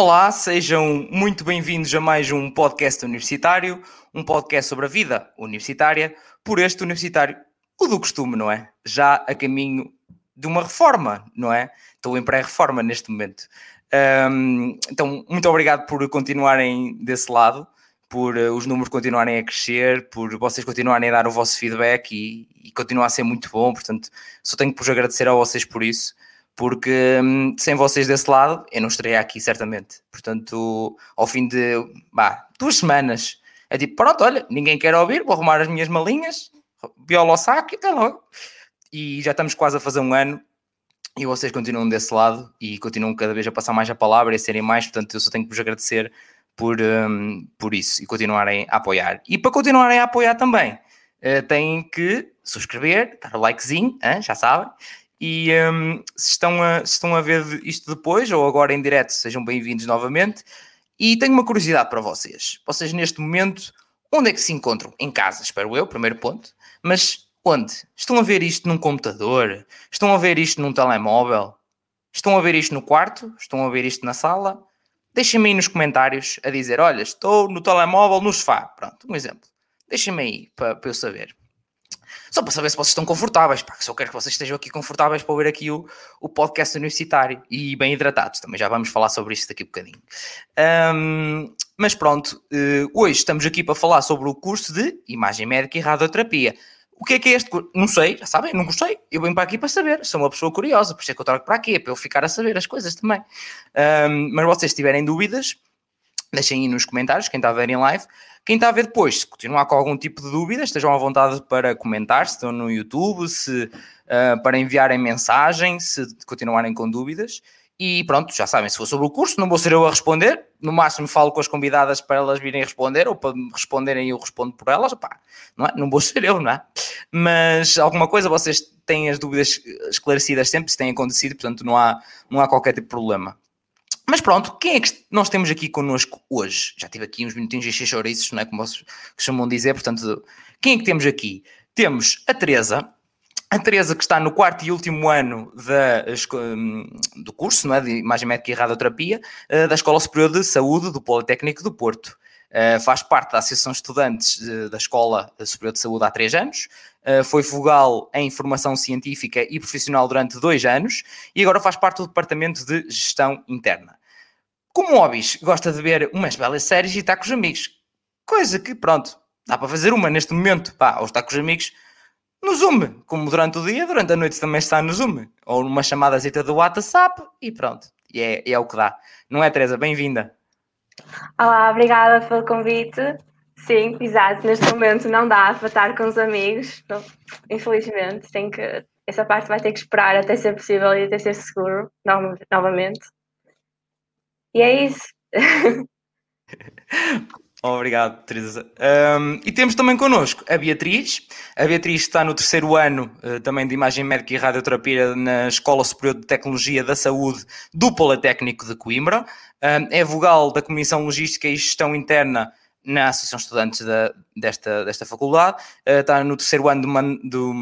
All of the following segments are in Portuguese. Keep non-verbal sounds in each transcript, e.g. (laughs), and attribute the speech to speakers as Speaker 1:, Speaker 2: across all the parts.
Speaker 1: Olá, sejam muito bem-vindos a mais um podcast universitário, um podcast sobre a vida universitária, por este universitário, o do costume, não é? Já a caminho de uma reforma, não é? Estou em pré-reforma neste momento. Um, então, muito obrigado por continuarem desse lado, por uh, os números continuarem a crescer, por vocês continuarem a dar o vosso feedback e, e continuar a ser muito bom. Portanto, só tenho que vos agradecer a vocês por isso porque hum, sem vocês desse lado eu não estaria aqui certamente. Portanto, ao fim de bah, duas semanas, é tipo, pronto, olha, ninguém quer ouvir, vou arrumar as minhas malinhas, viola ao saco e até logo. E já estamos quase a fazer um ano e vocês continuam desse lado e continuam cada vez a passar mais a palavra e a serem mais, portanto eu só tenho que vos agradecer por, um, por isso e continuarem a apoiar. E para continuarem a apoiar também, uh, têm que subscrever, dar o likezinho, hein, já sabem, e um, se, estão a, se estão a ver isto depois ou agora em direto, sejam bem-vindos novamente. E tenho uma curiosidade para vocês. Vocês, neste momento, onde é que se encontram? Em casa, espero eu, primeiro ponto. Mas onde? Estão a ver isto num computador? Estão a ver isto num telemóvel? Estão a ver isto no quarto? Estão a ver isto na sala? Deixem-me aí nos comentários a dizer: olha, estou no telemóvel, no sofá. Pronto, um exemplo. Deixem-me aí para, para eu saber. Só para saber se vocês estão confortáveis, pá, só quero que vocês estejam aqui confortáveis para ouvir aqui o, o podcast universitário e bem hidratados. Também já vamos falar sobre isso daqui a bocadinho. Um, mas pronto, uh, hoje estamos aqui para falar sobre o curso de Imagem Médica e Radioterapia. O que é que é este curso? Não sei, já sabem, não gostei. Eu venho para aqui para saber. Sou uma pessoa curiosa, por isso é que eu trago para aqui, é para eu ficar a saber as coisas também. Um, mas vocês tiverem dúvidas, deixem aí nos comentários, quem está a ver em live. Quem está a ver depois, se continuar com algum tipo de dúvida, estejam à vontade para comentar, se estão no YouTube, se, uh, para enviarem mensagem, se continuarem com dúvidas. E pronto, já sabem, se for sobre o curso, não vou ser eu a responder. No máximo falo com as convidadas para elas virem responder, ou para me responderem e eu respondo por elas. Pá, não, é? não vou (laughs) ser eu, não é? Mas alguma coisa vocês têm as dúvidas esclarecidas sempre, se tem acontecido, portanto não há, não há qualquer tipo de problema. Mas pronto, quem é que nós temos aqui connosco hoje? Já tive aqui uns minutinhos e chouriços, não é? Como vocês costumam dizer, portanto, quem é que temos aqui? Temos a Teresa, a Teresa que está no quarto e último ano da, hum, do curso não é? de Imagem Médica e Radioterapia eh, da Escola Superior de Saúde do Politécnico do Porto. Uh, faz parte da Associação de Estudantes uh, da Escola Superior de Saúde há três anos, uh, foi vogal em formação científica e profissional durante dois anos e agora faz parte do Departamento de Gestão Interna. Como hobbies, gosta de ver umas belas séries e está com os amigos. Coisa que, pronto, dá para fazer uma neste momento, pá, ou está com os amigos no Zoom, como durante o dia, durante a noite também está no Zoom, ou numa chamadazita do WhatsApp e pronto, e é, é o que dá. Não é, Teresa? Bem-vinda.
Speaker 2: Olá, obrigada pelo convite. Sim, exato, neste momento não dá para estar com os amigos, infelizmente, tem que, essa parte vai ter que esperar até ser possível e até ser seguro, novamente. E é isso. (laughs)
Speaker 1: Obrigado, Teresa. Um, e temos também connosco a Beatriz. A Beatriz está no terceiro ano uh, também de Imagem Médica e Radioterapia na Escola Superior de Tecnologia da Saúde do Politécnico de Coimbra. Um, é vogal da Comissão Logística e Gestão Interna na Associação Estudantes da, desta, desta faculdade. Uh, está no terceiro ano do, man, do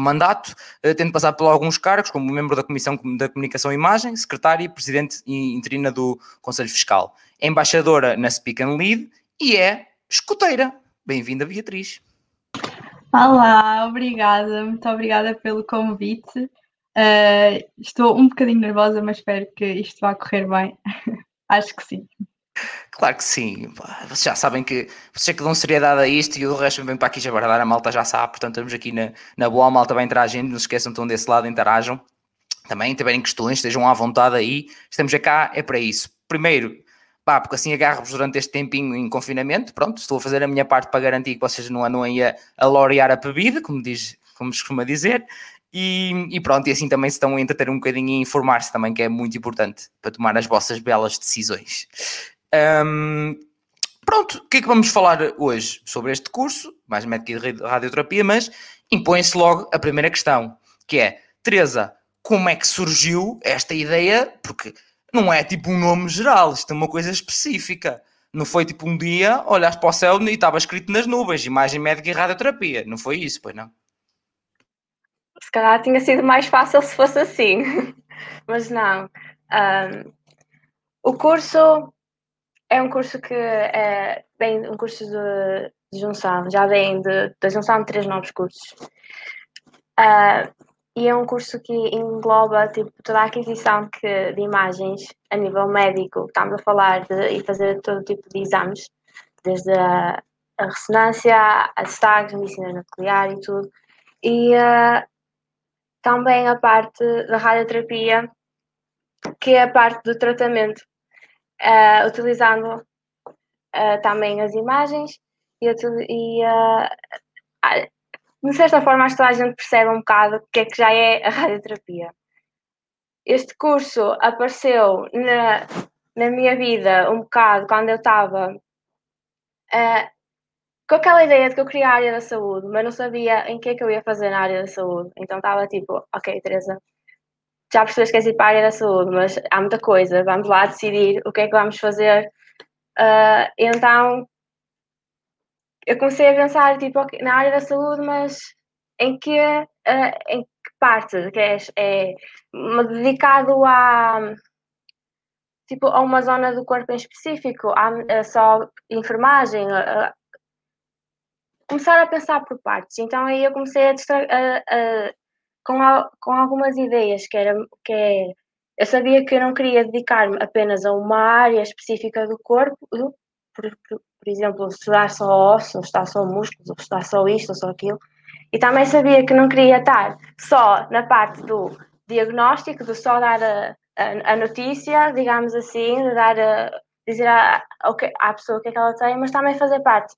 Speaker 1: mandato, eh, tendo passado por alguns cargos, como membro da Comissão da Comunicação e Imagem, secretária e presidente interina do Conselho Fiscal. É embaixadora na Speak and Lead e é escoteira. Bem-vinda, Beatriz.
Speaker 3: Olá, obrigada, muito obrigada pelo convite. Uh, estou um bocadinho nervosa, mas espero que isto vá correr bem. (laughs) Acho que sim.
Speaker 1: Claro que sim. Vocês já sabem que vocês é que dão seriedade a isto e o resto vem para aqui já bardar, a malta já sabe, portanto estamos aqui na, na boa, a malta vai interagindo, não se esqueçam, estão desse lado, interajam. Também, tiverem questões, estejam à vontade aí, estamos cá, é para isso. Primeiro, pá, porque assim agarro-vos durante este tempinho em confinamento, pronto, estou a fazer a minha parte para garantir que vocês não andam aí a, a lorear a bebida, como, diz, como se costuma dizer, e, e, pronto, e assim também se estão a entreter um bocadinho e informar-se também, que é muito importante para tomar as vossas belas decisões. Um, pronto, o que é que vamos falar hoje sobre este curso, mais médica de radioterapia, mas impõe-se logo a primeira questão, que é, Teresa, como é que surgiu esta ideia? Porque não é tipo um nome geral, isto é uma coisa específica. Não foi tipo um dia, olhaste para o céu e estava escrito nas nuvens, imagem médica e radioterapia. Não foi isso, pois não?
Speaker 2: Se calhar tinha sido mais fácil se fosse assim, (laughs) mas não. Um, O curso é um curso que é bem um curso de, de junção, já vem de, da junção de três novos cursos. Uh, e é um curso que engloba tipo, toda a aquisição que, de imagens a nível médico. Estamos a falar de e fazer todo tipo de exames, desde a, a ressonância, a STAGs, medicina nuclear e tudo. E uh, também a parte da radioterapia, que é a parte do tratamento, uh, utilizando uh, também as imagens e, e de certa forma acho que toda a gente percebe um bocado o que é que já é a radioterapia. Este curso apareceu na, na minha vida um bocado quando eu estava uh, com aquela ideia de que eu queria a área da saúde, mas não sabia em que é que eu ia fazer na área da saúde. Então estava tipo, ok, Teresa, já percebes que és a área da saúde, mas há muita coisa, vamos lá decidir o que é que vamos fazer. Uh, então eu comecei a pensar tipo, na área da saúde, mas em que, uh, em que parte? Que é, é dedicado a tipo a uma zona do corpo em específico, a, a só enfermagem, a, começar a pensar por partes. Então aí eu comecei a, a, com, com algumas ideias que era que é, eu sabia que eu não queria dedicar-me apenas a uma área específica do corpo, por, por, por exemplo, estudar só ossos, estudar só músculos, ou estudar só isto, ou só aquilo. E também sabia que não queria estar só na parte do diagnóstico, de só dar a, a, a notícia, digamos assim, de dar a, dizer à, à pessoa o que é que ela tem, mas também fazer parte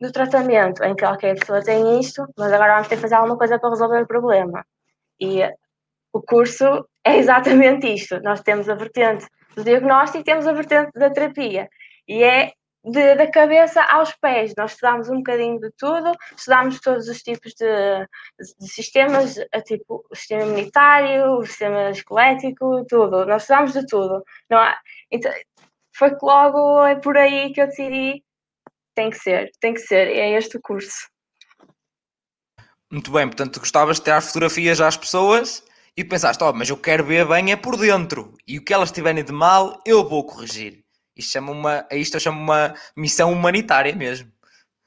Speaker 2: do tratamento, em que, ok, a pessoa tem isto, mas agora vamos ter que fazer alguma coisa para resolver o problema. E o curso é exatamente isto. Nós temos a vertente do diagnóstico e temos a vertente da terapia. E é de, da cabeça aos pés. Nós estudamos um bocadinho de tudo, estudamos todos os tipos de, de sistemas, tipo o sistema imunitário, o sistema esquelético, tudo. Nós estudamos de tudo. Não há, então, foi que logo é por aí que eu decidi tem que ser, tem que ser, é este o curso.
Speaker 1: Muito bem, portanto, gostavas de tirar fotografias às pessoas e pensaste, oh, mas eu quero ver bem é por dentro e o que elas tiverem de mal eu vou corrigir. Isto, chama uma, isto eu chamo uma missão humanitária mesmo.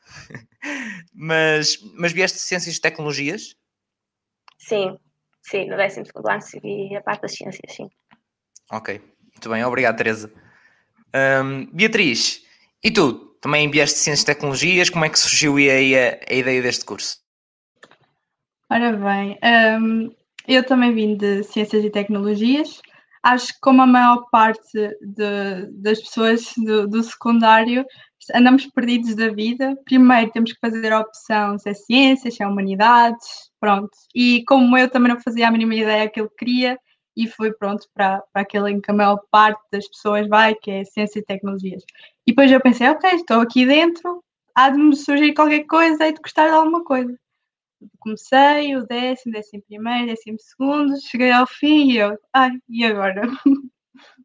Speaker 1: (laughs) mas, mas vieste Ciências e Tecnologias?
Speaker 2: Sim, sim, no décimo segundo ano segui a parte das ciências, sim.
Speaker 1: Ok, muito bem, obrigado Teresa. Um, Beatriz, e tu? Também de Ciências e Tecnologias, como é que surgiu aí a, a ideia deste curso?
Speaker 3: Ora bem, um, eu também vim de Ciências e Tecnologias, acho que como a maior parte de, das pessoas do, do, secundário, andamos perdidos da vida. Primeiro temos que fazer a opção se é ciências, se é humanidades, pronto. E como eu também não fazia a mínima ideia que ele queria, e fui pronto para, para aquele em que a maior parte das pessoas vai, que é ciência e tecnologias. E depois eu pensei, ok, estou aqui dentro, há de me surgir qualquer coisa, hei de gostar de alguma coisa. Comecei o décimo, décimo primeiro, décimo segundo, cheguei ao fim e eu, ai, e agora? (laughs)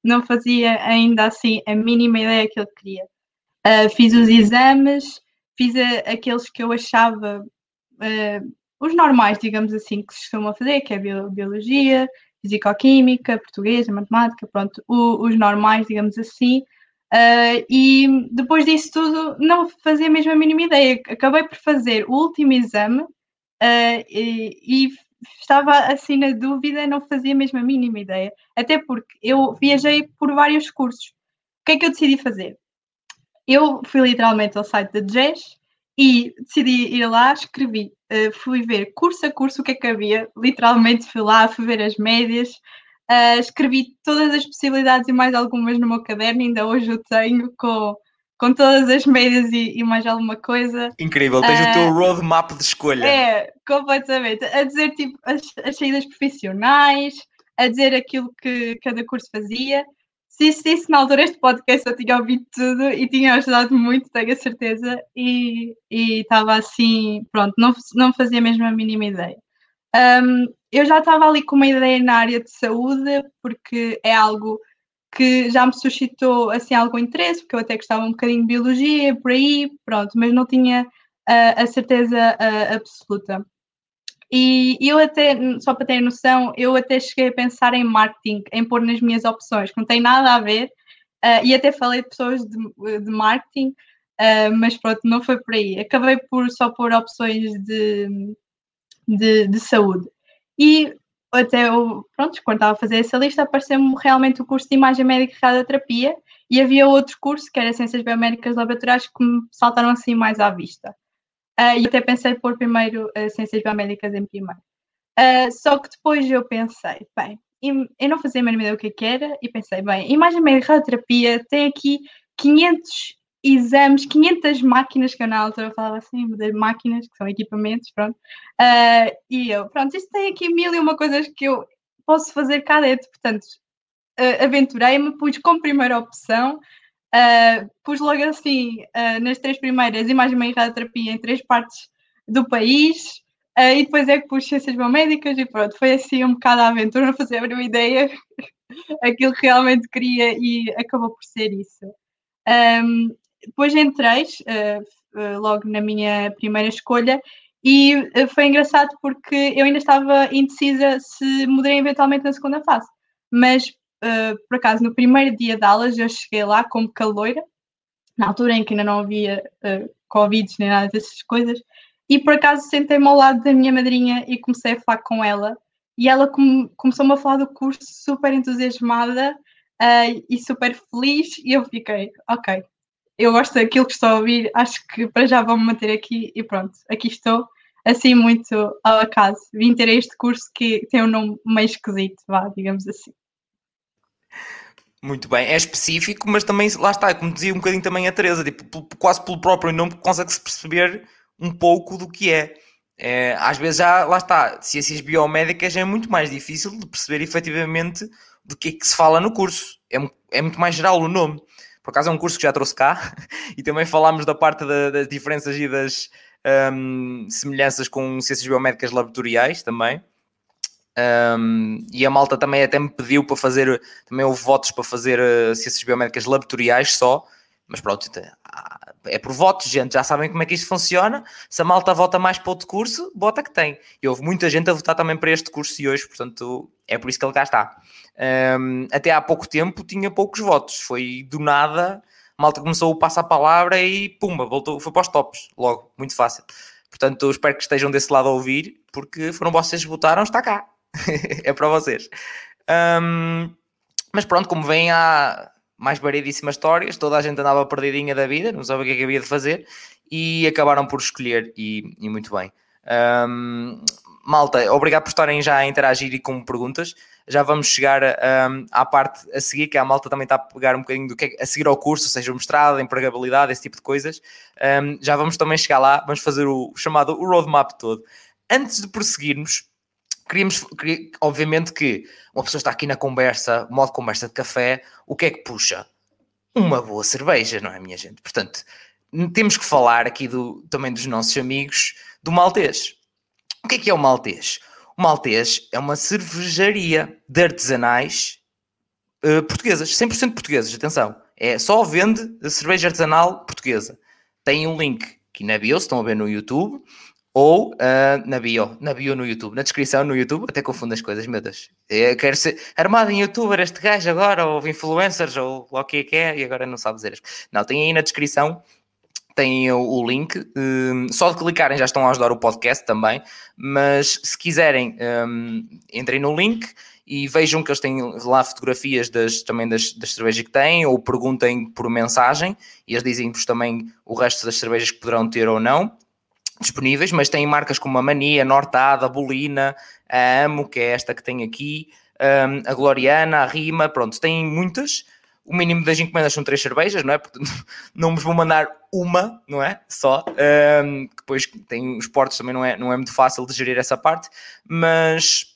Speaker 3: Não fazia ainda assim a mínima ideia que eu queria. Uh, fiz os exames, fiz a, aqueles que eu achava uh, os normais, digamos assim, que se costumam fazer, que é biologia, fisicoquímica, portuguesa, matemática, pronto, o, os normais, digamos assim. Uh, e depois disso tudo, não fazia mesmo a mínima ideia. Acabei por fazer o último exame uh, e, e, estava assim na dúvida, não fazia mesmo a mínima ideia. Até porque eu viajei por vários cursos. O que é que eu decidi fazer? Eu fui literalmente ao site da Jazz e decidi ir lá, escrevi, uh, fui ver curso a curso o que é que havia, literalmente fui lá, fui ver as médias, uh, escrevi todas as possibilidades e mais algumas no meu caderno, ainda hoje eu tenho com, com todas as médias e, e mais alguma coisa.
Speaker 1: Incrível, tens uh, o teu eh, roadmap de escolha.
Speaker 3: É, completamente. A dizer tipo as, as saídas profissionais, a dizer aquilo que cada curso fazia se isso na altura este podcast eu tinha ouvido tudo e tinha ajudado muito, tenho a certeza, e estava assim, pronto, não, não fazia mesmo a mínima ideia. Um, eu já estava ali com uma ideia na área de saúde, porque é algo que já me suscitou assim algum interesse, porque eu até gostava um bocadinho de biologia, por aí, pronto, mas não tinha uh, a certeza uh, absoluta. E eu até, só para ter noção, eu até cheguei a pensar em marketing, em pôr nas minhas opções, que não tem nada a ver, uh, e até falei de pessoas de, de marketing, mas pronto, não foi por aí. Acabei por só pôr opções de, de, de saúde. E até eu, pronto, quando estava a fazer essa lista, apareceu-me realmente o curso de imagem médica e radioterapia e havia outro curso que era Ciências Biomédicas Laboratoriais que me saltaram assim mais à vista. Uh, e até pensei pôr primeiro uh, Ciências Biomédicas em primeiro. Uh, só que depois eu pensei, bem, eu não fazia a mínima ideia o que, é que era e pensei, bem, imagem médica radioterapia tem aqui 500 exames, 500 máquinas, que eu na altura falava assim, de máquinas, que são equipamentos, pronto. Uh, e eu, pronto, isto tem aqui mil e uma coisas que eu posso fazer cadete, portanto, uh, aventurei-me, pus como primeira opção, uh, pus logo assim, nas três primeiras, imagem médica radioterapia em três partes do país, e depois é que pus ciências biomédicas e pronto, foi assim um bocado a aventura, não fazia a ideia (laughs) aquilo que realmente queria e acabou por ser isso. Um, depois entrei uh, logo na minha primeira escolha e uh, foi engraçado porque eu ainda estava indecisa se mudaria eventualmente na segunda fase, mas por acaso no primeiro dia de aulas eu cheguei lá como caloira, na altura em que ainda não havia Covid nem nada dessas coisas, e por acaso sentei-me ao lado da minha madrinha e comecei a falar com ela. E ela com, começou-me a falar do curso super entusiasmada uh, e super feliz. E eu fiquei, ok, eu gosto daquilo que estou a ouvir, acho que para já vou-me manter aqui. E pronto, aqui estou, assim, muito ao acaso. Vim ter este curso que tem um nome meio esquisito, vá, digamos assim.
Speaker 1: Muito bem, é específico, mas também, lá está, como dizia um bocadinho também a Teresa, tipo, quase pelo próprio nome consegue-se perceber um pouco do que é. é. Às vezes já, lá está, ciências biomédicas é muito mais difícil de perceber efetivamente do que é que se fala no curso. É, é muito mais geral o nome. Por acaso é um curso que já trouxe cá (laughs) e também falámos da parte da, das diferenças e das um, semelhanças com ciências biomédicas laboratoriais também. Um, e a malta também até me pediu para fazer, também houve votos para fazer uh, ciências biomédicas laboratoriais só, mas pronto, então, é por votos, gente, já sabem como é que isto funciona. Se a malta vota mais para outro curso, bota que tem. E houve muita gente a votar também para este curso e hoje, portanto, é por isso que ele cá está. Um, até há pouco tempo tinha poucos votos, foi do nada, malta começou a passar a palavra e pumba, voltou, foi para os tops, logo, muito fácil. Portanto, espero que estejam desse lado a ouvir, porque foram vocês que votaram, está cá. (laughs) é para vocês. Um, mas pronto, como vem há mais variedíssimas histórias, toda a gente andava perdidinha da vida, não sabia o que, é que havia de fazer e acabaram por escolher e, e muito bem. Um, malta, obrigado por estarem já a interagir e com perguntas. Já vamos chegar um, à parte a seguir, que a malta também está a pegar um bocadinho do que é, a seguir ao curso, ou seja, o mestrado, a empregabilidade, esse tipo de coisas. Um, já vamos também chegar lá, vamos fazer o, chamado o roadmap todo. Antes de prosseguirmos, queríamos, obviamente que uma pessoa está aqui na conversa, modo conversa de café, o que é que puxa? Uma boa cerveja, não é, minha gente? Portanto, temos que falar aqui do, também dos nossos amigos do maltês. O que é que é o maltês? O maltês é uma cervejaria de artesanais uh, portuguesas, 100% portuguesas, atenção. É, só vende cerveja artesanal portuguesa. Tem um link aqui na bio, se estão a ver no YouTube, ou uh, na bio, na bio no YouTube, na descrição no YouTube, até confundo as coisas, meu Deus. Eu quero ser armado em youtuber este gajo agora, ou influencers, ou o que é que é, e agora não sabe dizer. Não, tem aí na descrição, tem o, link, um, só de clicarem já estão a ajudar o podcast também, mas se quiserem, um, entrem no link e vejam que eles têm lá fotografias das, também das, das cervejas que têm, ou perguntem por mensagem, e eles dizem-vos também o resto das cervejas que poderão ter ou não disponíveis, mas tem marcas como a Mania, a Nortada, a Bolina, a Amo, que é esta que tem aqui, um, a Gloriana, a Rima, pronto, tem muitas. O mínimo das encomendas são três cervejas, não é? Portanto, (laughs) não vos vou mandar uma, não é? Só. Um, depois tem os portos, também não é, não é muito fácil de gerir essa parte, mas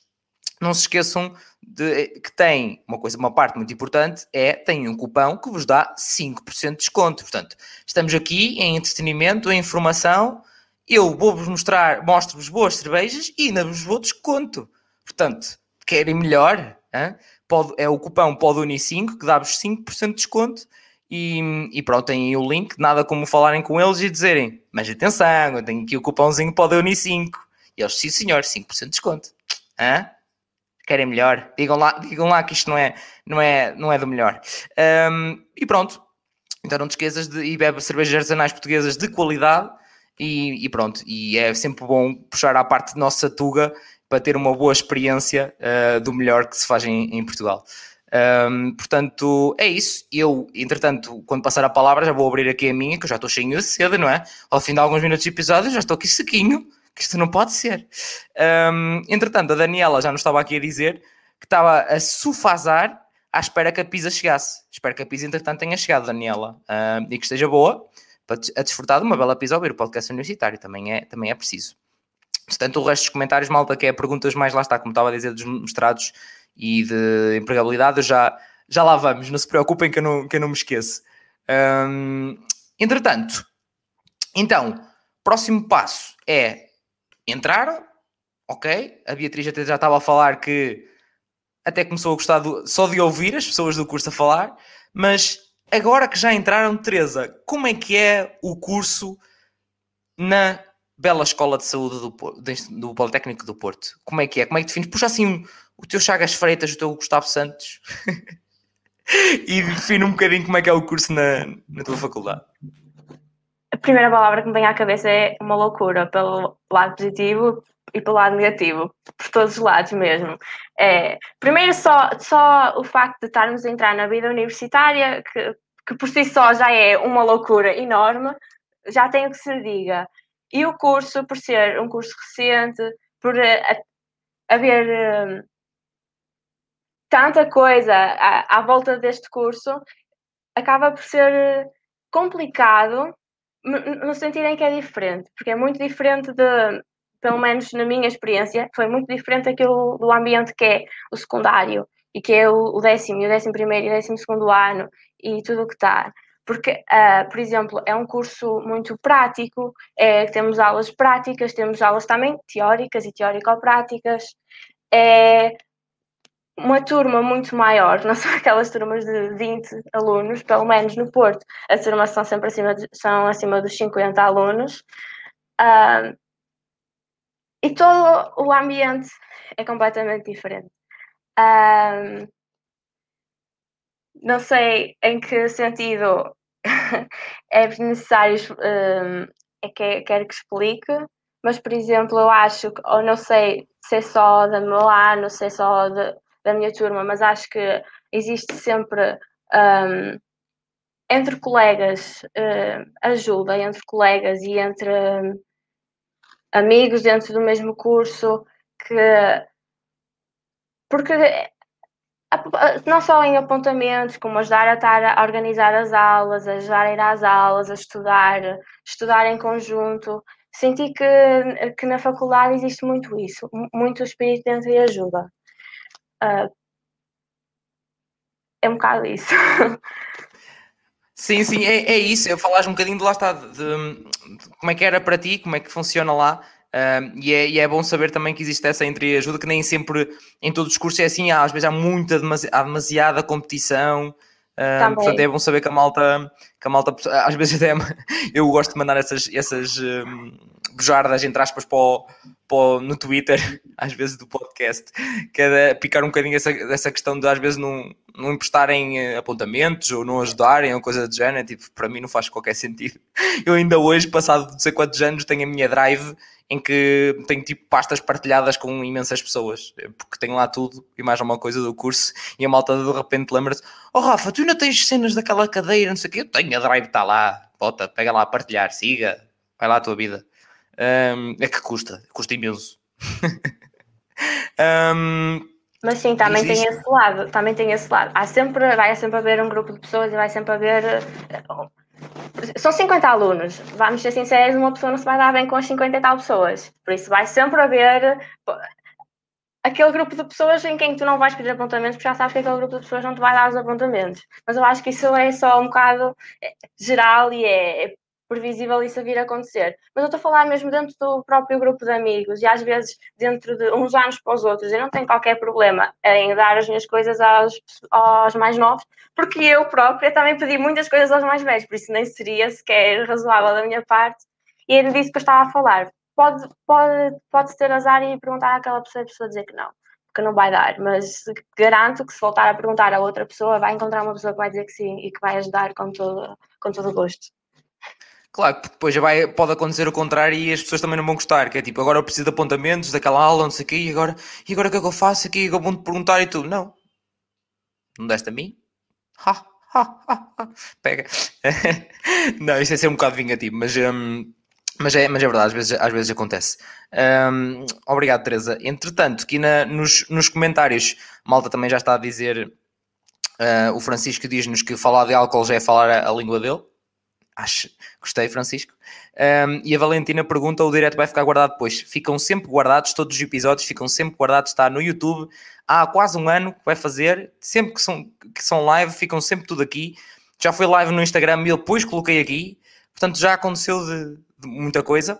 Speaker 1: não se esqueçam de, que tem uma coisa, uma parte muito importante é tem um cupão que vos dá 5% de desconto. Portanto, estamos aqui em entretenimento, em informação eu vou-vos mostrar, mostro-vos boas cervejas e ainda vos vou desconto. Portanto, querem melhor? Hein? Pode, é o cupão PODUNI5 que dá-vos 5% de desconto e, e, pronto, tem o link, nada como falarem com eles e dizerem, mas atenção, eu tenho aqui o cupãozinho PODUNI5 e eles, sim senhor, 5% de desconto. Hein? Querem melhor? Digam lá, digam lá que isto não é, não é, não é do melhor. Um, e pronto. Então não te esqueças de e bebe cervejas artesanais portuguesas de qualidade e, e, pronto. E é sempre bom puxar à parte de nossa tuga para ter uma boa experiência uh, do melhor que se faz em, em Portugal. Um, portanto, é isso. Eu, entretanto, quando passar a palavra, já vou abrir aqui a minha, que eu já estou cheio de sede, não é? Ao fim de alguns minutos de episódio, já estou aqui sequinho, que isto não pode ser. Um, entretanto, a Daniela já nos estava aqui a dizer que estava a sufazar à espera que a pizza chegasse. Espero que a pizza, entretanto, tenha chegado, Daniela, um, e que esteja boa para a desfrutar de uma bela pizza ouvir o podcast universitário. Também é, também é preciso. Portanto, o resto dos comentários, malta, que é perguntas mais lá está, como estava a dizer, dos mestrados e de empregabilidade, já, já lá vamos, não se preocupem que eu não, que eu não me esqueço. Um, entretanto, então, próximo passo é entrar, ok? A Beatriz até já estava a falar que até começou a gostar do, só de ouvir as pessoas do curso a falar, mas agora que já entraram, Teresa, como é que é o curso na bela escola de saúde do, do Politécnico do Porto? Como é que é? Como é que defines? Puxa assim o teu Chagas Freitas, o teu Gustavo Santos (laughs) e define um bocadinho como é que é o curso na, na tua faculdade.
Speaker 2: A primeira palavra que me vem à cabeça é uma loucura, pelo lado positivo e pelo lado negativo, por todos os lados mesmo. É, primeiro, só, só o facto de estarmos a entrar na vida universitária, que, que por si só já é uma loucura enorme, já tem o que se diga. E o curso, por ser um curso recente, por uh, haver uh, tanta coisa à, à, volta deste curso, acaba por ser complicado no sentido em que é diferente, porque é muito diferente de, pelo menos na minha experiência, foi muito diferente daquilo do ambiente que é o secundário e que é o, o décimo, e o décimo primeiro e o décimo segundo ano e tudo o que está. Porque, uh, por exemplo, é um curso muito prático, é, temos aulas práticas, temos aulas também teóricas e teórico-práticas, é, uma turma muito maior, (laughs) não são aquelas turmas de 20 alunos, pelo menos no Porto, as turmas são sempre acima, de, são acima dos 50 alunos. Uh, e todo o ambiente é completamente diferente. Uh, não sei em que sentido (laughs) é necessário um, é que quero que explique, mas por exemplo, eu acho que, ou não sei se é só da meu ano, se é só de, da minha turma, mas acho que existe sempre um, entre colegas uh, ajuda, entre colegas e entre um, amigos dentro do mesmo curso, que porque não só em apontamentos, como ajudar a estar a organizar as aulas, ajudar a ir às aulas, a estudar, estudar em conjunto. Senti que, que na faculdade existe muito isso, muito espírito dentro e ajuda. Uh, é um bocado isso. (laughs)
Speaker 1: Sim, sim, é, é isso. Eu falaste um bocadinho de lá está, de, de, como é que era para ti, como é que funciona lá. E, é, e, é, bom saber também que existe essa entreajuda, que nem sempre em todos os cursos é assim, há, às vezes há muita, há demasiada competição. Uh, portanto, é bom saber que a malta, que a malta às vezes até (laughs) eu gosto de mandar essas, essas um, bujardas, entre aspas, para o, no Twitter, (laughs) às vezes do podcast, que é picar um bocadinho essa, essa questão de às vezes não, não emprestarem eh, apontamentos ou não ajudarem ou coisa do género, tipo, para mim não faz qualquer sentido. (laughs) Eu ainda hoje, passado não sei quantos anos, tenho a minha drive em que tenho tipo pastas partilhadas com imensas pessoas, eh, porque tenho lá tudo e mais alguma coisa do curso, e a malta de repente lembra-se: Oh Rafa, tu ainda tens cenas daquela cadeira, não sei o quê, eu tenho a drive, está lá, bota, pega lá a partilhar, siga, vai lá a tua vida. Um, é que custa, custa imenso. (laughs)
Speaker 2: um, mas sim, também tem esse lado, também tem esse lado. Há sempre, vai sempre haver um grupo de pessoas e vai sempre haver. Eh, são 50 alunos, vamos ser sinceros, uma pessoa não se vai dar bem com as 50 e tal pessoas. Por isso vai sempre haver aquele grupo de pessoas em quem tu não vais pedir apontamentos porque já sabes que aquele grupo de pessoas não te vai dar os apontamentos. Mas eu acho que isso é só um bocado eh, geral e é, é previsível isso a vir a acontecer. Mas eu estou a falar mesmo dentro do próprio grupo de amigos e às vezes dentro de uns anos para os outros. Eu não tenho qualquer problema em dar as minhas coisas aos, aos mais novos, porque eu própria também pedi muitas coisas aos mais velhos, por isso nem seria sequer razoável da minha parte. E era disso que eu estava a falar. Pode, pode, pode ter azar e perguntar àquela pessoa e a pessoa dizer que não. que não vai dar, mas garanto que se voltar a perguntar a outra pessoa, vai encontrar uma pessoa que vai dizer que sim e que vai ajudar com todo, com todo o gosto.
Speaker 1: Claro, porque depois vai, pode acontecer o contrário e as pessoas também não vão gostar, que é tipo, agora eu preciso de apontamentos daquela aula, não sei o quê, e agora, e agora o que é que eu faço aqui? Eu vou-te perguntar e tu, não, não deste a mim? Ha, ha, ha, ha. Pega. (laughs) não, isso é ser um bocado vingativo, mas... Um, mas é, mas é verdade, às vezes, às vezes acontece. Um, obrigado, Teresa. Entretanto, aqui na, nos, nos comentários, Malta também já está a dizer. Uh, o Francisco diz-nos que falar de álcool já é falar a, a língua dele. Acho, gostei, Francisco. Um, e a Valentina pergunta: o direto vai ficar guardado depois? Ficam sempre guardados, todos os episódios ficam sempre guardados. Está no YouTube há quase um ano que vai fazer. Sempre que são, que são live, ficam sempre tudo aqui. Já foi live no Instagram e depois coloquei aqui. Portanto, já aconteceu de, de muita coisa.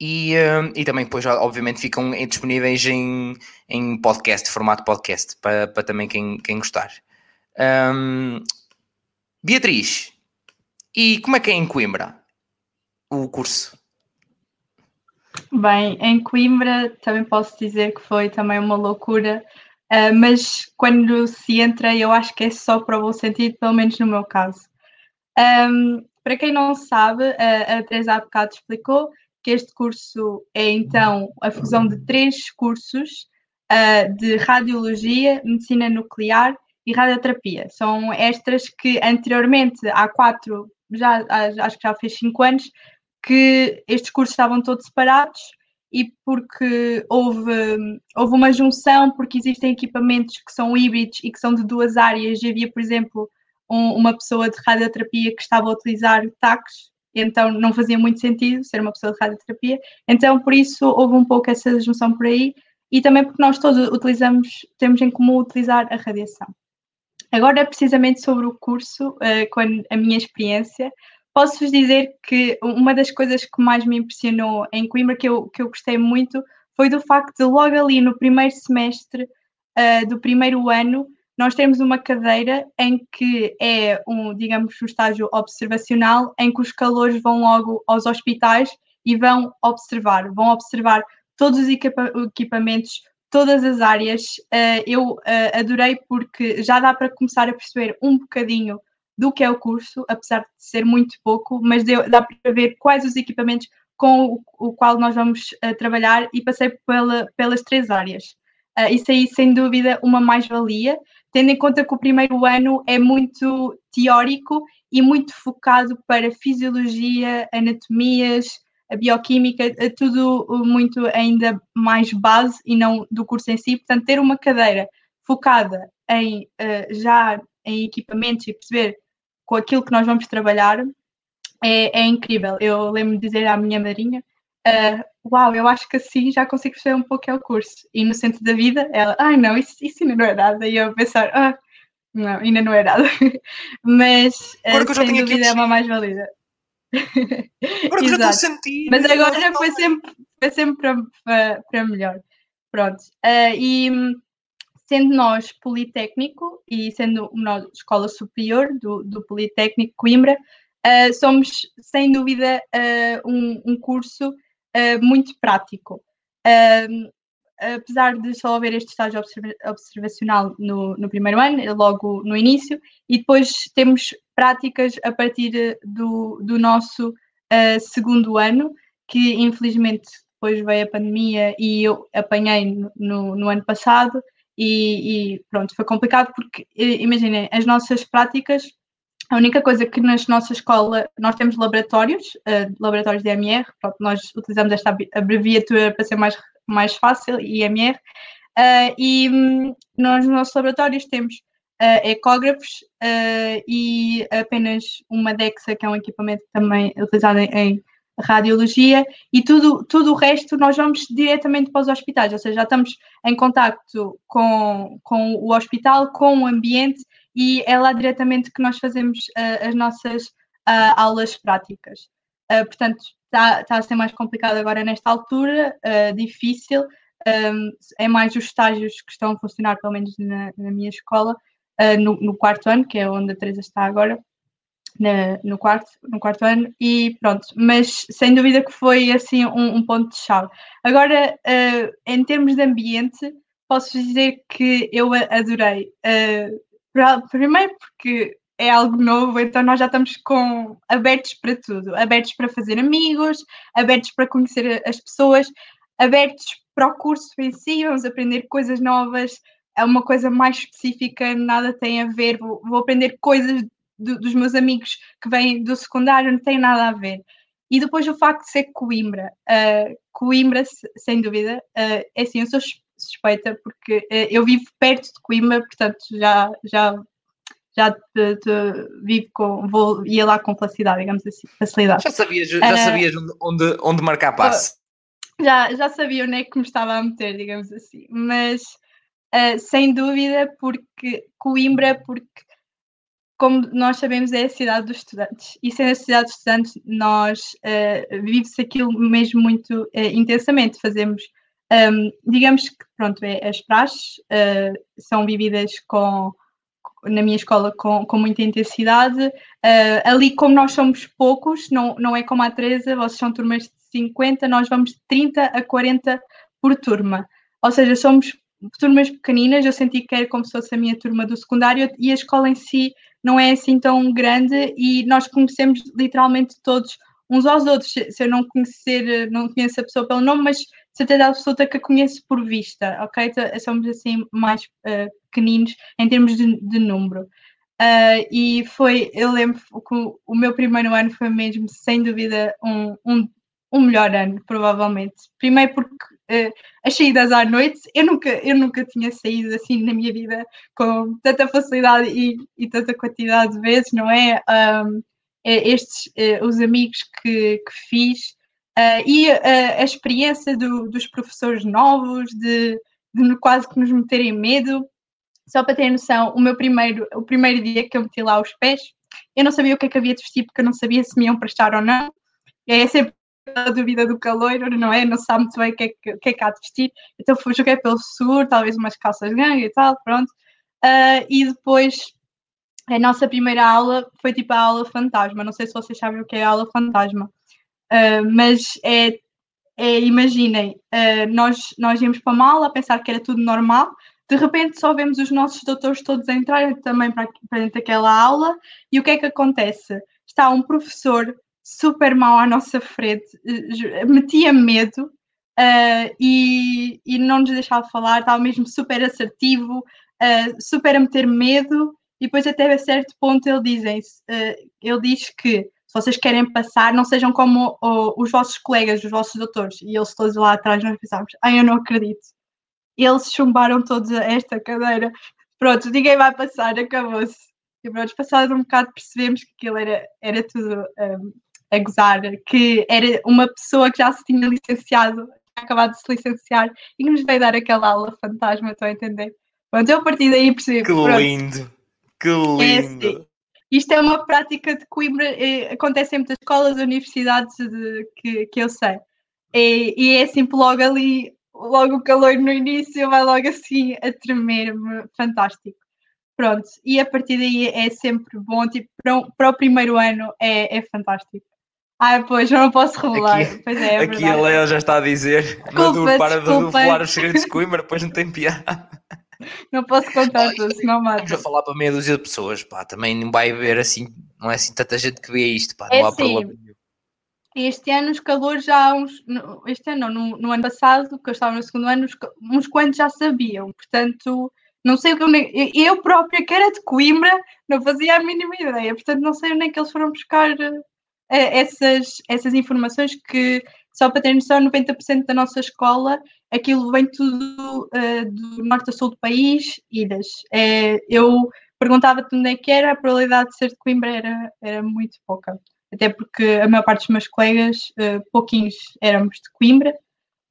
Speaker 1: E, e também depois, obviamente, ficam disponíveis em, em podcast, formato podcast, para, para também quem, quem gostar. Um, Beatriz, e como é que é em Coimbra o curso?
Speaker 3: Bem, em Coimbra também posso dizer que foi também uma loucura, uh, mas quando se entra, eu acho que é só para o bom sentido, pelo menos no meu caso. Um, para quem não sabe, a, Teresa há bocado explicou que este curso é então a fusão de três cursos uh, de radiologia, medicina nuclear e radioterapia. São estas que anteriormente, há quatro, já, acho que já fez cinco anos, que estes cursos estavam todos separados e porque houve, houve uma junção, porque existem equipamentos que são híbridos e que são de duas áreas, e havia, por exemplo, um, uma pessoa de radioterapia que estava a utilizar TACs, então não fazia muito sentido ser uma pessoa de radioterapia. Então, por isso, houve um pouco essa junção por aí e também porque nós todos utilizamos, temos em comum utilizar a radiação. Agora, precisamente sobre o curso, uh, com a minha experiência, posso-vos dizer que uma das coisas que mais me impressionou em Coimbra, que eu, que eu gostei muito, foi do facto de logo ali no primeiro semestre uh, do primeiro ano, nós temos uma cadeira em que é um, digamos, um estágio observacional, em que os calores vão logo aos hospitais e vão observar, vão observar todos os equipa equipamentos, todas as áreas. Uh, eu uh, adorei porque já dá para começar a perceber um bocadinho do que é o curso, apesar de ser muito pouco, mas dá para ver quais os equipamentos com o, qual nós vamos uh, trabalhar e passei pela, pelas três áreas. Isso aí, sem dúvida, uma mais-valia, tendo em conta que o primeiro ano é muito teórico e muito focado para fisiologia, anatomias, a bioquímica, é tudo muito ainda mais base e não do curso em si. Portanto, ter uma cadeira focada em uh, já em equipamentos e perceber com aquilo que nós vamos trabalhar é, é incrível. Eu lembro de dizer à minha madrinha uh, uau, eu acho que assim já consigo perceber um pouco é o curso. E no centro da vida, ela, ai não, isso, isso ainda não é nada. E eu pensar, ah, não, ainda não é nada. (laughs) Mas,
Speaker 1: já tenho aqui
Speaker 3: é uma mais-valida.
Speaker 1: Agora que eu estou a sentir.
Speaker 3: Mas agora já foi sempre, foi sempre para, para, para melhor. Pronto. Uh, e sendo nós Politécnico e sendo nós escola superior do, do Politécnico Coimbra, uh, somos sem dúvida uh, um, um curso muito prático. Apesar de só haver este estágio observa observacional no, no, primeiro ano, logo no início, e depois temos práticas a partir do, do nosso uh, segundo ano, que infelizmente depois veio a pandemia e eu apanhei no, no ano passado, e, e, pronto, foi complicado porque, imaginem, as nossas práticas a única coisa que na nossa escola nós temos laboratórios, uh, laboratórios de IMR, pronto, nós utilizamos esta abreviatura para ser mais, mais fácil, IMR, uh, e um, nós nos nossos laboratórios temos uh, ecógrafos e apenas uma DEXA, que é um equipamento também utilizado em, em radiologia, e tudo, tudo o resto nós vamos diretamente para os hospitais, ou seja, já estamos em contacto com, com o hospital, com o ambiente e é lá diretamente que nós fazemos uh, as nossas uh, aulas práticas. Uh, portanto, está tá a ser mais complicado agora nesta altura, difícil, um, é mais os estágios que estão a funcionar, pelo menos na, na minha escola, no, no, quarto ano, que é onde a Teresa está agora, na, no, quarto, no quarto ano, e pronto, mas sem dúvida que foi assim um, um ponto de chave. Agora, em termos de ambiente, posso dizer que eu adorei. Uh, primeiro porque é algo novo, então nós já estamos com abertos para tudo, abertos para fazer amigos, abertos para conhecer as pessoas, abertos para o curso em si, vamos aprender coisas novas, é uma coisa mais específica, nada tem a ver, vou, vou aprender coisas do, dos meus amigos que vêm do secundário, não tem nada a ver. E depois o facto de ser Coimbra, uh, Coimbra, sem dúvida, uh, é assim, eu sou suspeita porque uh, eu vivo perto de Coimbra, portanto já, já já te, te vivo com, vou, ia lá com facilidade, digamos assim, facilidade.
Speaker 1: Já sabias, já uh, sabias onde, onde marcar passe?
Speaker 3: Já, já sabia onde é que me estava a meter, digamos assim, mas uh, sem dúvida porque Coimbra, porque como nós sabemos é a cidade dos estudantes e sendo a cidade dos estudantes nós uh, vive-se aquilo mesmo muito uh, intensamente, fazemos um, digamos que pronto, é, as praxes são vividas com na minha escola com, com muita intensidade. Uh, ali, como nós somos poucos, não, não é como a Teresa, vocês são turmas de 50, nós vamos de 30 a 40 por turma. Ou seja, somos turmas pequeninas, eu senti que era como se fosse a minha turma do secundário e a escola em si não é assim tão grande e nós conhecemos literalmente todos uns aos outros. Se eu não conhecer, não conheço a pessoa pelo nome, mas certeza absoluta que a conheço por vista, ok? Então, somos assim mais uh, pequeninos em termos de, de número. Uh, e foi, eu lembro que o meu primeiro ano foi mesmo, sem dúvida, um, um, um melhor ano, provavelmente. Primeiro porque uh, as saídas à noite, eu nunca, eu nunca tinha saído assim na minha vida com tanta facilidade e, e tanta quantidade de vezes, não é? Um, é estes, uh, os amigos que, que fiz, Uh, e uh, a experiência do, dos professores novos, de, de, quase que nos meterem medo. Só para ter noção, o meu primeiro, o primeiro dia que eu meti lá os pés, eu não sabia o que é que havia de vestir, porque eu não sabia se me iam prestar ou não. E é sempre a dúvida do calor, não é? Não sabe muito bem o que é que, que, é que há de vestir. Então fui, joguei pelo seguro, talvez umas calças gangue e tal, pronto. Uh, e depois, a nossa primeira aula foi tipo a aula fantasma. Não sei se vocês sabem o que é a aula fantasma. Uh, mas é, é imaginem, uh, nós, nós íamos para a a pensar que era tudo normal, de repente só vemos os nossos doutores todos entrarem também para, para dentro daquela aula, e o que é que acontece? Está um professor super mau à nossa frente, metia medo uh, e, e não nos deixava falar, estava mesmo super assertivo, uh, super a meter medo, e depois até a certo ponto ele, dizem, uh, ele diz que se vocês querem passar, não sejam como o, os vossos colegas, os vossos doutores. E eles todos lá atrás, nós pensámos, ai, eu não acredito. Eles chumbaram todos esta cadeira. Pronto, ninguém vai passar, acabou-se. E pronto, passado um bocado percebemos que aquilo era, era tudo um, a gozar, que era uma pessoa que já se tinha licenciado, acabado de se licenciar, e que nos veio dar aquela aula fantasma, estou a entender? Pronto, eu a partir daí percebi.
Speaker 1: Que pronto, lindo! Que lindo! É assim,
Speaker 3: isto é uma prática de Coimbra, é, acontece em muitas escolas, universidades de, que, que eu sei. E, e é sempre logo ali, logo o calor no início, vai logo assim a tremer-me, fantástico. Pronto, e a partir daí é sempre bom, tipo, para, para o primeiro ano é, é fantástico. Ah, pois, eu não posso revelar. Aqui, pois é, é
Speaker 1: aqui a Leia já está a dizer, desculpa, Maduro para desculpa. de revelar os segredos de Coimbra, depois não tem piada. (laughs)
Speaker 3: Não posso contar tudo, senão mata.
Speaker 1: Estamos a falar para meia dúzia de pessoas, pá, também não vai haver assim, não é assim tanta gente que vê isto, pá, não é há assim, problema
Speaker 3: Este ano os calores já há uns, este ano não, no, no, ano passado, que eu estava no segundo ano, uns, uns quantos já sabiam, portanto, não sei o que eu, eu própria, que era de Coimbra, não fazia a mínima ideia, portanto não sei onde é que eles foram buscar uh, essas, essas informações que, só para ter noção, 90% da nossa escola aquilo vem tudo uh, do norte a sul do país, ilhas. É, eu perguntava-te onde é que era, a probabilidade de ser de Coimbra era, era muito pouca. Até porque a maior parte dos meus colegas, uh, pouquinhos éramos de Coimbra,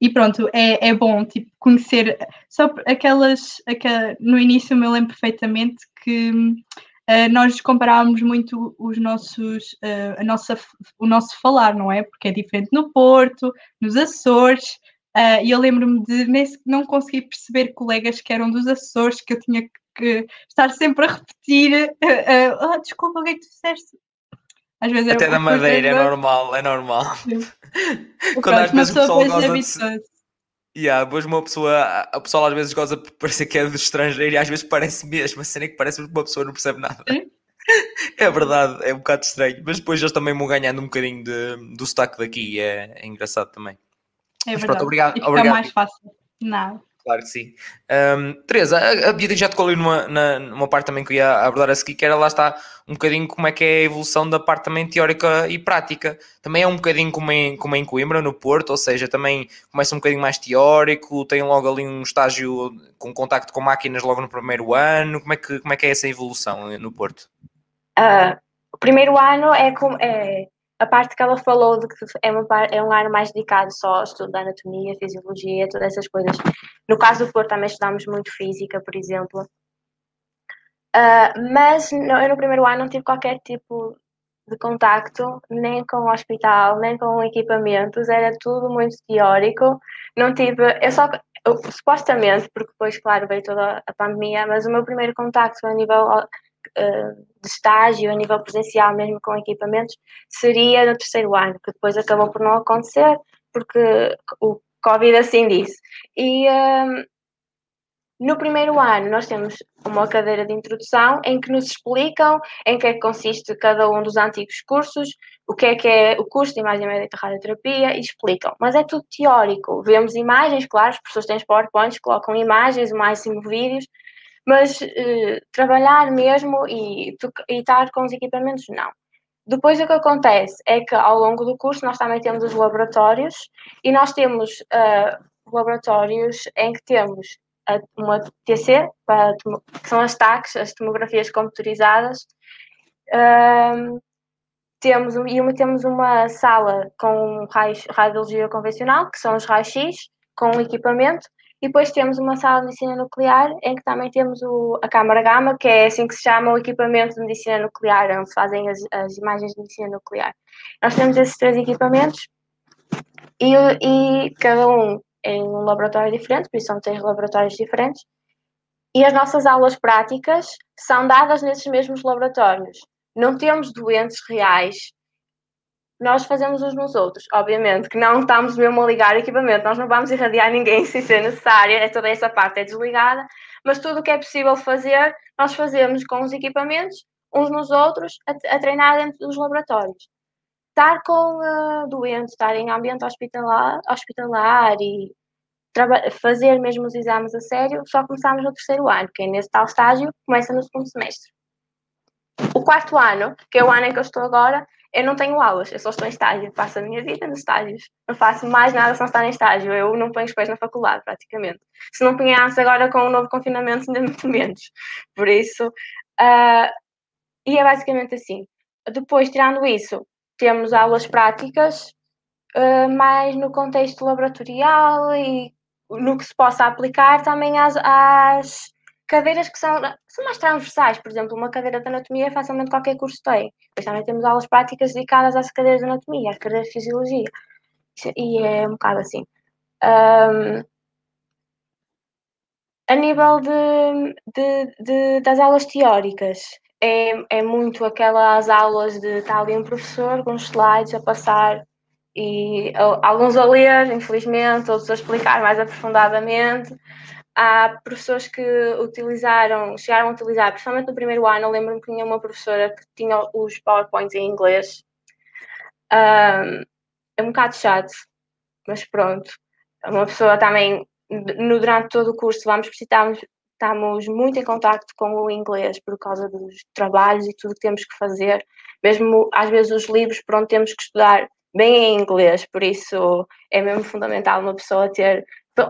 Speaker 3: e pronto, é, é bom tipo, conhecer só aquelas, aquelas. No início, eu me lembro perfeitamente que uh, nós comparávamos muito os nossos, uh, a nossa, o nosso falar, não é? Porque é diferente no Porto, nos Açores, Uh, e eu lembro-me de nem, não conseguir perceber colegas que eram dos Açores, que eu tinha que estar sempre a repetir: uh, uh, desculpa, o que é que tu disseste?
Speaker 1: Às vezes Até da Madeira, é normal, é normal. (laughs) Quando às vezes o pessoal gosta de... Yeah, depois uma pessoa, a pessoa às vezes goza por parecer que é do estrangeiro e às vezes parece mesmo, a cena que parece que uma pessoa não percebe nada. Sim. (laughs) É verdade, é um bocado estranho, mas depois eles também vão ganhando um bocadinho de, do sotaque daqui, é, é engraçado também.
Speaker 3: É mas verdade. Pronto, obrigado. E obrigado. mais fácil. Não.
Speaker 1: Claro que sim. Um, Teresa, a, a Beatriz já tocou ali numa, na, numa parte também que eu ia abordar a seguir, que era lá está um bocadinho como é que é a evolução da parte também teórica e prática. Também é um bocadinho como em, como em Coimbra, no Porto, ou seja, também começa um bocadinho mais teórico, tem logo ali um estágio com contacto com máquinas logo no primeiro ano. Como é que, como é, que é essa evolução no Porto?
Speaker 2: Uh, o primeiro ano é, com, é a parte que ela falou de que é, uma, é um ano mais dedicado só ao estudo da anatomia, fisiologia, todas essas coisas. No caso do Porto também estudamos muito física, por exemplo. Uh, mas no, eu no primeiro ano não tive qualquer tipo de contacto, nem com o hospital, nem com equipamentos, era tudo muito teórico. Não tive, eu só, eu, supostamente, porque depois, claro, veio toda a pandemia, mas o meu primeiro contacto a nível uh, de estágio, a nível presencial, mesmo com equipamentos, seria no terceiro ano, que depois acabou por não acontecer, porque o Covid assim disse. E um, no primeiro ano nós temos uma cadeira de introdução em que nos explicam em que é que consiste cada um dos antigos cursos, o que é que é o curso de imagem médica radioterapia e explicam. Mas é tudo teórico. Vemos imagens, claro, as pessoas têm PowerPoints, colocam imagens, o máximo vídeos, mas uh, trabalhar mesmo e, e estar com os equipamentos, não. Depois o que acontece é que ao longo do curso nós também temos os laboratórios e nós temos uh, laboratórios em que temos uma TC, para, que são as TACs, as tomografias computarizadas. Uh, temos, e uma, temos uma sala com raios, radiologia convencional, que são os raios-x, com equipamento, e depois temos uma sala de medicina nuclear em que também temos o, a câmara gama, que é assim que se chama o equipamento de medicina nuclear, onde fazem as, as imagens de medicina nuclear. Nós temos esses três equipamentos e, e cada um em um laboratório diferente, por isso são três laboratórios diferentes. E as nossas aulas práticas são dadas nesses mesmos laboratórios. Não temos doentes reais nós fazemos uns nos outros. Obviamente que não estamos mesmo a ligar equipamento, nós não vamos irradiar ninguém (laughs) sem ser necessária, é toda essa parte é desligada, mas tudo o que é possível fazer, nós fazemos com os equipamentos, uns nos outros, a, a treinar dentro dos laboratórios. Estar com uh, doentes, estar em ambiente hospitalar, hospitalar e fazer mesmo os exames a sério, só começamos no terceiro ano, que é nesse tal estágio, começa no segundo semestre. O quarto ano, que é o ano em que eu estou agora, eu não tenho aulas, eu só estou em estágio, passo a minha vida nos estágios. Não faço mais nada sem estar em estágio, eu não ponho os pés na faculdade, praticamente. Se não punhasse agora com o novo confinamento, ainda muito menos. Por isso, uh, e é basicamente assim. Depois, tirando isso, temos aulas práticas, uh, no contexto laboratorial e no que se possa aplicar também às, às cadeiras que são, são mais transversais, por exemplo, uma cadeira de anatomia facilmente qualquer curso tem. Depois também temos aulas práticas dedicadas às cadeiras de anatomia, às cadeiras de fisiologia. E é um bocado assim. Um, a nível de, de, de, das aulas teóricas, é, é muito aquelas aulas de estar ali um professor com os slides a passar e alguns a ler, infelizmente, outros a explicar mais aprofundadamente há professores que utilizaram, chegaram a utilizar, principalmente no primeiro ano, lembro-me que tinha uma professora que tinha os PowerPoints em inglês. Um, é um bocado chato, mas pronto. Uma pessoa também, no, durante todo o curso, vamos precisamos, estamos muito em contato com o inglês por causa dos trabalhos e tudo que temos que fazer. Mesmo às vezes os livros por onde temos que estudar bem em inglês, por isso é mesmo fundamental uma pessoa ter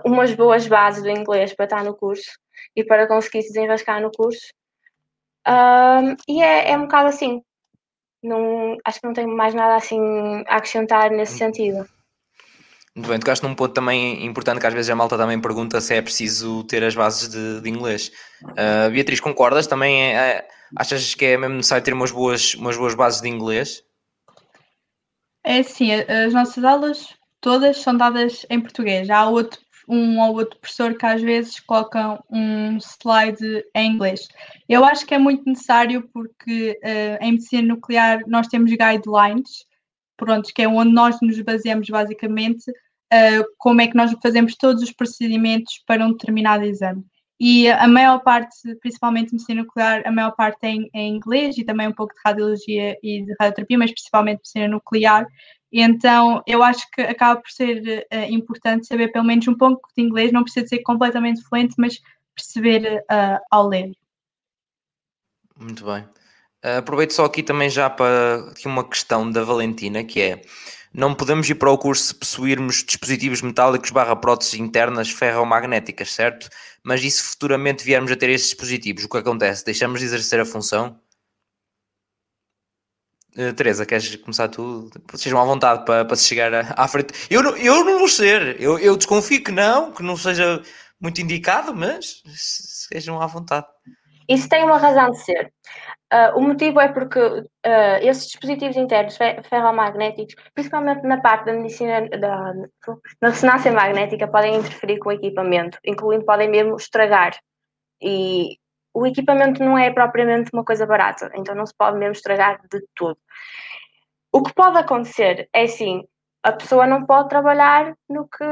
Speaker 2: umas boas bases do inglês para estar no curso e para conseguir se desenrascar no curso. Um, e é, é um bocado assim. Não, acho que não tenho mais nada assim a acrescentar nesse sentido.
Speaker 1: Muito bem, tocaste num ponto também importante que às vezes a malta também pergunta se é preciso ter as bases de, de inglês. Uh, Beatriz, concordas? Também é, é, achas que é mesmo necessário ter umas boas, umas boas bases de inglês?
Speaker 3: É sim, as nossas aulas todas são dadas em português. Há outro um ou outro professor que às vezes coloca um slide em inglês. Eu acho que é muito necessário porque uh, em medicina nuclear nós temos guidelines, pronto, que é onde nós nos baseamos basicamente uh, como é que nós fazemos todos os procedimentos para um determinado exame. E a maior parte, principalmente medicina nuclear, a maior parte é em, é em inglês e também um pouco de radiologia e de radioterapia, mas principalmente medicina nuclear. Então eu acho que acaba por ser uh, importante saber pelo menos um pouco de inglês, não precisa ser completamente fluente, mas perceber uh, ao ler.
Speaker 1: Muito bem. Uh, aproveito só aqui também já para aqui uma questão da Valentina, que é não podemos ir para o curso se possuirmos dispositivos metálicos barra próteses internas ferromagnéticas, certo? Mas e se futuramente viermos a ter esses dispositivos, o que acontece? Deixamos de exercer a função? Uh, Teresa, queres começar tu? Sejam à vontade para, para se chegar à, frente. Eu não, eu não vou ser, eu, eu desconfio que não, que não seja muito indicado, mas sejam à vontade.
Speaker 2: Isso tem uma razão de ser. Uh, o motivo é porque uh, esses dispositivos internos ferromagnéticos, principalmente na parte da medicina da, da ressonância magnética, podem interferir com o equipamento, incluindo podem mesmo estragar. E o equipamento não é propriamente uma coisa barata, então não se pode mesmo estragar de tudo. O que pode acontecer é sim, a pessoa não pode trabalhar no que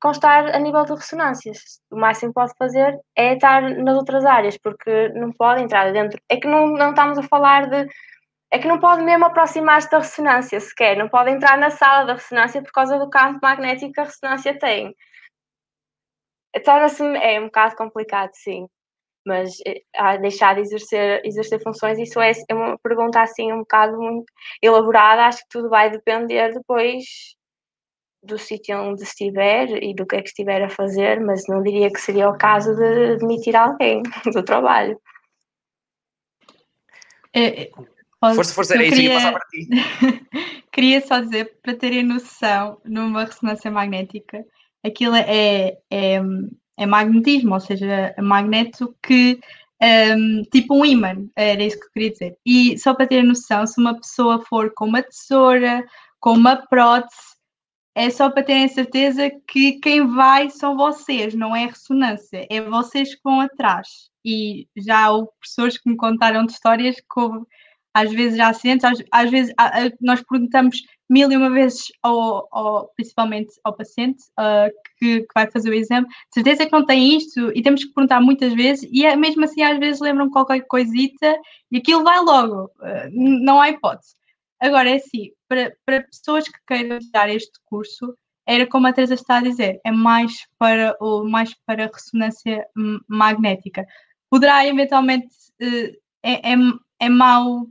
Speaker 2: constar a nível de ressonâncias. O máximo que pode fazer é estar nas outras áreas, porque não pode entrar dentro. É que não, não estamos a falar de. É que não pode mesmo aproximar-se da ressonância sequer, não pode entrar na sala da ressonância por causa do campo magnético que a ressonância tem. Torna-se. É um bocado complicado, sim. Mas eh, a deixar de exercer, exercer funções, isso é, é uma pergunta assim um bocado muito elaborada. Acho que tudo vai depender depois do sítio onde estiver e do que é que estiver a fazer, mas não diria que seria o caso de demitir alguém (laughs) do trabalho.
Speaker 3: É,
Speaker 1: é força, força, era isso queria... passar para ti. (laughs)
Speaker 3: queria só dizer, para terem noção, numa ressonância magnética, aquilo é, é, é magnetismo, ou seja, é magneto que um, tipo um imã, era isso que eu queria dizer. E só para ter noção, se uma pessoa for com uma tesoura, com uma prótese, é só para terem certeza que quem vai são vocês, não é ressonância, é vocês que vão atrás. E já houve pessoas que me contaram de histórias que houve, às vezes há acidentes, às, às vezes nós perguntamos mil e uma vezes, ao, ao principalmente ao paciente uh, que, que, vai fazer o exame, certeza que não tem isto, e temos que perguntar muitas vezes, e é, mesmo assim às vezes lembram qualquer coisita e aquilo vai logo, uh, não há hipótese. Agora, é assim, para, para pessoas que queiram dar este curso, era como a Teresa está a dizer, é mais para, o, mais para ressonância magnética. Poderá eventualmente, eh, é, é, é mau,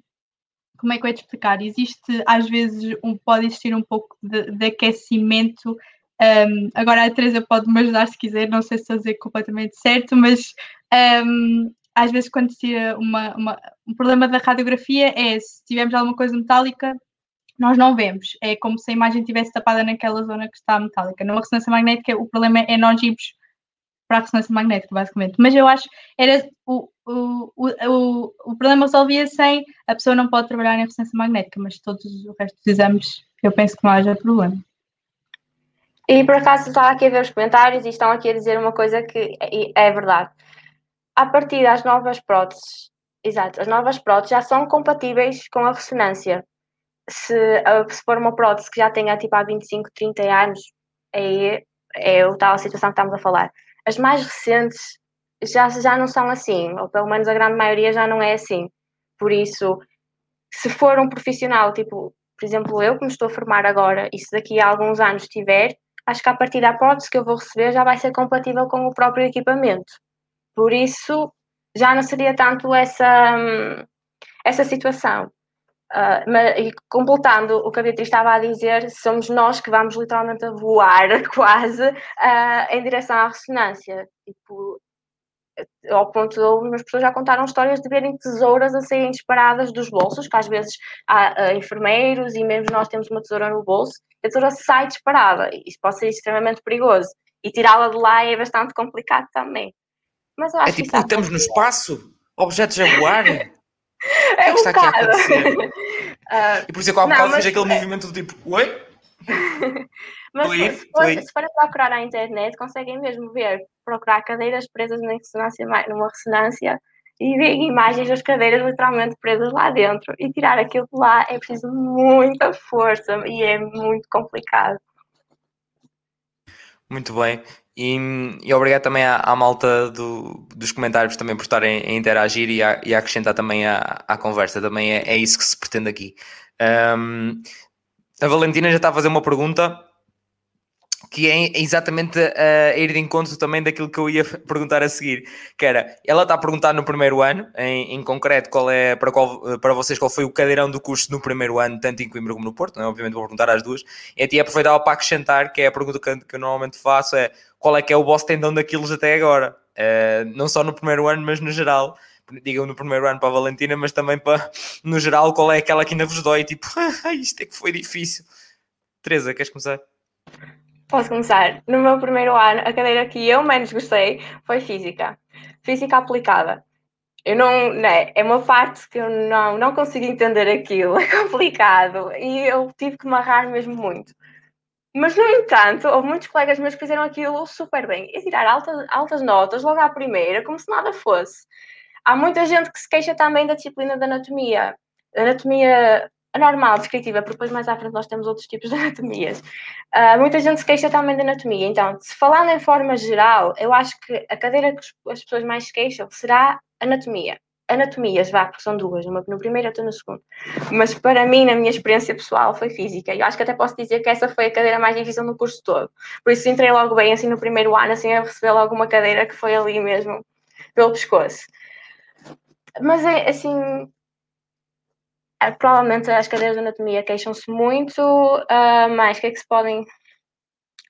Speaker 3: como é que eu ia te explicar? Existe, às vezes, um, pode existir um pouco de, de aquecimento. Um, agora a Teresa pode me ajudar se quiser, não sei se estou a dizer completamente certo, mas um, às vezes quando tira uma, uma, um problema da radiografia é se tivermos alguma coisa metálica, nós não vemos. É como se a imagem estivesse tapada naquela zona que está metálica. Numa ressonância magnética, o problema é nós irmos para a ressonância magnética, basicamente. Mas eu acho era o, o, o, o problema resolvia sem a pessoa não pode trabalhar em ressonância magnética, mas todos os restos dos exames eu penso que não haja problema.
Speaker 2: E por acaso estava aqui a ver os comentários e estão aqui a dizer uma coisa que é, é verdade a partir das novas próteses, exato, as novas próteses já são compatíveis com a ressonância. Se, se for uma prótese que já tenha tipo há 25, 30 anos, aí é o tal situação que estamos a falar. As mais recentes já, já não são assim, ou pelo menos a grande maioria já não é assim. Por isso, se for um profissional, tipo, por exemplo, eu que me estou a formar agora, e se daqui a alguns anos tiver, acho que a partir da prótese que eu vou receber já vai ser compatível com o próprio equipamento. Por isso, já não seria tanto essa, essa situação. Uh, mas, e completando o que a Beatriz estava a dizer, somos nós que vamos literalmente a voar (laughs) quase uh, em direção à ressonância. Tipo, ao ponto de algumas pessoas já contaram histórias de verem tesouras a serem disparadas dos bolsos, que às vezes há uh, enfermeiros e mesmo nós temos uma tesoura no bolso, a tesoura sai disparada. Isso pode ser extremamente perigoso. E tirá-la de lá é bastante complicado também.
Speaker 1: Mas eu acho é tipo, que estamos no espaço, objetos a voar. (laughs)
Speaker 2: É, é um está bocado. aqui a acontecer?
Speaker 1: Uh, (laughs) e por isso é que há um bocado fez aquele movimento do tipo, oi? (laughs)
Speaker 2: mas se, se, for, se for procurar na internet, conseguem mesmo ver, procurar cadeiras presas na ressonância, numa ressonância e ver imagens das cadeiras literalmente presas lá dentro e tirar aquilo de lá é preciso muita força e é muito complicado.
Speaker 1: Muito bem. E, e obrigado também à, à malta do, dos comentários também por estarem a interagir e a, e a acrescentar também à, conversa. Também é, é, isso que se pretende aqui. Um, a Valentina já está a fazer uma pergunta que é exatamente a, ir de encontro também daquilo que eu ia (laughs) perguntar a seguir, que era, ela está a perguntar no primeiro ano, em, em concreto, qual é, para, qual, para vocês, qual foi o cadeirão do curso no primeiro ano, tanto em Coimbra como no Porto, não é? obviamente vou perguntar às duas, e até aproveitava para acrescentar, que é a pergunta que, que eu normalmente faço, é qual é que é o vosso tendão daqueles até agora? Uh, não só no primeiro ano, mas no geral, digam no primeiro ano para a Valentina, mas também para, (laughs) no geral, qual é aquela que ainda vos dói, tipo, (laughs) isto é que foi difícil. Teresa, queres começar?
Speaker 2: Posso começar? No meu primeiro ano, a cadeira que eu menos gostei foi Física. Física aplicada. Eu não, né, é uma parte que eu não, não consigo entender aquilo, (laughs) é complicado e eu tive que marrar mesmo muito. Mas, no entanto, houve muitos colegas meus que fizeram aquilo super bem e tirar altas, altas notas logo à primeira, como se nada fosse. Há muita gente que se queixa também da disciplina de anatomia. Anatomia normal, descritiva, porque depois mais à frente nós temos outros tipos de anatomias. Uh, muita gente se queixa também de anatomia. Então, se falando em forma geral, eu acho que a cadeira que as pessoas mais se queixam será anatomia. Anatomias, vá, porque são duas, uma no primeiro e outra no segundo. Mas para mim, na minha experiência pessoal, foi física. Eu acho que até posso dizer que essa foi a cadeira mais difícil no curso todo. Por isso entrei logo bem, assim, no primeiro ano, assim, a receber logo uma cadeira que foi ali mesmo, pelo pescoço. Mas, é, assim, provavelmente as cadeiras de anatomia queixam-se muito, uh, mas o que é que se podem.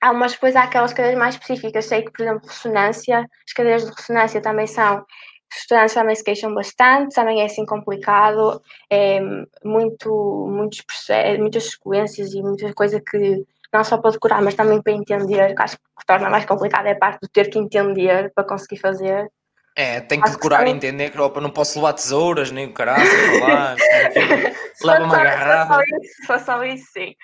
Speaker 2: Há umas, depois há aquelas cadeiras mais específicas, sei que, por exemplo, ressonância, as cadeiras de ressonância também são, os estudantes também se queixam bastante, também é assim complicado, é muito, muitos muitas sequências e muita coisa que não só para decorar, mas também para entender, que acho que torna mais complicado é a parte de ter que entender para conseguir fazer.
Speaker 1: É, tem que decorar e entender que opa, não posso levar tesouras, nem o caralho, lá, (laughs) leva uma garrafa.
Speaker 2: Só só isso, sim.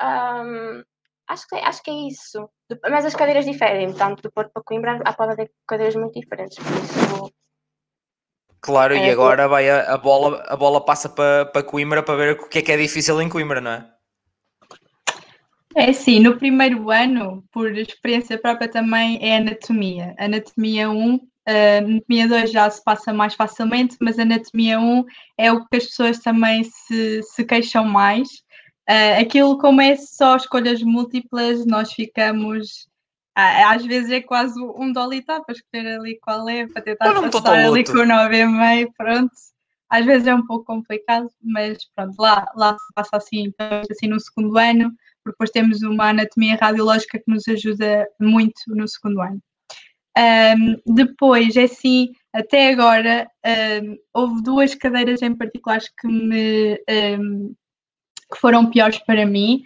Speaker 2: Um, acho, que, acho que é isso. Mas as cadeiras diferem, tanto do Porto para Coimbra há pode haver cadeiras muito diferentes, por isso...
Speaker 1: Claro, é, e agora vai a, a, bola, a bola passa para, para Coimbra para ver o que é que é difícil em Coimbra, não é?
Speaker 3: É sim, no primeiro ano, por experiência própria também, é anatomia. Anatomia 1 Uh, anatomia 2 já se passa mais facilmente, mas a anatomia 1 é o que as pessoas também se, se queixam mais. Uh, aquilo, como é só escolhas múltiplas, nós ficamos. Às vezes é quase um dolitá para escolher ali qual é, para tentar passar ali com o 9,5, pronto. Às vezes é um pouco complicado, mas pronto, lá, lá se passa assim, assim no segundo ano, porque depois temos uma anatomia radiológica que nos ajuda muito no segundo ano. Um, depois, é assim, até agora, um, houve duas cadeiras em particulares que me um, que foram piores para mim,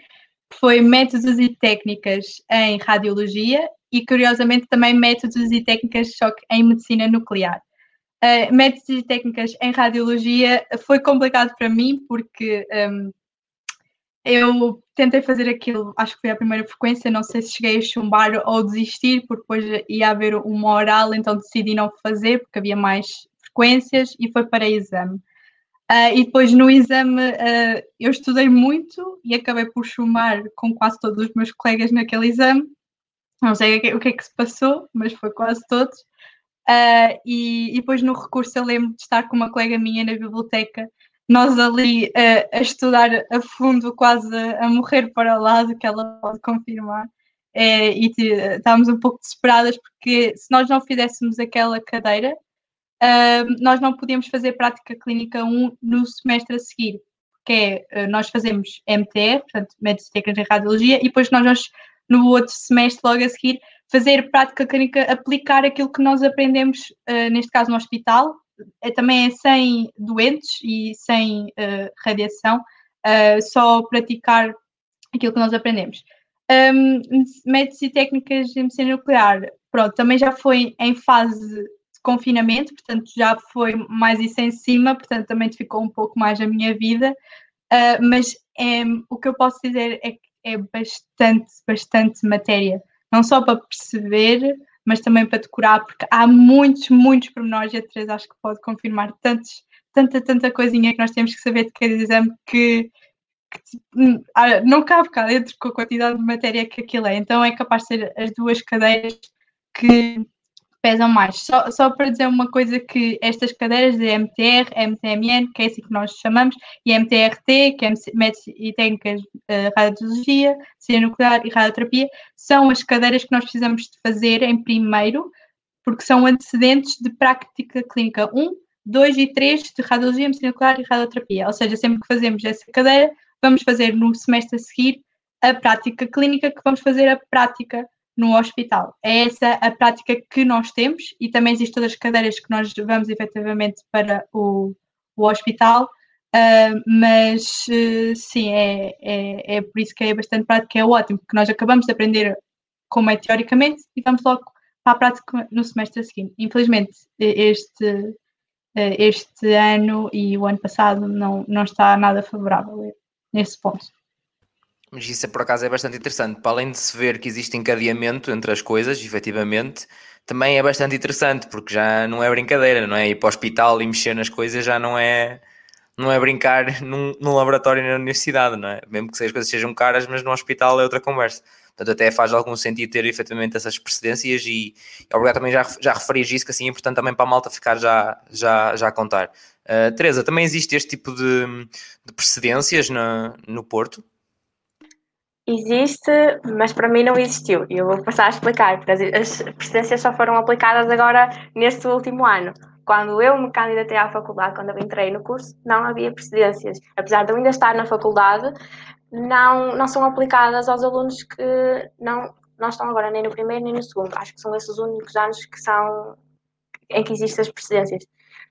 Speaker 3: que foi métodos e técnicas em radiologia e, curiosamente, também métodos e técnicas em medicina nuclear. Uh, métodos e técnicas em radiologia foi complicado para mim porque um, eu tentei fazer aquilo, acho que foi a primeira frequência, não sei se cheguei a chumbar ou desistir, porque depois ia haver uma oral, então decidi não fazer, porque havia mais frequências e foi para exame. Uh, e depois no exame uh, eu estudei muito e acabei por chumbar com quase todos os meus colegas naquele exame. Não sei o que, o que é que se passou, mas foi quase todos. Uh, e, e, depois no recurso eu lembro de estar com uma colega minha na biblioteca nós ali uh, a estudar a fundo, quase a, a, morrer para o lado, que ela pode confirmar. É, e estávamos um pouco desesperadas porque se nós não fizéssemos aquela cadeira, uh, nós não podíamos fazer prática clínica 1 no semestre a seguir, porque é, uh, nós fazemos MTR, portanto, Médicos Técnicos em Radiologia, e depois nós, nós, no outro semestre, logo a seguir, fazer prática clínica, aplicar aquilo que nós aprendemos, uh, neste caso no hospital, também é sem doentes e sem uh, radiação, uh, só praticar aquilo que nós aprendemos. Um, métodos e técnicas de medicina nuclear, pronto, também já foi em fase de confinamento, portanto já foi mais isso em cima, portanto também ficou um pouco mais a minha vida, uh, mas é, o que eu posso dizer é que é bastante, bastante matéria, não só para perceber, mas também para decorar, porque há muitos, muitos pormenores, e a Teresa acho que pode confirmar tantos, tanta, tanta coisinha que nós temos que saber de cada exame que, hum, ah, não cabe cá dentro com a quantidade de matéria que aquilo é. Então é capaz de ser as duas cadeiras que pesam mais. Só, só para dizer uma coisa que estas cadeiras de MTR, MTMN, que é assim que nós chamamos, e MTRT, que é Métodos e Técnicas de uh, Radiologia, Ciência Nuclear e Radioterapia, são as cadeiras que nós precisamos de fazer em primeiro, porque são antecedentes de prática clínica 1, 2 e 3 de Radiologia, Medicina Nuclear e Radioterapia. Ou seja, sempre que fazemos essa cadeira, vamos fazer no semestre a seguir a prática clínica, que vamos fazer a prática no hospital. É essa a prática que nós temos e também existem todas as cadeiras que nós vamos efetivamente para o, o hospital, uh, mas uh, sim, é, é, é por isso que é bastante prática, é ótimo, porque nós acabamos de aprender como é teoricamente e vamos logo para a prática no semestre seguinte. Infelizmente, este, este ano e o ano passado não, não está nada favorável nesse ponto.
Speaker 1: Mas isso por acaso é bastante interessante. Para além de se ver que existe encadeamento entre as coisas, efetivamente, também é bastante interessante, porque já não é brincadeira, não é? Ir para o hospital e mexer nas coisas já não é, não é brincar (laughs) num, num laboratório na universidade, não é? Mesmo que as coisas sejam caras, mas no hospital é outra conversa. Portanto, até faz algum sentido ter efetivamente essas precedências e, e obrigado também já, já referis isso, que assim é importante também para a malta ficar já, já, já a contar. Uh, Teresa, também existe este tipo de, de precedências no, no Porto?
Speaker 2: Existe, mas para mim não existiu. E eu vou passar a explicar, porque as precedências só foram aplicadas agora neste último ano. Quando eu me candidatei à faculdade, quando eu entrei no curso, não havia precedências. Apesar de eu ainda estar na faculdade, não, não são aplicadas aos alunos que não, não estão agora nem no primeiro nem no segundo. Acho que são esses os únicos anos que são em que existem as precedências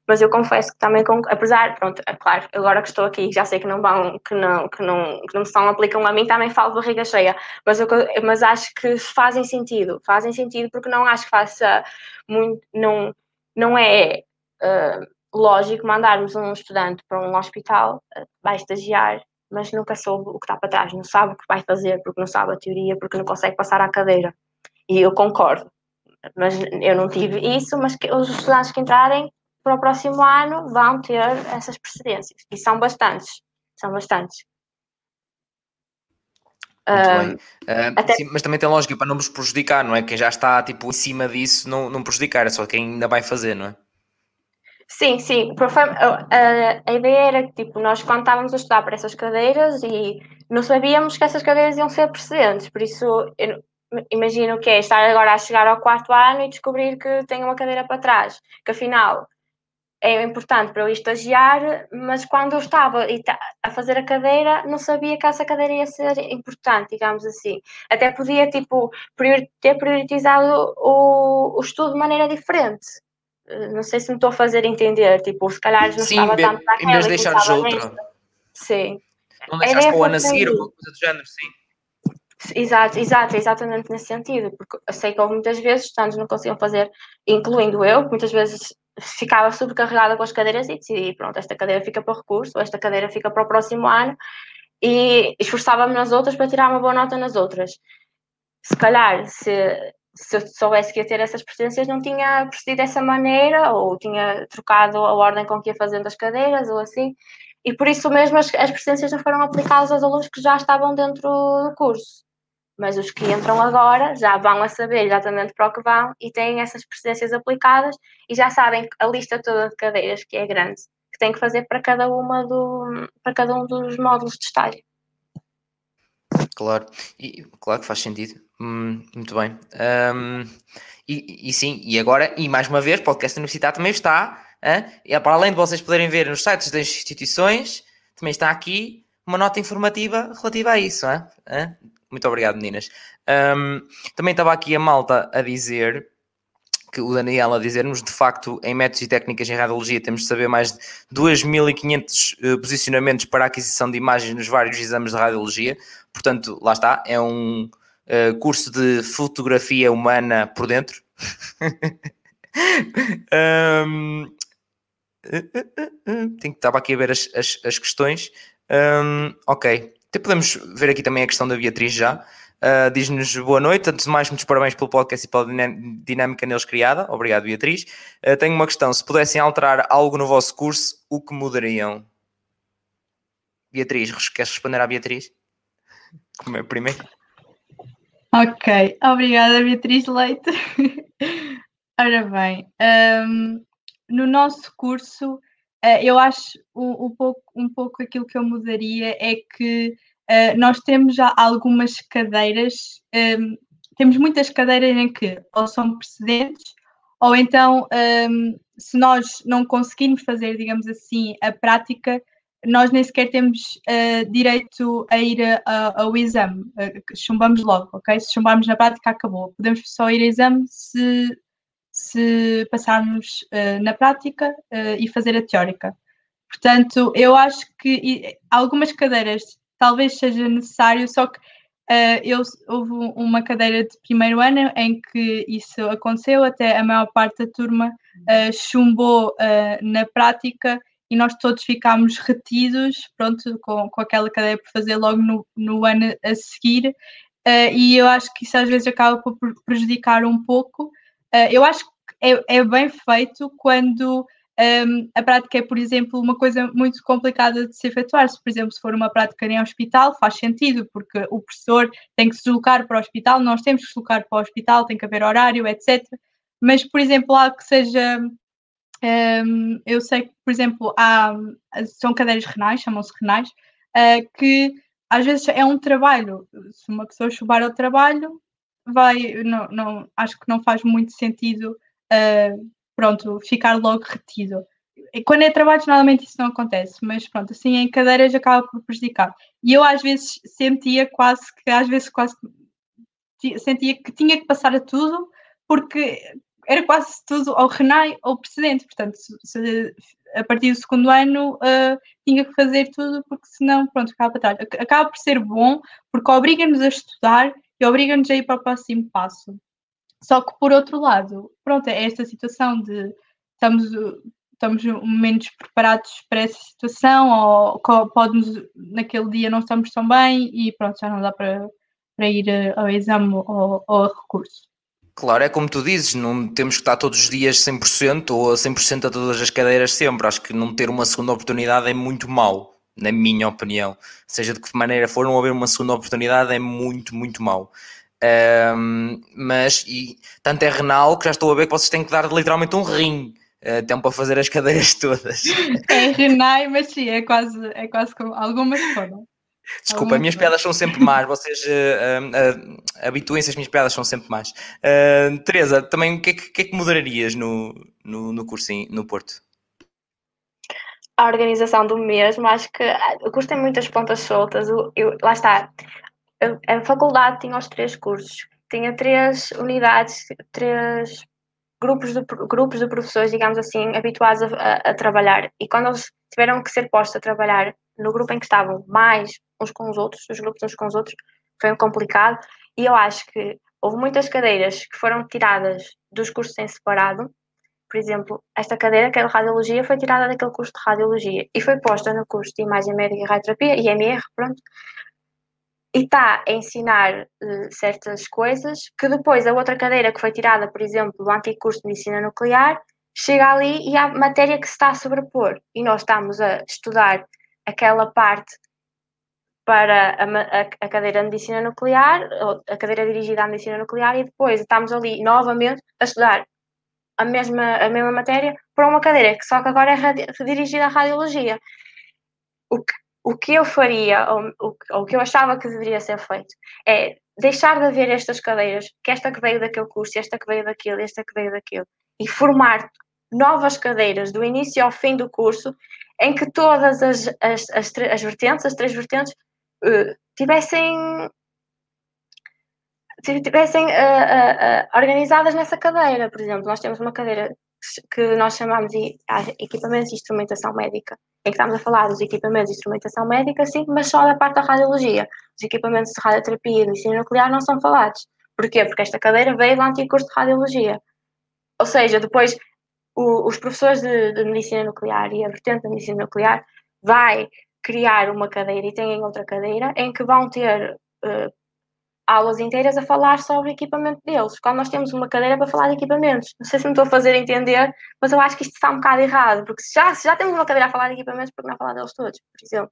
Speaker 2: mas eu confesso que também, apesar, pronto, é claro, agora que estou aqui, já sei que não vão, que não, que não, que não são, aplicam a mim, também falo barriga cheia, mas, eu, mas acho que fazem sentido, fazem sentido porque não acho que faça muito, não, não é uh, lógico mandarmos um estudante para um hospital, uh, vai estagiar, mas nunca soube o que está para trás, não sabe o que vai fazer, porque não sabe a teoria, porque não consegue passar à cadeira. E eu concordo, mas eu não tive isso, mas que, os estudantes que entrarem para o próximo ano vão ter essas precedências. E são bastantes. São bastantes.
Speaker 1: Uh, até... sim, mas também tem lógica para não nos prejudicar, não é? Quem já está tipo, em cima disso não, não prejudicar, é só quem ainda vai fazer, não é?
Speaker 2: Sim, sim. A, a ideia era que tipo, nós quando estávamos a estudar para essas cadeiras e não sabíamos que essas cadeiras iam ser precedentes, por isso eu, imagino que é estar agora a chegar ao quarto ano e descobrir que tem uma cadeira para trás, que afinal é importante para eu estagiar, mas quando eu estava a fazer a cadeira, não sabia que essa cadeira ia ser importante, digamos assim. Até podia, tipo, ter priorizado o, o estudo de maneira diferente. Eh, não sei se me estou a fazer entender, tipo, se calhar não
Speaker 1: Sim,
Speaker 2: estava
Speaker 1: tanto naquela em vez de deixares outra.
Speaker 2: Sim.
Speaker 1: Não deixaste para o ano a seguir ou coisa do género, sim.
Speaker 2: Exato, exato, exatamente nesse sentido, porque eu sei que houve muitas vezes estudantes não conseguiam fazer, incluindo eu, que muitas vezes ficava sobrecarregada com as cadeiras e decidi, pronto, esta cadeira fica para o recurso, esta cadeira fica para o próximo ano e esforçava-me nas outras para tirar uma boa nota nas outras. Se calhar, se, se eu soubesse que ia ter essas preferências, não tinha procedido dessa maneira ou tinha trocado a ordem com que ia fazendo as cadeiras ou assim. E por isso mesmo as, as não foram aplicadas aos alunos que já estavam dentro do curso mas os que entram agora já vão a saber exatamente para o que vão e têm essas precedências aplicadas e já sabem a lista toda de cadeiras, que é grande, que têm que fazer para cada, uma do, para cada um dos módulos de estágio.
Speaker 1: Claro, e, claro que faz sentido. Hum, muito bem. Um, e, e, sim, e agora, e mais uma vez, o podcast universitário também está, hein? e para além de vocês poderem ver nos sites das instituições, também está aqui uma nota informativa relativa a isso. Hein? Muito obrigado, meninas. Um, também estava aqui a malta a dizer que o Daniel a dizer-nos, de facto, em métodos e técnicas em radiologia temos de saber mais de 2.500 uh, eh, posicionamentos para aquisição de imagens nos vários exames de radiologia. Portanto, lá está, é um uh, curso de fotografia humana por dentro. (laughs) um, uh, tenho que estava aqui a ver as, as, as questões. Um, ok. Podemos ver aqui também a questão da Beatriz já. Uh, Diz-nos boa noite. Antes de mais, muitos parabéns pelo podcast e pela dinâmica neles criada. Obrigado, Beatriz. Uh, tenho uma questão: se pudessem alterar algo no vosso curso, o que mudariam? Beatriz, queres responder à Beatriz? Como é primeiro?
Speaker 3: Ok, obrigada Beatriz Leite. (laughs) Ora bem, um, no nosso curso, eu acho um, um, pouco, um pouco aquilo que eu mudaria é que uh, nós temos já algumas cadeiras, um, temos muitas cadeiras em que ou são precedentes, ou então, hum, se nós não conseguirmos fazer, digamos assim, a prática, nós nem sequer temos uh, direito a ir a, ao exame. Uh, chumbamos logo, ok? Se chumbarmos na prática, acabou. Podemos só ir ao exame se, se passarmos uh, na prática e fazer a teórica. Portanto, eu acho que algumas cadeiras talvez seja necessário, só que eu, houve uma cadeira de primeiro ano em que isso aconteceu, até a maior parte da turma chumbou na prática e nós todos ficámos retidos, pronto, com, com aquela cadeia por fazer logo no, no ano a seguir, uh, e eu acho que isso às vezes acaba por prejudicar um pouco. Uh, eu acho que é, é bem feito quando um, a prática é, por exemplo, uma coisa muito complicada de se efetuar. Se, por exemplo, se for uma prática em hospital, faz sentido, porque o professor tem que se deslocar para o hospital, nós temos que se deslocar para o hospital, tem que haver horário, etc. Mas, por exemplo, algo que seja um, eu sei que, por exemplo, há, são cadeiras renais, chamam-se renais, uh, que às vezes é um trabalho. Se uma pessoa chubar ao trabalho, vai, não, não, acho que não faz muito sentido, uh, pronto, ficar logo retido. E quando é trabalho, normalmente isso não acontece, mas pronto, assim em cadeiras acaba por prejudicar. E eu às vezes sentia quase que, às vezes quase sentia que tinha que passar a tudo, porque era quase tudo ao RENAI ou precedente, portanto, se, a partir do segundo ano uh, tinha que fazer tudo, porque senão, pronto, acaba para trás. Acaba por ser bom, porque obriga-nos a estudar e obriga-nos a ir para o próximo passo. Só que, por outro lado, pronto, é esta situação de estamos, estamos menos preparados para essa situação, ou pode naquele dia não estamos tão bem e pronto, já não dá para, para ir eh, ao exame ou ao recurso.
Speaker 1: Claro, é como tu dizes, não temos que estar todos os dias 100% ou a 100% a todas as cadeiras sempre. Acho que não ter uma segunda oportunidade é muito mau, na minha opinião. Seja de que maneira for, não haver uma segunda oportunidade é muito, muito mau. Um, mas, e tanto é renal que já estou a ver que vocês têm que dar literalmente um rim. Uh, tempo para fazer as cadeiras (laughs) todas.
Speaker 3: É renai, mas sim, é quase, é quase como algumas foram.
Speaker 1: Desculpa, as minhas piadas são sempre más, vocês uh, uh, uh, habituem-se, as minhas piadas são sempre más. Teresa, também o que é que, que, é que mudararias no, no, no curso em, no Porto?
Speaker 2: A organização do mesmo, acho que curso tem muitas pontas soltas, eu, eu, lá está, a, a faculdade tinha os três cursos, tinha três unidades, três grupos de, grupos de professores, digamos assim, habituados a, a, a trabalhar, e quando eles tiveram que ser postos a trabalhar no grupo em que estavam mais uns com os outros, os grupos uns com os outros, foi complicado. E eu acho que houve muitas cadeiras que foram tiradas dos cursos em separado. Por exemplo, esta cadeira, que é de radiologia, foi tirada daquele curso de radiologia e foi posta no curso de imagem médica e radioterapia, IMR, pronto. E está a ensinar uh, certas coisas que depois a outra cadeira que foi tirada, por exemplo, do antigo curso de medicina nuclear, chega ali e há matéria que se está a sobrepor. E nós estamos a estudar aquela parte para a, a, a, cadeira de medicina nuclear, a cadeira dirigida à medicina nuclear, e depois estamos ali novamente a estudar a mesma, a mesma matéria para uma cadeira, que só que agora é dirigida à radiologia. O que, o que eu faria, ou, ou o que eu achava que deveria ser feito, é deixar de haver estas cadeiras, que esta que veio daquele curso, esta que veio daquilo, esta que veio daquilo, e formar novas cadeiras do início ao fim do curso, em que todas as, as, as, as vertentes, as três vertentes, uh, tivessem tivessem uh, uh, organizadas nessa cadeira. Por exemplo, nós temos uma cadeira que nós chamamos de equipamentos de instrumentação médica, em que estamos a falar dos equipamentos de instrumentação médica, sim, mas só da parte da radiologia. Os equipamentos de radioterapia e medicina nuclear não são falados. Porquê? Porque esta cadeira veio do antigo curso de radiologia. Ou seja, depois o, os professores de, de, medicina nuclear e a vertente da medicina nuclear vai criar uma cadeira e têm outra cadeira em que vão ter uh, aulas inteiras a falar sobre o equipamento deles. Quando nós temos uma cadeira para falar de equipamentos. Não sei se me estou a fazer entender, mas eu acho que isto está um bocado errado, porque se já, se já temos uma cadeira a falar de equipamentos, porque não falar deles todos, por exemplo.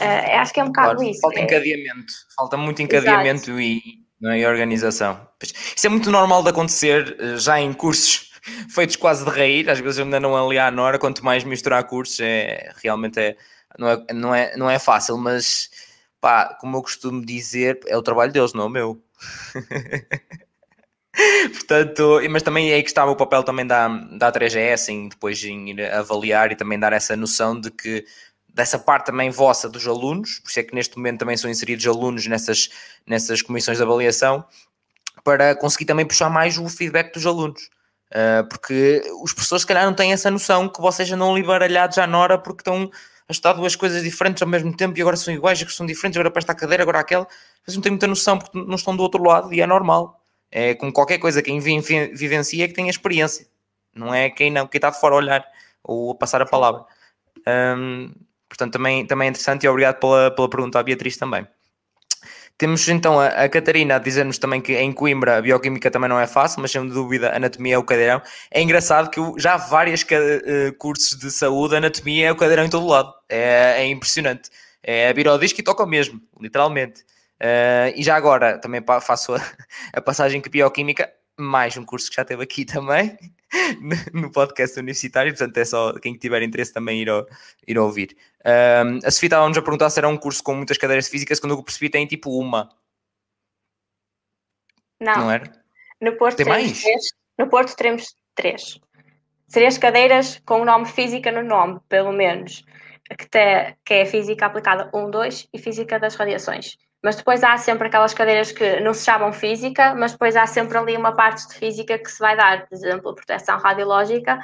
Speaker 2: Uh, acho que é um bocado
Speaker 1: claro,
Speaker 2: isso.
Speaker 1: Falta
Speaker 2: é...
Speaker 1: encadeamento, falta muito encadeamento e, é? e organização. Isso é muito normal de acontecer eh, já em cursos (laughs) feitos quase de raiz, às vezes ainda não ali à Nora, quanto mais misturar cursos, é, realmente é, não, é, não, é, não é fácil, mas pá, como eu costumo dizer, é o trabalho deles, não é o meu. (laughs) Portanto, mas também é aí que estava o papel também da, da 3GS em depois em ir avaliar e também dar essa noção de que dessa parte também vossa dos alunos, por isso é que neste momento também são inseridos alunos nessas, nessas comissões de avaliação, para conseguir também puxar mais o feedback dos alunos. Uh, porque os professores, se calhar, não têm essa noção que vocês já não liberalhados já na hora porque estão a estudar duas coisas diferentes ao mesmo tempo e agora são iguais, que são diferentes, agora para esta cadeira, agora aquela. Vocês não têm muita noção porque não estão do outro lado e é normal. É como qualquer coisa, quem vivencia é que tem a experiência, não é quem não, quem está de fora a olhar ou a passar a palavra. Portanto, também, também é interessante e obrigado pela, pela pergunta à Beatriz também. Temos então a, a Catarina a dizer-nos também que em Coimbra a bioquímica também não é fácil, mas sem dúvida anatomia é o cadeirão. É engraçado que já há vários uh, cursos de saúde, anatomia é o cadeirão em todo lado. É, é impressionante. É a vir ao disco e toca o mesmo, literalmente. Uh, e já agora também faço a, (laughs) a passagem que bioquímica, mais um curso que já teve aqui também, (laughs) no podcast universitário, portanto é só quem tiver interesse também ir, ao, ir ouvir. Um, a Sofia estava-nos a perguntar se era um curso com muitas cadeiras físicas, quando eu percebi tem tipo uma.
Speaker 2: Não.
Speaker 1: Não era?
Speaker 2: No Porto tem mais? Três, no Porto teremos três. Três cadeiras com o nome física no nome, pelo menos. Que, te, que é Física Aplicada 1, 2 e Física das Radiações. Mas depois há sempre aquelas cadeiras que não se chamam física, mas depois há sempre ali uma parte de física que se vai dar, por exemplo, proteção radiológica,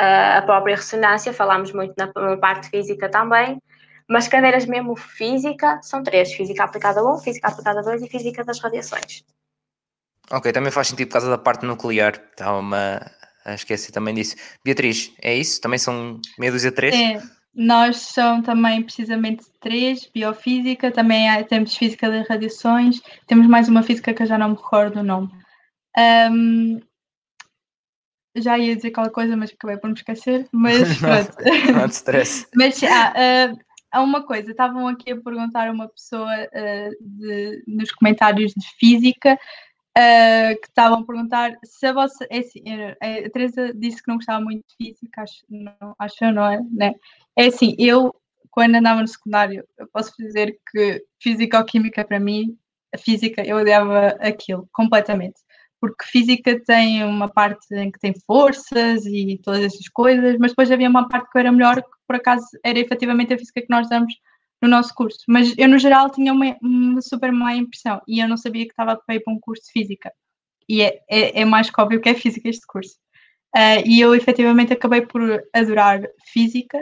Speaker 2: a própria ressonância, falámos muito na parte física também, mas cadeiras mesmo física são três: física aplicada 1, física aplicada 2 e física das radiações.
Speaker 1: Ok, também faz sentido por causa da parte nuclear. Estava uma. Esqueci também disso. Beatriz, é isso? Também são meia dúzia de três?
Speaker 3: É. Nós são também precisamente três, biofísica, também há, temos física das radiações, temos mais uma física que eu já não me recordo o nome. Um, já ia dizer aquela coisa, mas acabei por me esquecer, mas (laughs) pronto.
Speaker 1: não, de stress. (laughs)
Speaker 3: mas ah, uh, há uma coisa, estavam aqui a perguntar a uma pessoa uh, de, nos comentários de física uh, que estavam a perguntar se a vossa. É assim, a Teresa disse que não gostava muito de física, acho, não, acho eu, não é? Né? É assim, eu, quando andava no secundário, eu posso dizer que física ou química, para mim, a física, eu odiava aquilo completamente. Porque física tem uma parte em que tem forças e todas essas coisas, mas depois havia uma parte que era melhor, que por acaso era efetivamente a física que nós damos no nosso curso. Mas eu, no geral, tinha uma, uma super má impressão e eu não sabia que estava para ir para um curso de física. E é, é, é mais que óbvio que é física este curso. Uh, e eu efetivamente acabei por adorar física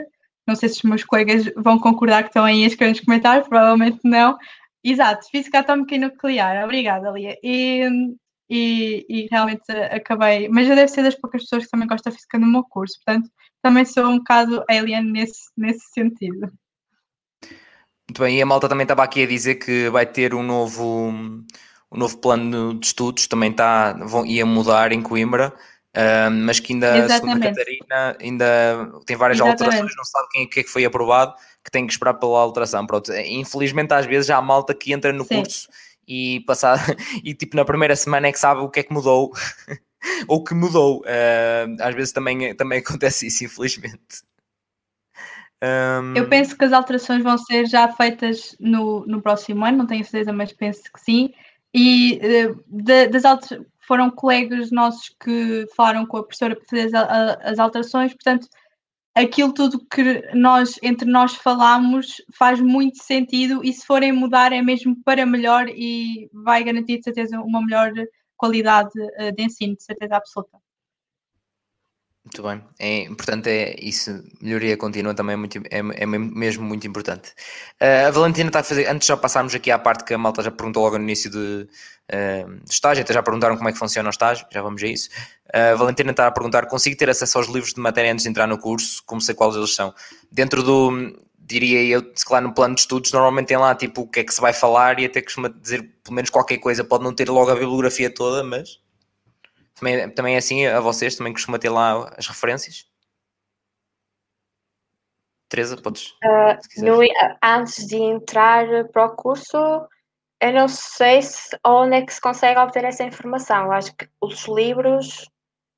Speaker 3: não sei se os meus colegas vão concordar que estão aí a escrever nos comentários, provavelmente não. Exato, física atómica e nuclear. Obrigada, Lia. E, e, e, realmente acabei. Mas já deve ser das poucas pessoas que também gostam de física no meu curso, portanto, também sou um bocado alien nesse, nesse sentido.
Speaker 1: Muito bem, e a malta também estava aqui a dizer que vai ter um novo, um novo plano de estudos, também está, vão, ia mudar em Coimbra. Uh, mas que ainda, Exatamente. segundo a Catarina, ainda tem várias Exatamente. alterações, não sabe quem é que foi aprovado, que tem que esperar pela alteração. Pronto, infelizmente às vezes já há malta que entra no Sim. curso e passar (laughs) e tipo na primeira semana é que sabe o que é que mudou (laughs) ou que mudou. Uh, às vezes também, também (laughs) acontece isso, infelizmente.
Speaker 3: Um... Eu penso que as alterações vão ser já feitas no, no próximo ano, não tenho certeza, mas penso que sim. E uh, de, das alterações foram colegas nossos que falaram com a professora para fazer as alterações, portanto, aquilo tudo que nós, entre nós falamos faz muito sentido e se forem mudar é mesmo para melhor e vai garantir de certeza uma melhor qualidade eh, de ensino, de certeza absoluta.
Speaker 1: Muito bem, é importante é isso, melhoria contínua também é, muito, é, é mesmo muito importante. Uh, a Valentina está a fazer, antes já passarmos aqui à parte que a malta já perguntou logo no início uh, do estágio, até já perguntaram como é que funciona o estágio, já vamos a isso. Uh, a Valentina está a perguntar: consigo ter acesso aos livros de matéria antes de entrar no curso? Como sei quais eles são? Dentro do, diria eu, se claro, no plano de estudos, normalmente tem lá tipo o que é que se vai falar e até costuma dizer pelo menos qualquer coisa, pode não ter logo a bibliografia toda, mas também, também é assim a vocês? Também costuma ter lá as referências? Teresa, podes.
Speaker 2: Uh, no, antes de entrar para o curso, eu não sei se, onde é que se consegue obter essa informação. Acho que os livros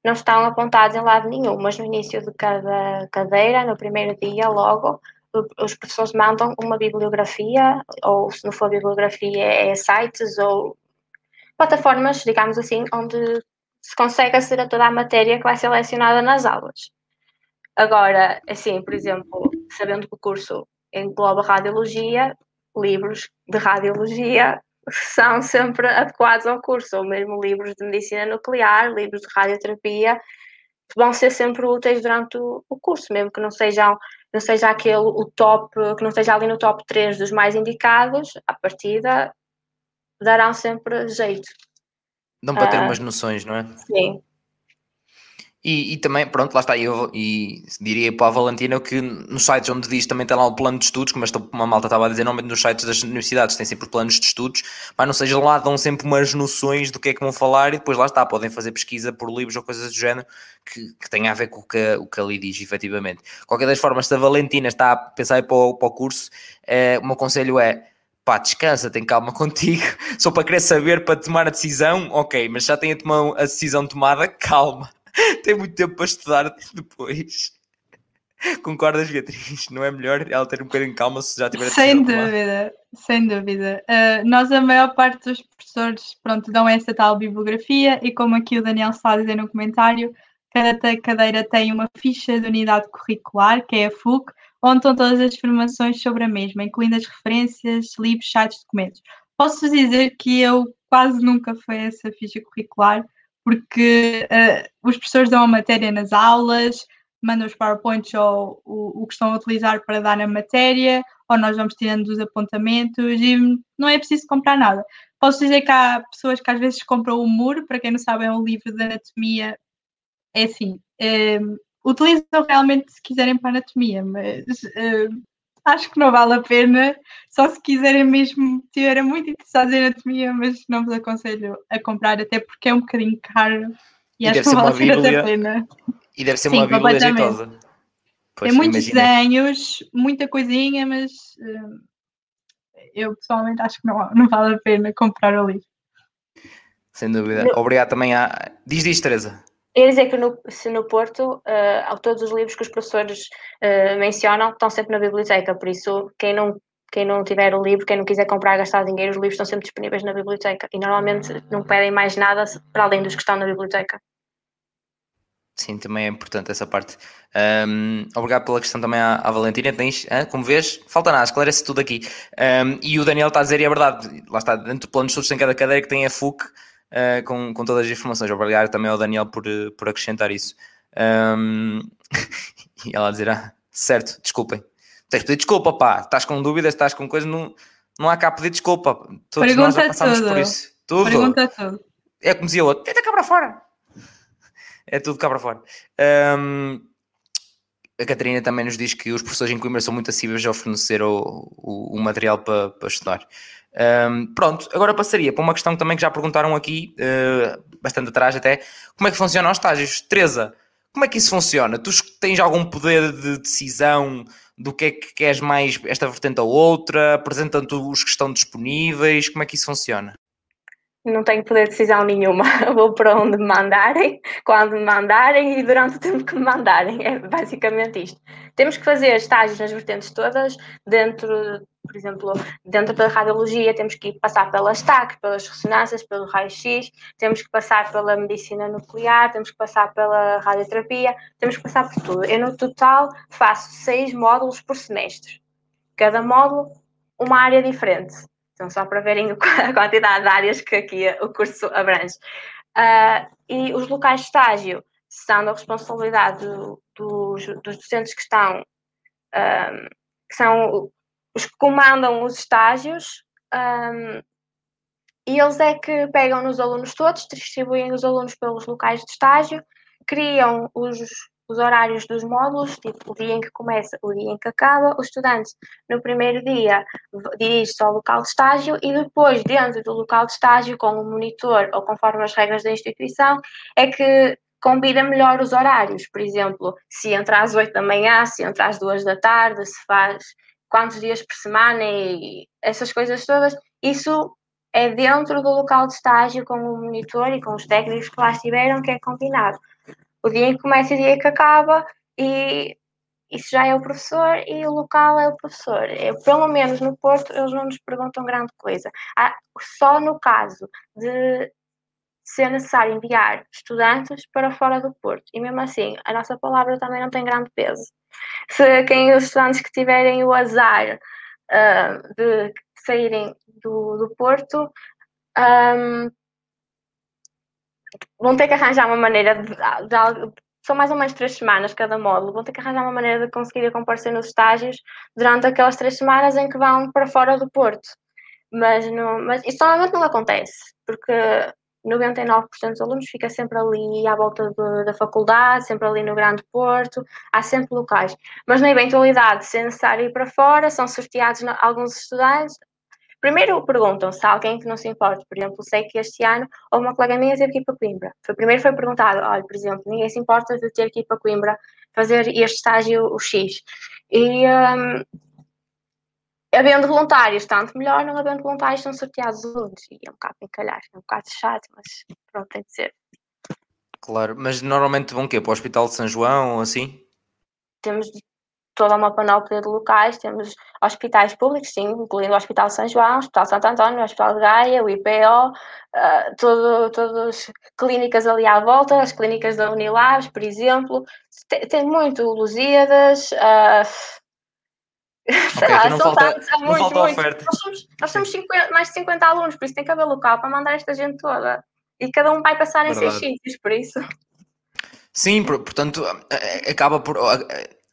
Speaker 2: não estão apontados em lado nenhum, mas no início de cada cadeira, no primeiro dia, logo, os professores mandam uma bibliografia, ou se não for bibliografia, é sites ou plataformas, digamos assim, onde se consegue aceder a toda a matéria que vai ser lecionada nas aulas. Agora, assim, por exemplo, sabendo que o curso engloba radiologia, livros de radiologia (laughs) são sempre adequados ao curso, ou mesmo livros de medicina nuclear, livros de radioterapia, vão ser sempre úteis durante o, curso, mesmo que não sejam não seja aquele o top, que não esteja ali no top 3 dos mais indicados, à partida darão sempre jeito.
Speaker 1: Dão para ter uh, umas noções, não é?
Speaker 2: Sim.
Speaker 1: E, e, também, pronto, lá está, eu e diria para a Valentina que nos sites onde diz também tem lá o plano de estudos, como uma malta estava a dizer, normalmente nos sites das universidades tem sempre planos de estudos, mas não seja lá, dão sempre umas noções do que é que vão falar e depois lá está, podem fazer pesquisa por livros ou coisas do género que, que tenha a ver com o que, o que ali diz, efetivamente. Qualquer das formas, se a Valentina está a pensar para o, para o curso, é, o meu conselho é pá, descansa, tem calma (laughs) contigo, só para querer saber, para tomar a decisão, ok, mas já tem a, a decisão tomada, (laughs) calma tem muito tempo para estudar depois. Concordas, Beatriz? Não é melhor ela ter um bocadinho de calma se já tiver
Speaker 3: Sem dúvida, sem dúvida. Uh, nós, a maior parte dos professores, pronto, dão essa tal bibliografia e como aqui o Daniel está a dizer no comentário, cada cadeira tem uma ficha de unidade curricular, que é a FUC, onde estão todas as informações sobre a mesma, incluindo as referências, livros, sites, documentos. Posso dizer que eu quase nunca fui essa ficha curricular, porque uh, os professores dão a matéria nas aulas, mandam os PowerPoints ou o, o que estão a utilizar para dar na matéria, ou nós vamos tirando os apontamentos e não é preciso comprar nada. Posso dizer que há pessoas que às vezes compram o muro, para quem não sabe, é um livro de anatomia, é assim, é, utilizam realmente se quiserem para anatomia, mas é, acho que não vale a pena, só se quiserem mesmo, estiverem muito interessados em anatomia, mas não vos aconselho a comprar, até porque é um bocadinho caro
Speaker 1: e, e acho que não vale a pena. E deve ser Sim, uma bíblia jeitosa.
Speaker 3: Tem muitos desenhos, muita coisinha, mas uh, eu pessoalmente acho que não, não vale a pena comprar o livro.
Speaker 1: Sem dúvida. Obrigado também a. Diz, diz, Teresa.
Speaker 2: Eu ia dizer que no, se no Porto, uh, todos os livros que os professores uh, mencionam estão sempre na biblioteca, por isso quem não, quem não tiver o livro, quem não quiser comprar gastar dinheiro, os livros estão sempre disponíveis na biblioteca e normalmente não pedem mais nada para além dos que estão na biblioteca.
Speaker 1: Sim, também é importante essa parte. Um, obrigado pela questão também à, à Valentina. Tens, hein, como vês, falta nada, esclarece tudo aqui. Um, e o Daniel está a dizer, e é verdade, lá está, dentro do plano de estudos tem cada cadeira que tem a FUC, uh, com, com todas as informações. Obrigado também ao Daniel por, eh, por acrescentar isso. Um, (laughs) e ela dizer, ah, certo, desculpem. Tens de pedir desculpa, pá. Estás com dúvidas, estás com coisa, não, não há cá pedir desculpa.
Speaker 3: Todos Pergunta nós já tudo. por isso. Tudo. Pergunta tudo.
Speaker 1: É como dizia o outro, tenta cá para fora. É tudo cá para fora. Um, a Catarina também nos diz que os professores em Coimbra são muito acessíveis a fornecer o, o, o material para, para estudar. Um, pronto, agora passaria para uma questão também que já perguntaram aqui, uh, bastante atrás até, como é que funcionam os estágios? Teresa, como é que isso funciona? Tu tens algum poder de decisão do que é que queres mais esta vertente ou outra? Apresentam-te os que estão disponíveis? Como é que isso funciona?
Speaker 2: Não tenho poder de decisão nenhuma. (laughs) Vou para onde me mandarem, quando me mandarem e durante o tempo que me mandarem. É basicamente isto. Temos que fazer estágios nas vertentes todas, dentro, por exemplo, dentro da radiologia, temos que passar pelas TAC, pelas ressonâncias, pelo raio-x, temos que passar pela medicina nuclear, temos que passar pela radioterapia, temos que passar por tudo. Eu, no total, faço seis módulos por semestre. Cada módulo, uma área diferente então, só para verem (laughs) a quantidade de áreas que aqui o curso abrange. Uh, e os locais de estágio são da responsabilidade do, dos, dos, docentes que estão, um, que são os que comandam os estágios, um, e eles é que pegam nos alunos todos, distribuem os alunos pelos locais de estágio, criam os, os horários dos módulos, tipo o dia em que começa, o dia em que acaba. O estudante, no primeiro dia, dirige-se ao local de estágio e depois, dentro do local de estágio, com o monitor ou conforme as regras da instituição, é que combina melhor os horários. Por exemplo, se entra às 8 da manhã, se entra às 2 da tarde, se faz quantos dias por semana e essas coisas todas. Isso é dentro do local de estágio com o monitor e com os técnicos que lá estiveram que é combinado. O dia em que começa e o dia que acaba e isso já é o professor e o local é o professor. Eu, pelo menos no Porto, eles não nos perguntam grande coisa. Ah, só no caso de ser necessário enviar estudantes para fora do Porto. E mesmo assim, a nossa palavra também não tem grande peso. Se quem os estudantes que tiverem o azar uh, de saírem do, do Porto um, vão ter que arranjar uma maneira de, de, são mais ou menos três semanas cada módulo, vão ter que arranjar uma maneira de conseguir comparecer nos estágios durante aquelas três semanas em que vão para fora do Porto. Mas, não, mas isso normalmente não acontece, porque 99% dos alunos fica sempre ali à volta de, da faculdade, sempre ali no Grande Porto, há sempre locais. Mas na eventualidade, se é necessário ir para fora, são sorteados alguns estudantes. Primeiro perguntam se há alguém que não se importa. Por exemplo, sei que este ano houve uma colega minha teve que ir para Coimbra. Foi, primeiro foi perguntado, olha, por exemplo, ninguém se importa de ter que ir para Coimbra fazer este estágio, o X. E um, havendo voluntários, tanto melhor, não havendo voluntários, são sorteados os alunos. E é um bocado encalhar, é um bocado chato, mas pronto, tem de ser.
Speaker 1: Claro, mas normalmente vão o quê? Para o Hospital de São João ou assim?
Speaker 2: Temos toda uma panóplia de locais, temos hospitais públicos, sim, incluindo o Hospital São João, o Hospital Santo António, o Hospital de Gaia, o IPO, uh, ah, todo, todas clínicas ali à volta, as clínicas da Unilabs, por exemplo, tem, tem muito Lusíadas, (laughs) uh,
Speaker 1: Okay, lá, não falta, tantos, não muito, falta muito. oferta.
Speaker 2: Nós somos, nós somos 50, mais de 50 alunos, por isso tem que haver local para mandar esta gente toda. E cada um vai passar em seis sítios, por isso.
Speaker 1: Sim, portanto, acaba por.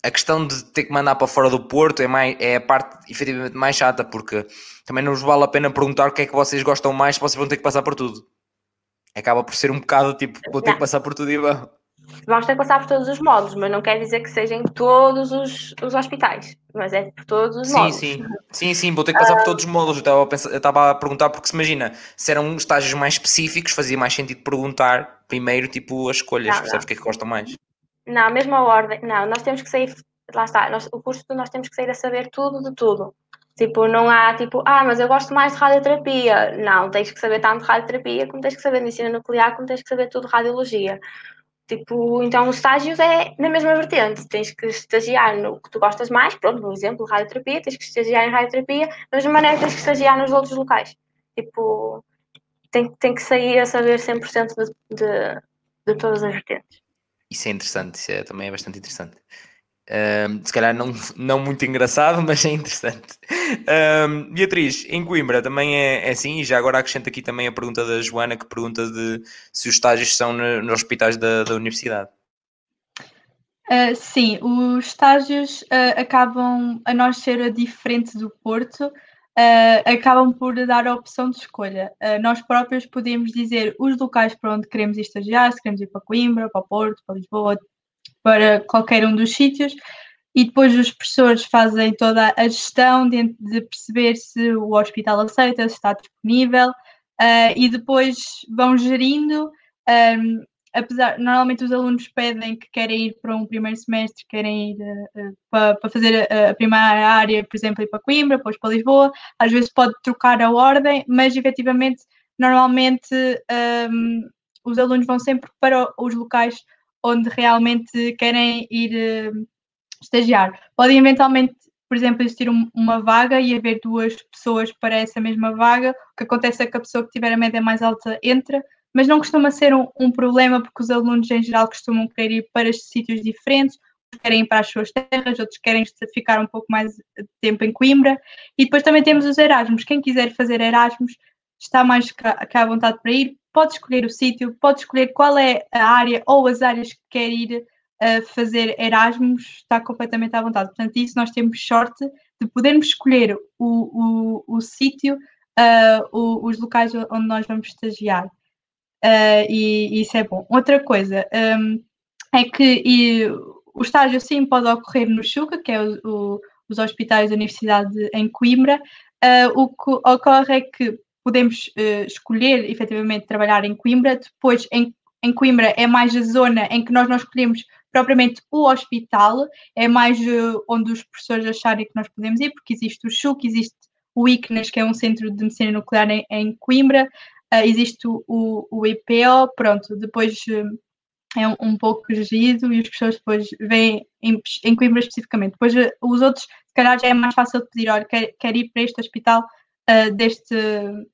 Speaker 1: A questão de ter que mandar para fora do Porto é, mais, é a parte efetivamente mais chata, porque também não vos vale a pena perguntar o que é que vocês gostam mais, vocês vão ter que passar por tudo. Acaba por ser um bocado tipo, vou ter que passar por tudo e vão.
Speaker 2: Vamos ter que passar por todos os módulos, mas não quer dizer que sejam todos os, os hospitais, mas é por todos os
Speaker 1: sim,
Speaker 2: módulos.
Speaker 1: Sim, sim, sim, vou ter que passar por todos os módulos. Eu estava, a pensar, eu estava a perguntar, porque se imagina, se eram estágios mais específicos, fazia mais sentido perguntar primeiro, tipo, as escolhas, não, percebes o que é que gostam mais?
Speaker 2: Não, a mesma ordem, não, nós temos que sair, lá está, nós, o curso nós temos que sair a saber tudo de tudo. Tipo, não há tipo, ah, mas eu gosto mais de radioterapia. Não, tens que saber tanto de radioterapia como tens que saber de medicina nuclear, como tens que saber tudo de radiologia. Tipo, então os estágios é na mesma vertente. Tens que estagiar no que tu gostas mais, pronto, por exemplo, radioterapia, tens que estagiar em radioterapia, da mesma maneira tens que estagiar nos outros locais. Tipo, tem, tem que sair a saber 100% de, de, de todas as vertentes.
Speaker 1: Isso é interessante, isso é, também é bastante interessante. Um, se calhar não, não muito engraçado, (laughs) mas é interessante. Um, Beatriz, em Coimbra também é, é assim, e já agora acrescento aqui também a pergunta da Joana, que pergunta de se os estágios são no, nos hospitais da, da universidade.
Speaker 3: Uh, sim, os estágios uh, acabam, a nós ser diferente do Porto, uh, acabam por dar a opção de escolha. nós próprios podemos dizer os locais para onde queremos estagiar, se queremos ir para Coimbra, para Porto, para Lisboa, para qualquer um dos sítios e depois os professores fazem toda a gestão de, de perceber se o hospital aceita, se está disponível uh, e depois vão gerindo. Um, apesar, normalmente os alunos pedem que querem ir para um primeiro semestre, querem ir uh, para, para, fazer a, a, primeira área, por exemplo, ir para Coimbra, depois para Lisboa. Às vezes pode trocar a ordem, mas efetivamente, normalmente um, os alunos vão sempre para os locais onde realmente querem ir uh, estagiar. Podem eventualmente, por exemplo, existir um, uma vaga e haver duas pessoas para essa mesma vaga. O que acontece é que a pessoa que tiver a média mais alta entra, mas não costuma ser um, um problema porque os alunos em geral costumam querer ir para sítios diferentes, querem ir para as suas terras, outros querem ficar um pouco mais de tempo em Coimbra. E depois também temos os Erasmus. Quem quiser fazer Erasmus está mais à vontade para ir pode escolher o sítio, pode escolher qual é a área ou as áreas que quer ir a fazer Erasmus, está completamente à vontade. Portanto, isso nós temos sorte de podermos escolher o, o, o sítio, uh, os locais onde nós vamos estagiar. Uh, e, e, isso é bom. Outra coisa um, é que e, o estágio sim pode ocorrer no Chuca, que é o, o, os hospitais da Universidade em Coimbra. Uh, o que ocorre é que podemos uh, escolher efetivamente trabalhar em Coimbra, depois em, em Coimbra é mais a zona em que nós não escolhemos propriamente o hospital, é mais uh, onde os professores acharem que nós podemos ir, porque existe o CHUC, existe o ICNAS, que é um centro de medicina nuclear em, em Coimbra, uh, existe o, o, IPO, pronto, depois uh, é um, um, pouco regido e as pessoas depois veem em, em Coimbra especificamente. Depois os outros, se calhar já é mais fácil de pedir, olha, quer, quer ir para este hospital deste,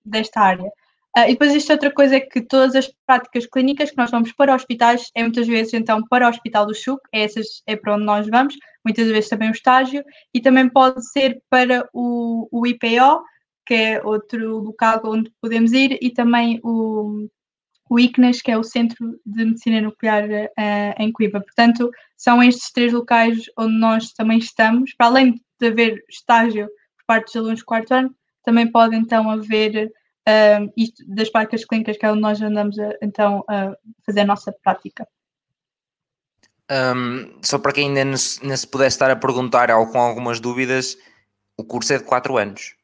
Speaker 3: desta área. Uh, e depois existe outra coisa é que todas as práticas clínicas que nós vamos para hospitais é muitas vezes então para o Hospital do Chuc, é, essas, é para onde nós vamos, muitas vezes também o estágio, e também pode ser para o, o IPO, que é outro local onde podemos ir, e também o, o ICNAS, que é o Centro de Medicina Nuclear uh, em Coimbra. Portanto, são estes três locais onde nós também estamos, para além de haver estágio por parte dos alunos do quarto ano, também pode então haver uh, isto das práticas clínicas, que é onde nós andamos a, então a fazer a nossa prática.
Speaker 1: Um, só para quem ainda não se, pudesse estar a perguntar ou com algumas dúvidas, o curso é de 4 anos.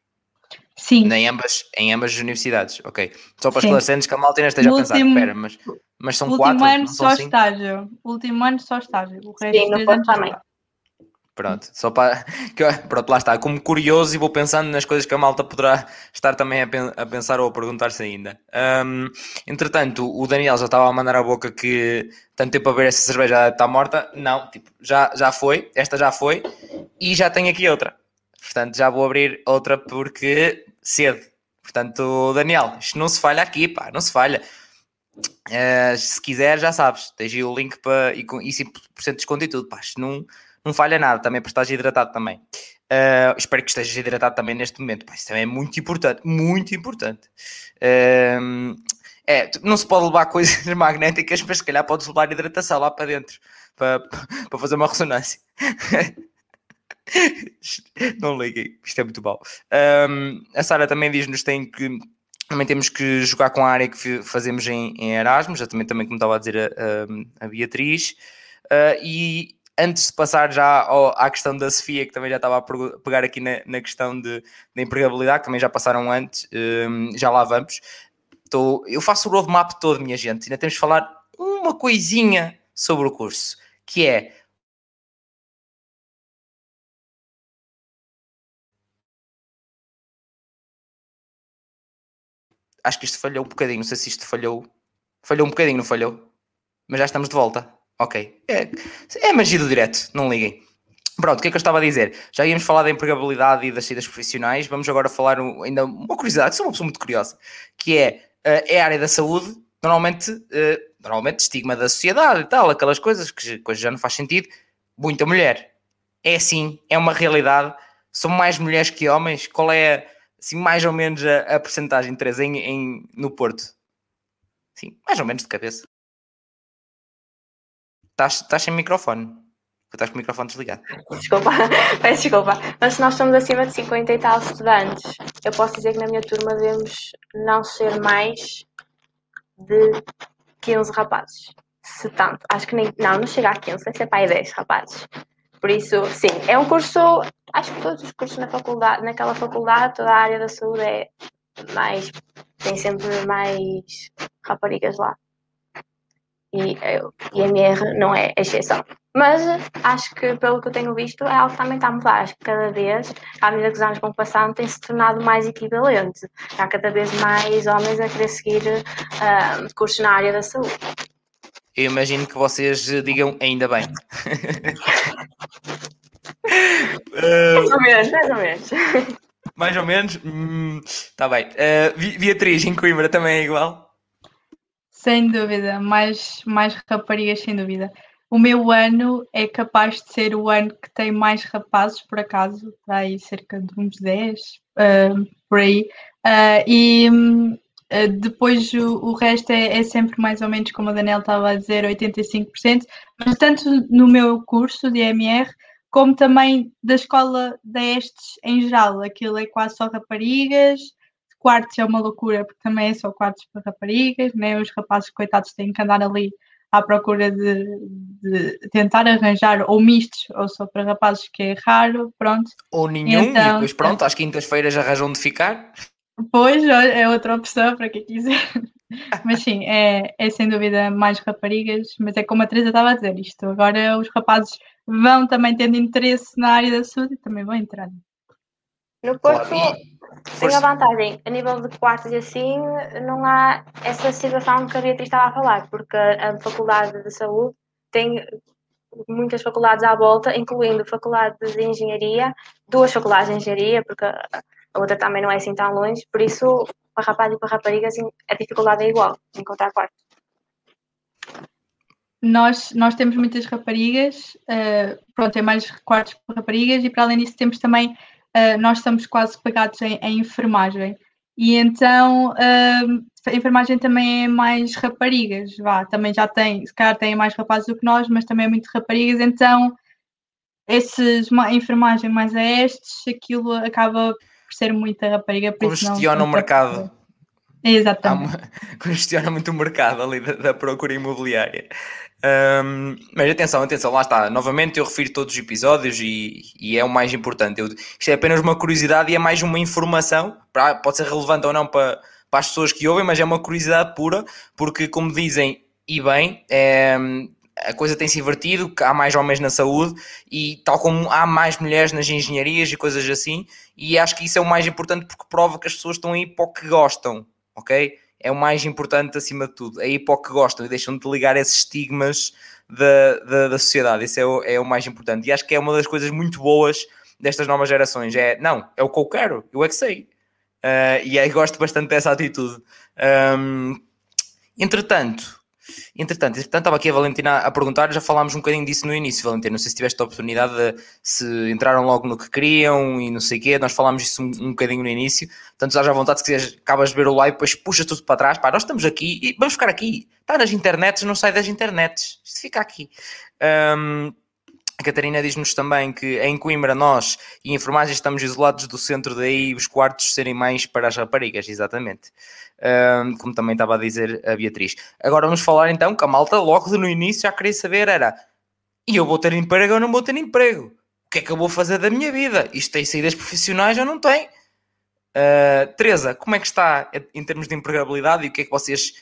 Speaker 3: Sim.
Speaker 1: Em ambas, em ambas as universidades, ok. Só para esclarecermos que a malta ainda esteja a pensar, espera, mas, mas são
Speaker 3: último
Speaker 1: quatro?
Speaker 3: Ano só estágio. Último ano só estágio. O resto Sim, não também.
Speaker 1: Pronto, só para. (laughs) Pronto, lá está. Como curioso e vou pensando nas coisas que a malta poderá estar também a, pensar ou a perguntar-se ainda. Um, entretanto, o Daniel já estava a mandar a boca que tanto tempo a ver essa cerveja já está morta. Não, tipo, já, já foi, esta já foi e já tenho aqui outra. Portanto, já vou abrir outra porque cedo. Portanto, Daniel, isto não se falha aqui, pá, não se falha. Uh, se quiser, já sabes, tens aí o link para, e, e 5% de desconto e tudo, pá, isto não não falha nada, também para estar hidratado também. Uh, espero que estejas hidratado também neste momento. Pá, isso também é muito importante, muito importante. Uh, é, não se pode levar (laughs) coisas magnéticas, mas se calhar podes levar hidratação lá para dentro para, (laughs) para fazer uma ressonância. (laughs) (laughs) não liguem, isto é muito mal. Um, a Sara também diz-nos tem que também temos que jogar com a área que fazemos em, em Erasmus, já também, também como estava a dizer a, a, a Beatriz. Uh, e antes de passar já ao, à questão da Sofia, que também já estava a pegar aqui na, na questão de, de empregabilidade, que também já passaram antes, um, já lá vamos. Tô, eu faço o roadmap todo, minha gente, ainda temos de falar uma coisinha sobre o curso, que é acho que isto falhou um bocadinho. Não sei se isto falhou. Falhou um bocadinho, não falhou? Mas já estamos de volta. Ok. É, é magia do direto, não liguem. Pronto, o que é que eu estava a dizer? Já íamos falar da empregabilidade e das saídas profissionais, vamos agora falar ainda uma curiosidade, sou uma pessoa muito curiosa, que é, uh, é a área da saúde, normalmente, uh, normalmente estigma da sociedade e tal, aquelas coisas que coisas já não faz sentido, muita mulher. É assim, é uma realidade, são mais mulheres que homens, qual é assim, mais ou menos a, a percentagem de três em, em, no Porto? Sim, mais ou menos de cabeça. Estás, sem microfone. Estás com o microfone desligado.
Speaker 2: Desculpa, (laughs) peço desculpa. Mas se nós estamos acima de 50 e tal estudantes, eu posso dizer que na minha turma devemos não ser mais de 15 rapazes. Se tanto. Acho que nem. Não, não chega a 15, deve ser para aí 10 rapazes. Por isso, sim, é um curso. Acho que todos os cursos na faculdade, naquela faculdade, toda a área da saúde é mais. tem sempre mais raparigas lá e o IMR não é exceção. Mas acho que, pelo que eu tenho visto, é algo que também está a mudar. Acho que cada vez, à medida que os anos vão passando, tem se tornado mais equivalente. Há cada vez mais homens a querer seguir uh, cursos na área da saúde.
Speaker 1: Eu imagino que vocês digam ainda bem.
Speaker 2: mais ou menos, mais ou menos.
Speaker 1: Mais ou menos? Está hum, bem. Uh, Beatriz, em Coimbra também é igual?
Speaker 3: Sem dúvida, mais, mais raparigas, sem dúvida. O meu ano é capaz de ser o ano que tem mais rapazes, por acaso, para aí cerca de uns 10, uh, por aí. Uh, e uh, depois o, resto é, é, sempre mais ou menos, como a Daniel estava a dizer, 85%, mas tanto no meu curso de MR, como também da escola da Estes em geral. Aquilo é quase só raparigas, quartos é uma loucura, porque também é só quartos para raparigas, né? os rapazes, coitados, têm que andar ali à procura de, de, tentar arranjar ou mistos ou só para rapazes, que é raro, pronto.
Speaker 1: Ou nenhum, então, e depois pronto, às quintas-feiras arranjam de ficar.
Speaker 3: Pois, é outra opção para quem quiser. (laughs) Mas sim, é, é sem dúvida mais raparigas, mas é como a Teresa estava a dizer isto. Agora os rapazes vão também tendo interesse na área da saúde e também vão entrar.
Speaker 2: No Porto tem a vantagem, a nível de quartos e assim, não há essa situação que a Beatriz estava a falar, porque a Faculdade de Saúde tem muitas faculdades à volta, incluindo faculdades de engenharia, duas faculdades de engenharia, porque a outra também não é assim tão longe, por isso para rapazes e para raparigas a dificuldade é igual encontrar quarto.
Speaker 3: Nós, nós temos muitas raparigas, uh, pronto, é mais quartos para raparigas e para além disso temos também, uh, nós estamos quase pegados em, em enfermagem e então uh, a enfermagem também é mais raparigas, vá, também já tem, se calhar tem mais rapazes do que nós, mas também é muito raparigas, então esses, enfermagem mais a estes, aquilo acaba por ser muita rapariga.
Speaker 1: Congestiona o mercado.
Speaker 3: Exatamente.
Speaker 1: Uma, (laughs) congestiona muito o mercado ali da, da procura imobiliária. Um, mas atenção, atenção, lá está. Novamente eu refiro todos os episódios e, e é o mais importante. Eu, isto é apenas uma curiosidade e é mais uma informação. Para, pode ser relevante ou não para, para as pessoas que ouvem, mas é uma curiosidade pura, porque, como dizem, e bem, é, a coisa tem se invertido, há mais homens na saúde e tal como há mais mulheres nas engenharias e coisas assim, e acho que isso é o mais importante porque prova que as pessoas estão aí para o que gostam, ok? É o mais importante acima de tudo, é aí para o que gostam e deixam de ligar esses estigmas da, da, da sociedade, isso é o, é o mais importante. E acho que é uma das coisas muito boas destas novas gerações, é, não, é o que eu quero, eu é que sei. Uh, e aí gosto bastante dessa atitude. Um, entretanto, Entretanto, entretanto, estava aqui a Valentina a perguntar, já falámos um bocadinho disso no início, Valentina. Não sei se tiveste a oportunidade de se entraram logo no que queriam e não sei o quê. Nós falámos isso um, um bocadinho no início. Portanto, já à vontade, se quiseres, acabas de ver o live, depois puxas tudo para trás. Pá, nós estamos aqui e vamos ficar aqui. Está nas internets, não sai das internets. Isto fica aqui. Um, a Catarina diz-nos também que em Coimbra nós e enfermagem estamos isolados do centro, daí os quartos serem mais para as raparigas, exatamente. Um, como também estava a dizer a Beatriz. Agora vamos falar então que a malta logo no início já queria saber era e eu vou ter emprego ou não vou ter emprego? O que é que eu vou fazer da minha vida? Isto tem saídas profissionais ou não tem? Uh, Teresa, como é que está em termos de empregabilidade e o que é que vocês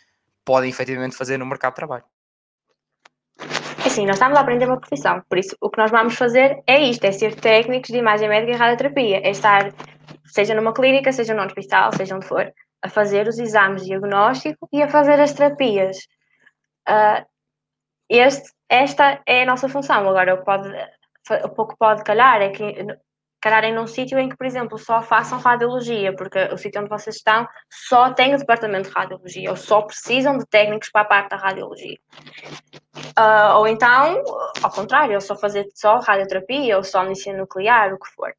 Speaker 1: podem efetivamente fazer no mercado de trabalho?
Speaker 2: Assim, nós estamos a aprender uma profissão, por isso o que nós vamos fazer é isto, é ser técnicos de imagem médica e radioterapia, é estar, seja numa clínica, seja num hospital, seja onde for, a fazer os exames de diagnóstico e a fazer as terapias. Uh, este, esta é a nossa função. Agora, o, pode, o pouco pode calhar é que calharem num sítio em que, por exemplo, só façam radiologia, porque o sítio onde vocês estão só tem o departamento de radiologia, ou só precisam de técnicos para a parte da radiologia. Uh, ou então, ao contrário, ou só fazer só radioterapia, ou só medicina nuclear, o que for.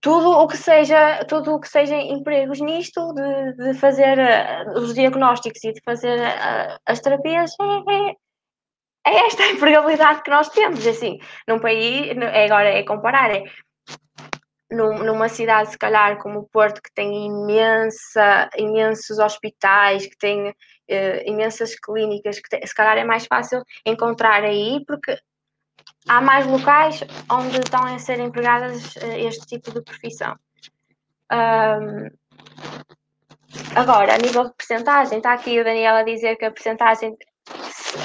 Speaker 2: Tudo o que seja, tudo o que seja empregos nisto, de, de fazer uh, os diagnósticos e de fazer uh, as terapias, é, é é esta a empregabilidade que nós temos, assim, num país, é agora é comparar, é num, numa cidade, se calhar, como o Porto, que tem imensa, imensos hospitais, que tem uh, imensas clínicas, que tem, se calhar é mais fácil encontrar aí, porque há mais locais onde estão a ser empregadas uh, este tipo de profissão. Um, agora, a nível de percentagem, está aqui o Daniel a dizer que a percentagem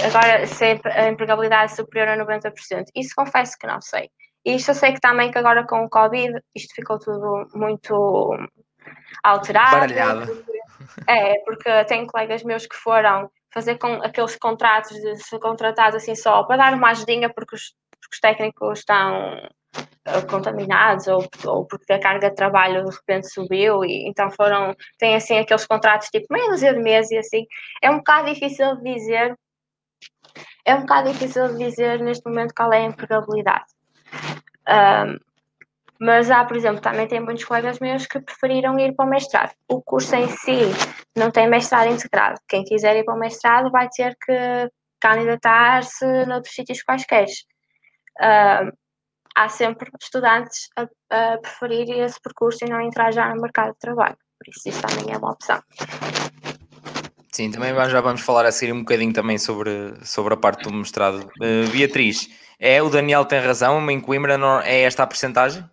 Speaker 2: agora se a empregabilidade é superior a 90%. Isso confesso que não sei. E isto eu sei que também que agora com o Covid isto ficou tudo muito alterado.
Speaker 1: Baralhado.
Speaker 2: É, porque tenho colegas meus que foram fazer com aqueles contratos de ser contratados assim só para dar uma ajudinha porque os, porque os técnicos estão uh, contaminados ou, ou porque a carga de trabalho de repente subiu e então foram, têm assim aqueles contratos tipo dúzia de meses e assim. É um bocado difícil de dizer é um bocado difícil de dizer neste momento qual é a empregabilidade. Um, mas há, por exemplo, também tem muitos colegas meus que preferiram ir para o mestrado. O curso em si não tem mestrado integrado. Quem quiser ir para o mestrado vai ter que candidatar-se noutros sítios quaisquer. Um, há sempre estudantes a, a preferir esse percurso e não entrar já no mercado de trabalho. Por isso, isso também é uma opção.
Speaker 1: Sim, também já vamos falar a seguir um bocadinho também sobre, sobre a parte do mestrado. Uh, Beatriz, é o Daniel tem razão, em Coimbra não, é esta a percentagem?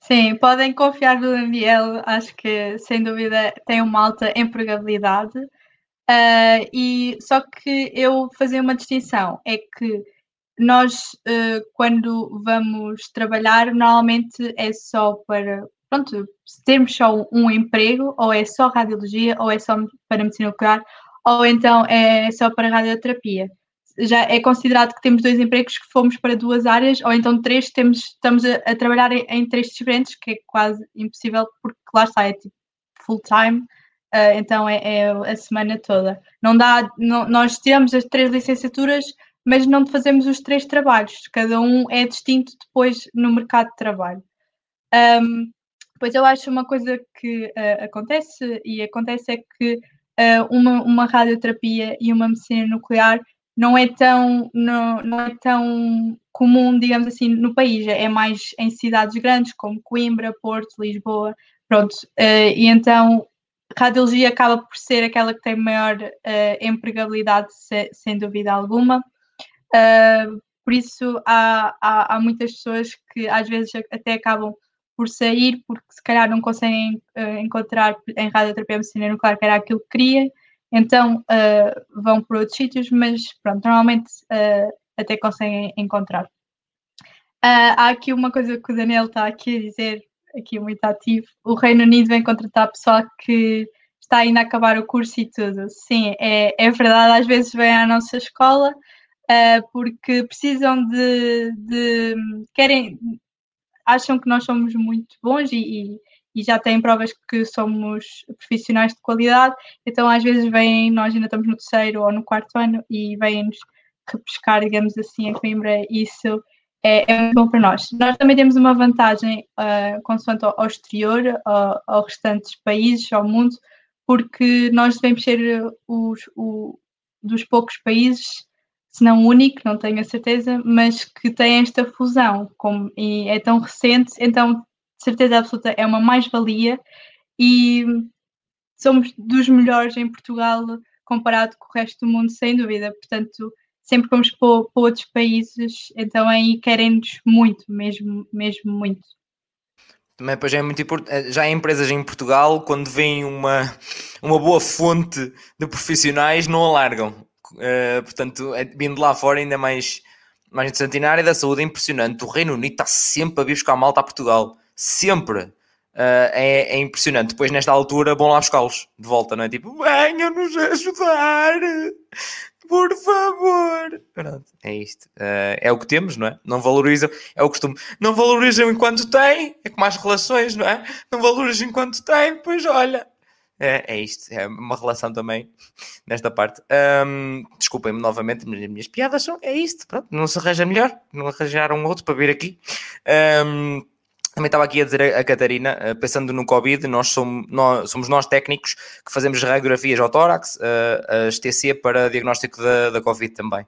Speaker 3: Sim, podem confiar no Daniel, acho que sem dúvida tem uma alta empregabilidade. Uh, e só que eu fazia uma distinção, é que nós uh, quando vamos trabalhar normalmente é só para pronto, termos só um emprego, ou é só radiologia, ou é só para medicina nuclear, ou então é só para radioterapia já é considerado que temos dois empregos que fomos para duas áreas, ou então três, temos, estamos a, a trabalhar em, em, três diferentes, que é quase impossível, porque lá está, é tipo full time, uh, então é, é, a semana toda. Não dá, não, nós tiramos as três licenciaturas, mas não fazemos os três trabalhos, cada um é distinto depois no mercado de trabalho. Um, pois eu acho uma coisa que uh, acontece, e acontece é que uh, uma, uma radioterapia e uma medicina nuclear não é tão, não, não é tão comum, digamos assim, no país. É mais em cidades grandes como Coimbra, Porto, Lisboa, pronto. Uh, e então radiologia acaba por ser aquela que tem maior empregabilidade, se, sem dúvida alguma. Uh, por isso há, há, há, muitas pessoas que às vezes até acabam por sair porque se calhar não conseguem encontrar em radioterapia medicina nuclear que era aquilo que queriam então uh, vão para outros sítios, mas pronto, normalmente uh, até conseguem encontrar. Uh, há aqui uma coisa que o Daniel está aqui a dizer, aqui muito ativo. O Reino Unido vem contratar pessoal que está ainda a acabar o curso e tudo. Sim, é, é verdade, às vezes vêm à nossa escola porque precisam de, de, querem, acham que nós somos muito bons e, e e já têm provas que somos profissionais de qualidade, então às vezes vêm, nós ainda estamos no terceiro ou no quarto ano e vêm-nos repescar, digamos assim, a Coimbra, isso é, é, muito bom para nós. Nós também temos uma vantagem uh, consoante ao, ao exterior, ao, ao restantes países, ao mundo, porque nós devemos ser os, o, dos poucos países, se não único, não tenho a certeza, mas que tem esta fusão, como, e é tão recente, então certeza absoluta é uma mais-valia e somos dos melhores em Portugal comparado com o resto do mundo, sem dúvida. Portanto, sempre vamos para, para outros países, então aí querem-nos muito, mesmo, mesmo muito.
Speaker 1: Também já é muito importante, eh, já há empresas em Portugal, quando vem uma, uma boa fonte de profissionais, não alargam. Uh, portanto, é, vindo lá fora ainda mais, mais interessante. E na área da saúde é impressionante. O Reino Unido está sempre a vir buscar malta a Portugal sempre. Uh, é, é, impressionante. Depois, nesta altura, vão lá buscá-los de volta, não é? Tipo, venham-nos ajudar, por favor. Pronto, é isto. Uh, é o que temos, não é? Não valorizam, é o costume. Não valorizam enquanto têm, é como as relações, não é? Não valorizam enquanto têm, pois olha. É, é isto, é uma relação também nesta parte. Um, Desculpem-me novamente, mas as minhas piadas são. É isto, pronto, não se arranja melhor, não arranjaram um outro para vir aqui. Um, também estava aqui a dizer a Catarina, eh, pensando no Covid, nós somos nós, somos nós técnicos que fazemos radiografias ao tórax, uh, as TC para diagnóstico da, da Covid também.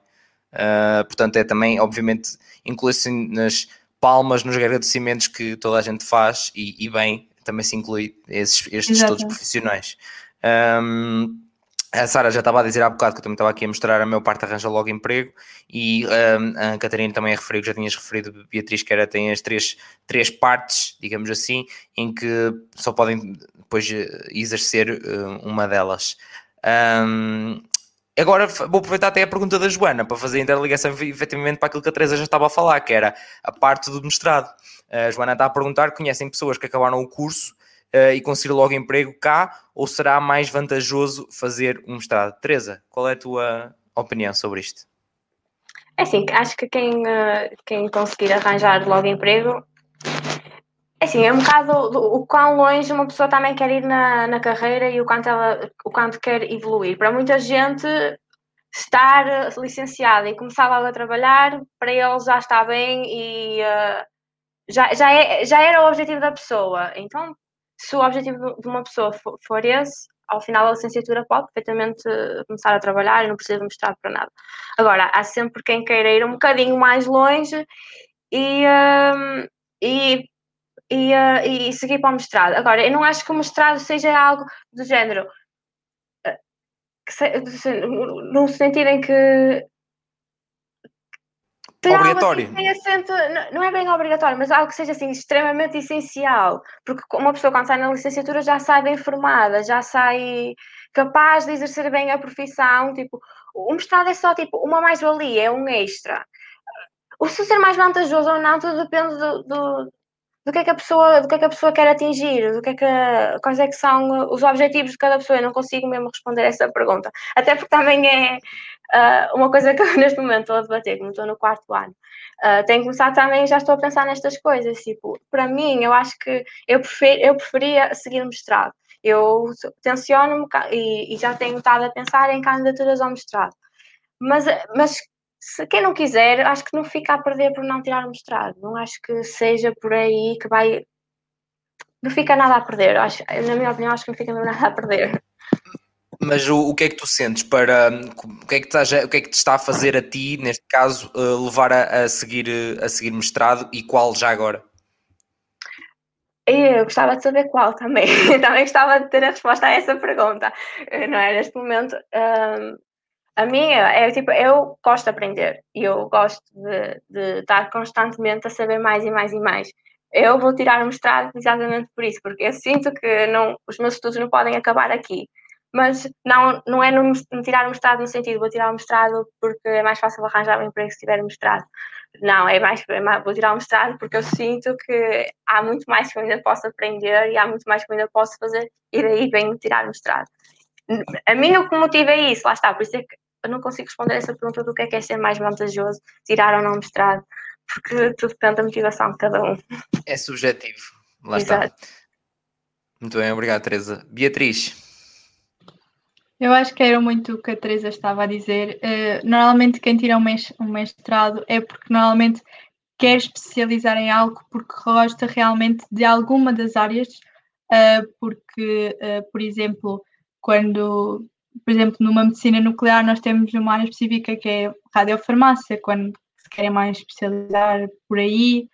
Speaker 1: Uh, portanto, é também, obviamente, inclui-se nas palmas, nos agradecimentos que toda a gente faz e, e bem, também se inclui esses, estes estudos profissionais. Um, a Sara já estava a dizer há bocado que eu também estava aqui a mostrar a meu parte arranja logo emprego e um, a Catarina também a referir, que já tinhas referido, Beatriz, que era, tem as três, três partes, digamos assim, em que só podem depois eh, exercer uh, uma delas. Um, agora vou aproveitar até a pergunta da Joana para fazer a interligação efetivamente para aquilo que a Teresa já estava a falar, que era a parte do mestrado. A Joana está a perguntar: conhecem pessoas que acabaram o curso uh, e conseguir logo emprego cá, ou será mais vantajoso fazer um mestrado? Teresa, qual é a tua opinião sobre isto?
Speaker 2: É assim, acho que quem, uh, quem conseguir arranjar logo emprego é assim, é um bocado o quão longe uma pessoa também quer ir na, na carreira e o quanto, ela, o quanto quer evoluir. Para muita gente, estar licenciada e começar logo a trabalhar, para eles já está bem e uh, já, já, é, já era o objetivo da pessoa. Então, se o objetivo de uma pessoa for, esse, ao final da licenciatura pode perfeitamente começar a trabalhar e não precisa mostrar para nada. Agora, há sempre quem queira ir um bocadinho mais longe e, uh, e, e, uh, e, seguir para o mestrado. Agora, eu não acho que o mestrado seja algo do género. Uh, se, no sentido em que
Speaker 1: obrigatório.
Speaker 2: Assento, não é bem obrigatório, mas algo que seja assim extremamente essencial, porque uma pessoa quando sai na licenciatura já sai bem formada, já sai capaz de exercer bem a profissão, tipo, o mestrado é só tipo uma mais-valia, é um extra. O se ser mais vantajoso ou não, tudo depende do, do, do que é que a pessoa, do que é que a pessoa quer atingir, do que é que, quais é que são os objetivos de cada pessoa. Eu não consigo mesmo responder essa pergunta. Até porque também é uh, uma coisa que (laughs) neste momento estou a debater, como estou no quarto ano. Uh, tenho começado também, já estou a pensar nestas coisas. Tipo, para mim, eu acho que eu, prefer, eu preferia seguir mestrado. Eu tenciono-me e, e já tenho estado a pensar em candidaturas ao mestrado. Mas, mas se quem não quiser, acho que não fica a perder por não tirar o mestrado. Não acho que seja por aí que vai. Não fica nada a perder. Acho, na minha opinião, acho que não fica nada a perder.
Speaker 1: Mas o, o que é que tu sentes para. O que é que, estás, o que, é que te está a fazer a ti, neste caso, uh, levar a, a, seguir, a seguir mestrado e qual já agora?
Speaker 2: Eu gostava de saber qual também. (laughs) também gostava de ter a resposta a essa pergunta. Não é? Neste momento, um, a minha é tipo, eu gosto de aprender e eu gosto de, de estar constantemente a saber mais e mais e mais. Eu vou tirar o mestrado exatamente por isso, porque eu sinto que não, os meus estudos não podem acabar aqui. Mas não, não é no, tirar o mestrado no sentido, vou tirar o mestrado porque é mais fácil arranjar um emprego se tiver mestrado. Não, é mais, é mais, vou tirar o mestrado porque eu sinto que há muito mais que eu ainda posso aprender e há muito mais que eu ainda posso fazer e daí venho tirar o mestrado. A mim o que motiva é isso, lá está, por isso é que eu não consigo responder essa pergunta do que é que é ser mais vantajoso, tirar ou não mestrado, porque tudo depende da motivação de cada um.
Speaker 1: É subjetivo, lá Exato. está. Muito bem, obrigado, Teresa. Beatriz.
Speaker 3: Eu acho que era muito o que a Teresa estava a dizer. Uh, normalmente quem tira um mestrado é porque normalmente quer especializar em algo porque gosta realmente de alguma das áreas, uh, porque, uh, por exemplo, quando por exemplo, numa medicina nuclear nós temos uma área específica que é radiofarmácia, quando se querem mais especializar por aí,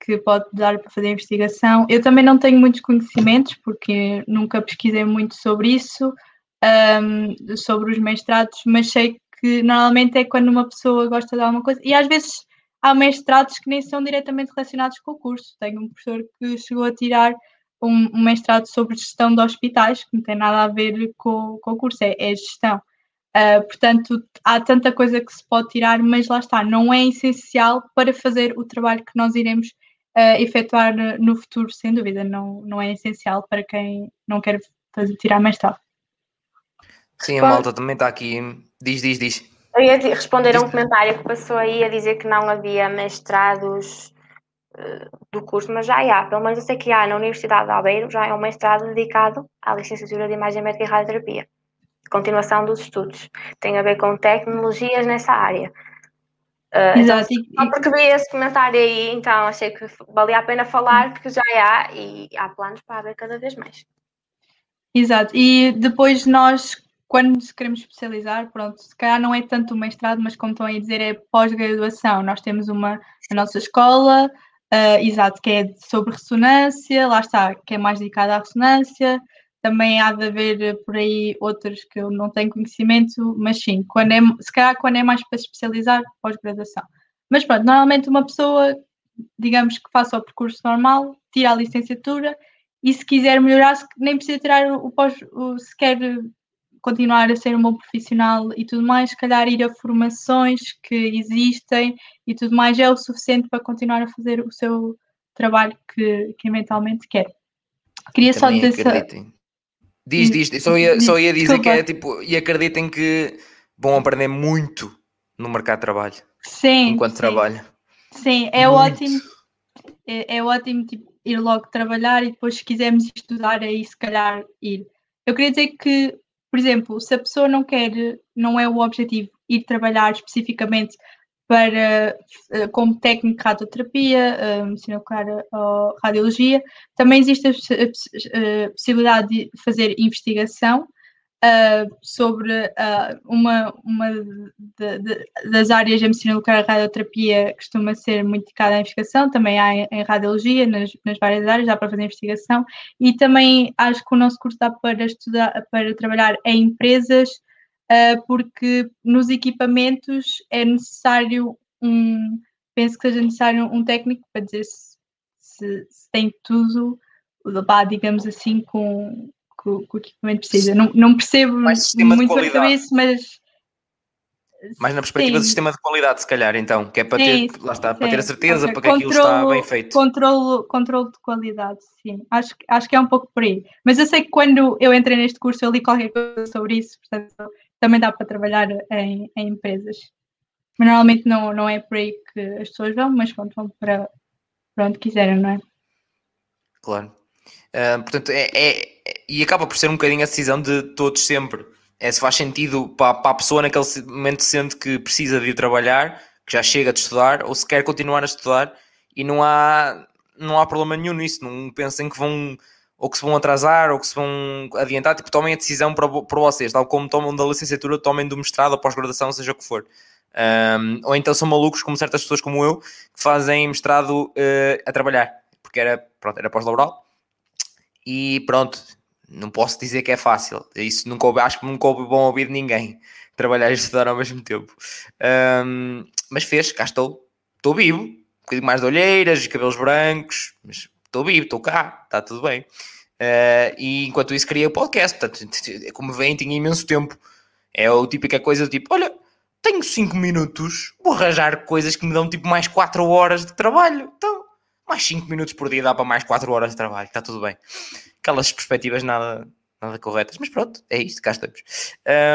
Speaker 3: que pode dar para fazer investigação. Eu também não tenho muitos conhecimentos, porque nunca pesquisei muito sobre isso, um, sobre os mestrados, mas sei que normalmente é quando uma pessoa gosta de alguma coisa, e às vezes há mestrados que nem são diretamente relacionados com o curso. Tenho um professor que chegou a tirar um, um, mestrado sobre gestão de hospitais, que não tem nada a ver com, com o curso, é, é gestão. Uh, portanto, há tanta coisa que se pode tirar, mas lá está, não é essencial para fazer o trabalho que nós iremos uh, efetuar no futuro, sem dúvida, não, não é essencial para quem não quer fazer, tirar mestrado.
Speaker 1: Sim, a malta também está aqui. Diz, diz, diz.
Speaker 2: Eu ia responder diz. a um comentário que passou aí a dizer que não havia mestrados do curso, mas já há, pelo menos eu sei que há na Universidade de Albeiro, já é um mestrado dedicado à licenciatura de Imagem Médica e Radioterapia. Continuação dos estudos. Tem a ver com tecnologias nessa área. Uh, Exato. Então, só porque vi esse comentário aí, então achei que valia a pena falar, porque já há e há planos para haver cada vez mais.
Speaker 3: Exato. E depois nós, quando queremos especializar, pronto, se calhar não é tanto o mestrado, mas como estão a dizer, é pós-graduação. Nós temos uma, a nossa escola, Uh, exato, que é sobre ressonância, lá está, que é mais dedicada à ressonância. Também há de haver por aí outros que eu não tenho conhecimento, mas sim, quando é, se calhar quando é mais para especializar, pós-graduação. Mas pronto, normalmente uma pessoa, digamos que faça o percurso normal, tira a licenciatura e se quiser melhorar, nem precisa tirar o pós, o, se quer continuar a ser um bom profissional e tudo mais, se calhar ir a formações que existem e tudo mais é o suficiente para continuar a fazer o seu trabalho que, que eventualmente quer.
Speaker 1: Queria só dizer. Diz, diz, só ia, só ia dizer Desculpa. que é tipo, e acreditem que vão aprender muito no mercado de trabalho.
Speaker 3: Sim.
Speaker 1: Enquanto
Speaker 3: sim.
Speaker 1: trabalho.
Speaker 3: Sim, é muito. ótimo. É, é ótimo tipo, ir logo trabalhar e depois, se quisermos estudar, aí se calhar ir. Eu queria dizer que por exemplo, se a pessoa não quer, não é o objetivo ir trabalhar especificamente para eh, como técnico de radioterapia, uh, medicina nuclear ou radiologia, também existe a possibilidade de fazer investigação uh, sobre uh, uma, uma de, de, das áreas da medicina nuclear e radioterapia costuma ser muito dedicada à investigação, também há em, em radiologia, nas, nas, várias áreas, dá para fazer investigação, e também acho que o nosso curso dá para estudar, para trabalhar em empresas, uh, porque nos equipamentos é necessário um, penso que seja necessário um técnico para dizer se, se, se tem tudo, digamos assim, com, com o equipamento precisa. Não, não percebo muito sobre isso, mas
Speaker 1: mais na perspectiva sim. do sistema de qualidade, se calhar, então, que é para sim, ter, lá está, sim. para ter a certeza, okay. para que controlo, aquilo está bem feito.
Speaker 3: Controlo, controlo de qualidade, sim. Acho, acho que é um pouco por aí. Mas eu sei que quando eu entrei neste curso eu li qualquer coisa sobre isso, portanto também dá para trabalhar em, em empresas. Mas normalmente não, não é por aí que as pessoas vão, mas quando vão para, para onde quiserem, não é?
Speaker 1: Claro. Uh, portanto, é, é, e acaba por ser um bocadinho a decisão de todos sempre é se faz sentido para, para a pessoa naquele momento sente que precisa de ir trabalhar, que já chega de estudar, ou se quer continuar a estudar e não há, não há problema nenhum nisso. Não pensem que vão ou que se vão atrasar ou que se vão adiantar, tipo, tomem a decisão para, para vocês, tal como tomam da licenciatura, tomem do mestrado ou pós-graduação, seja o que for. Um, ou então são malucos, como certas pessoas como eu, que fazem mestrado uh, a trabalhar, porque era, pronto, era pós-laboral. E pronto, não posso dizer que é fácil. Isso nunca acho que nunca ouvi bom ouvir ninguém trabalhar e estudar ao mesmo tempo. Um, mas fez, cá estou. Estou vivo. Um bocadinho mais de olheiras, cabelos brancos, mas estou vivo, estou cá, está tudo bem. Uh, e enquanto isso criei o podcast, portanto, (laughs) como vem, tinha imenso tempo. É o típica coisa do tipo: olha, tenho 5 minutos, vou arranjar coisas que me dão tipo mais 4 horas de trabalho. Então, mais 5 minutos por dia dá para mais 4 horas de trabalho, está tudo bem aquelas perspectivas nada, nada corretas. Mas pronto, é isto, cá estamos.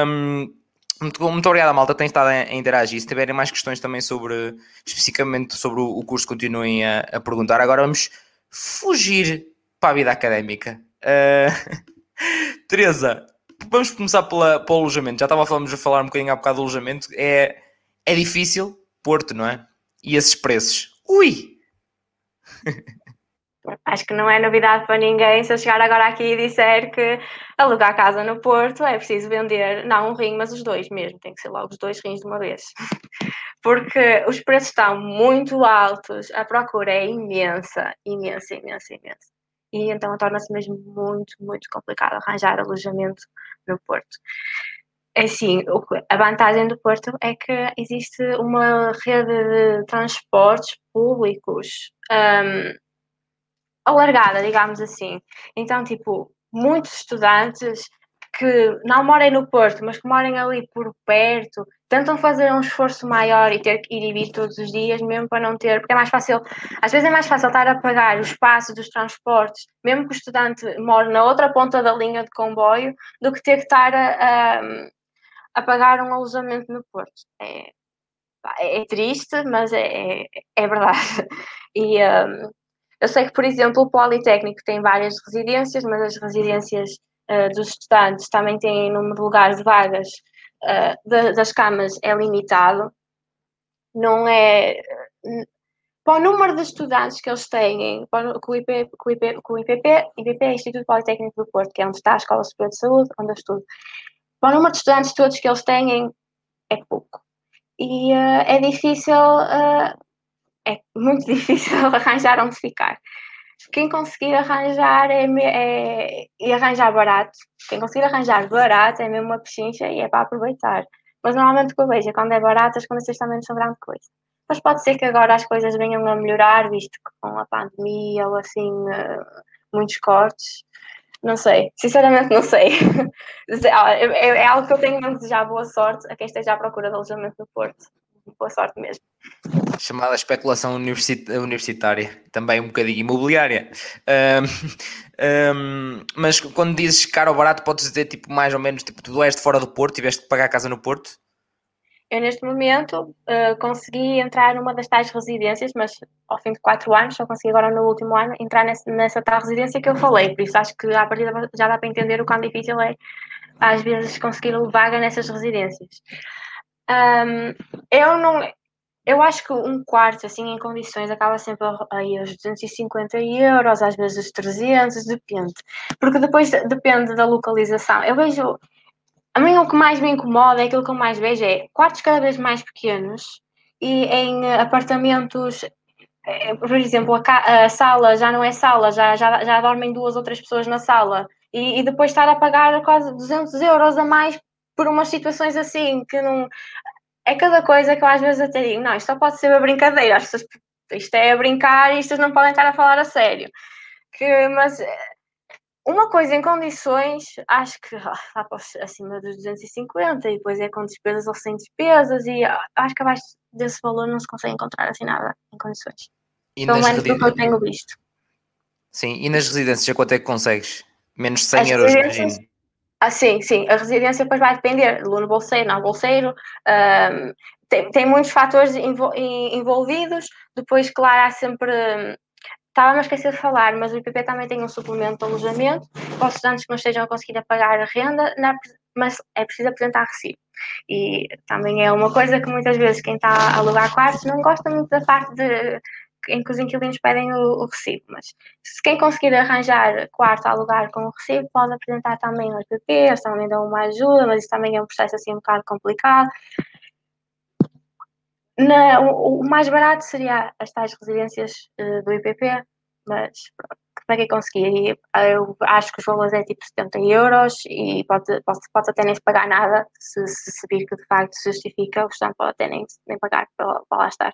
Speaker 1: Um, muito, muito obrigado, malta. Tem estado a, interagir. Se tiverem mais questões também sobre, especificamente sobre o, o curso, continuem a, a, perguntar. Agora vamos fugir para a vida académica. Uh, (laughs) Teresa, vamos começar pela, pelo alojamento. Já estava a falar um bocadinho há bocado do alojamento. É, é difícil, Porto, não é? E esses preços. Ui!
Speaker 2: Acho que não é novidade para ninguém se eu chegar agora aqui e disser que alugar casa no Porto é preciso vender, não um rim, mas os dois mesmo, tem que ser logo os dois rins de uma vez. Porque os preços estão muito altos, a procura é imensa, imensa, imensa, imensa. E então torna-se mesmo muito, muito complicado arranjar alojamento no Porto. É assim, a vantagem do Porto é que existe uma rede de transportes públicos um, alargada, digamos assim. Então, tipo, muitos estudantes que não morem no Porto, mas que morem ali por perto, tentam fazer um esforço maior e ter que ir e vir todos os dias, mesmo para não ter, porque é mais fácil, às vezes é mais fácil estar a pagar o espaço dos transportes, mesmo que o estudante more na outra ponta da linha de comboio, do que ter que estar a, a, a pagar um alojamento no Porto. É, é triste, mas é, é, é verdade. (laughs) E, um, eu sei que, por exemplo, o Politécnico tem várias residências, mas as residências uh, dos estudantes também têm número de lugares vagas uh, de, das camas é limitado. Não é. Para o número de estudantes que eles têm, com o, IP, com o, IP, com o IPP, IPP é Instituto Politécnico do Porto, que é onde está a Escola Superior de Saúde, onde eu estudo. Para o número de estudantes todos que eles têm, é pouco. E uh, é difícil é muito (laughs) difícil arranjar onde ficar. Quem conseguir arranjar é, é, e arranjar barato, quem conseguir arranjar barato é mesmo uma pechincha e é para aproveitar. Mas normalmente o que eu vejo é quando é barato as condições também não são grande coisa. Mas pode ser que agora as coisas venham a melhorar, visto que com a pandemia ou assim, uh, muitos cortes. Não sei, sinceramente não sei. (laughs) é, é, é, algo que eu tenho a desejar boa sorte a quem esteja à procura de alojamento no Porto boa sorte mesmo.
Speaker 1: Chamada especulação universitária, também um bocadinho imobiliária. Um, um, mas quando dizes caro ou barato, podes dizer tipo mais ou menos, tipo, tu és de fora do Porto, tiveste que pagar a casa no Porto?
Speaker 2: Eu neste momento uh, consegui entrar numa das tais residências, mas ao fim de quatro anos, só consegui agora no último ano entrar nessa, nessa tal residência que eu falei, por isso acho que a partir já dá para entender o quão difícil é às vezes conseguir vaga nessas residências. Um, eu não. Eu acho que um quarto, assim, em condições, acaba sempre aí aos 250 euros, às vezes 300, depende. Porque depois depende da localização. Eu vejo. A mim o que mais me incomoda, é aquilo que eu mais vejo é quartos cada vez mais pequenos e em apartamentos eh, por exemplo, a, a, sala já não é sala, já, já, já dormem duas ou três pessoas na sala e, e, depois estar a pagar quase 200 euros a mais por umas situações assim que não. é cada coisa que eu às vezes até digo, não, isto só pode ser uma brincadeira, isto é a brincar e isto não podem estar a falar a sério. Que, mas uma coisa em condições, acho que ah, lá acima dos 250 e depois é com despesas ou sem despesas e ah, acho que abaixo desse valor não se consegue encontrar assim nada em condições. E Pelo menos do que eu tenho visto.
Speaker 1: Sim, e nas residências quanto é que consegues? Menos 100 As euros, imagino.
Speaker 2: Ah, sim, sim. A residência depois vai depender, aluno bolseiro, não bolseiro. Um, tem, tem muitos fatores envolvidos. Depois, claro, há sempre Estava-me a esquecer de falar, mas o IPP também tem um suplemento de alojamento para os estudantes que não estejam a conseguir pagar a renda, mas é preciso apresentar recibo. E também é uma coisa que muitas vezes quem está a alugar quartos não gosta muito da parte de, em que os inquilinos pedem o, o, recibo, mas se quem conseguir arranjar quarto a alugar com o recibo, pode apresentar também o IPP, eles também dão uma ajuda, mas isso também é um processo assim um bocado complicado. Na, o, o, mais barato seria as tais residências uh, do IPP, mas para quem conseguir, eu acho que os valores é tipo 70 euros e pode, pode, pode até nem pagar nada se, se, que de facto se justifica, o estudante pode até nem, nem pagar para, para lá estar.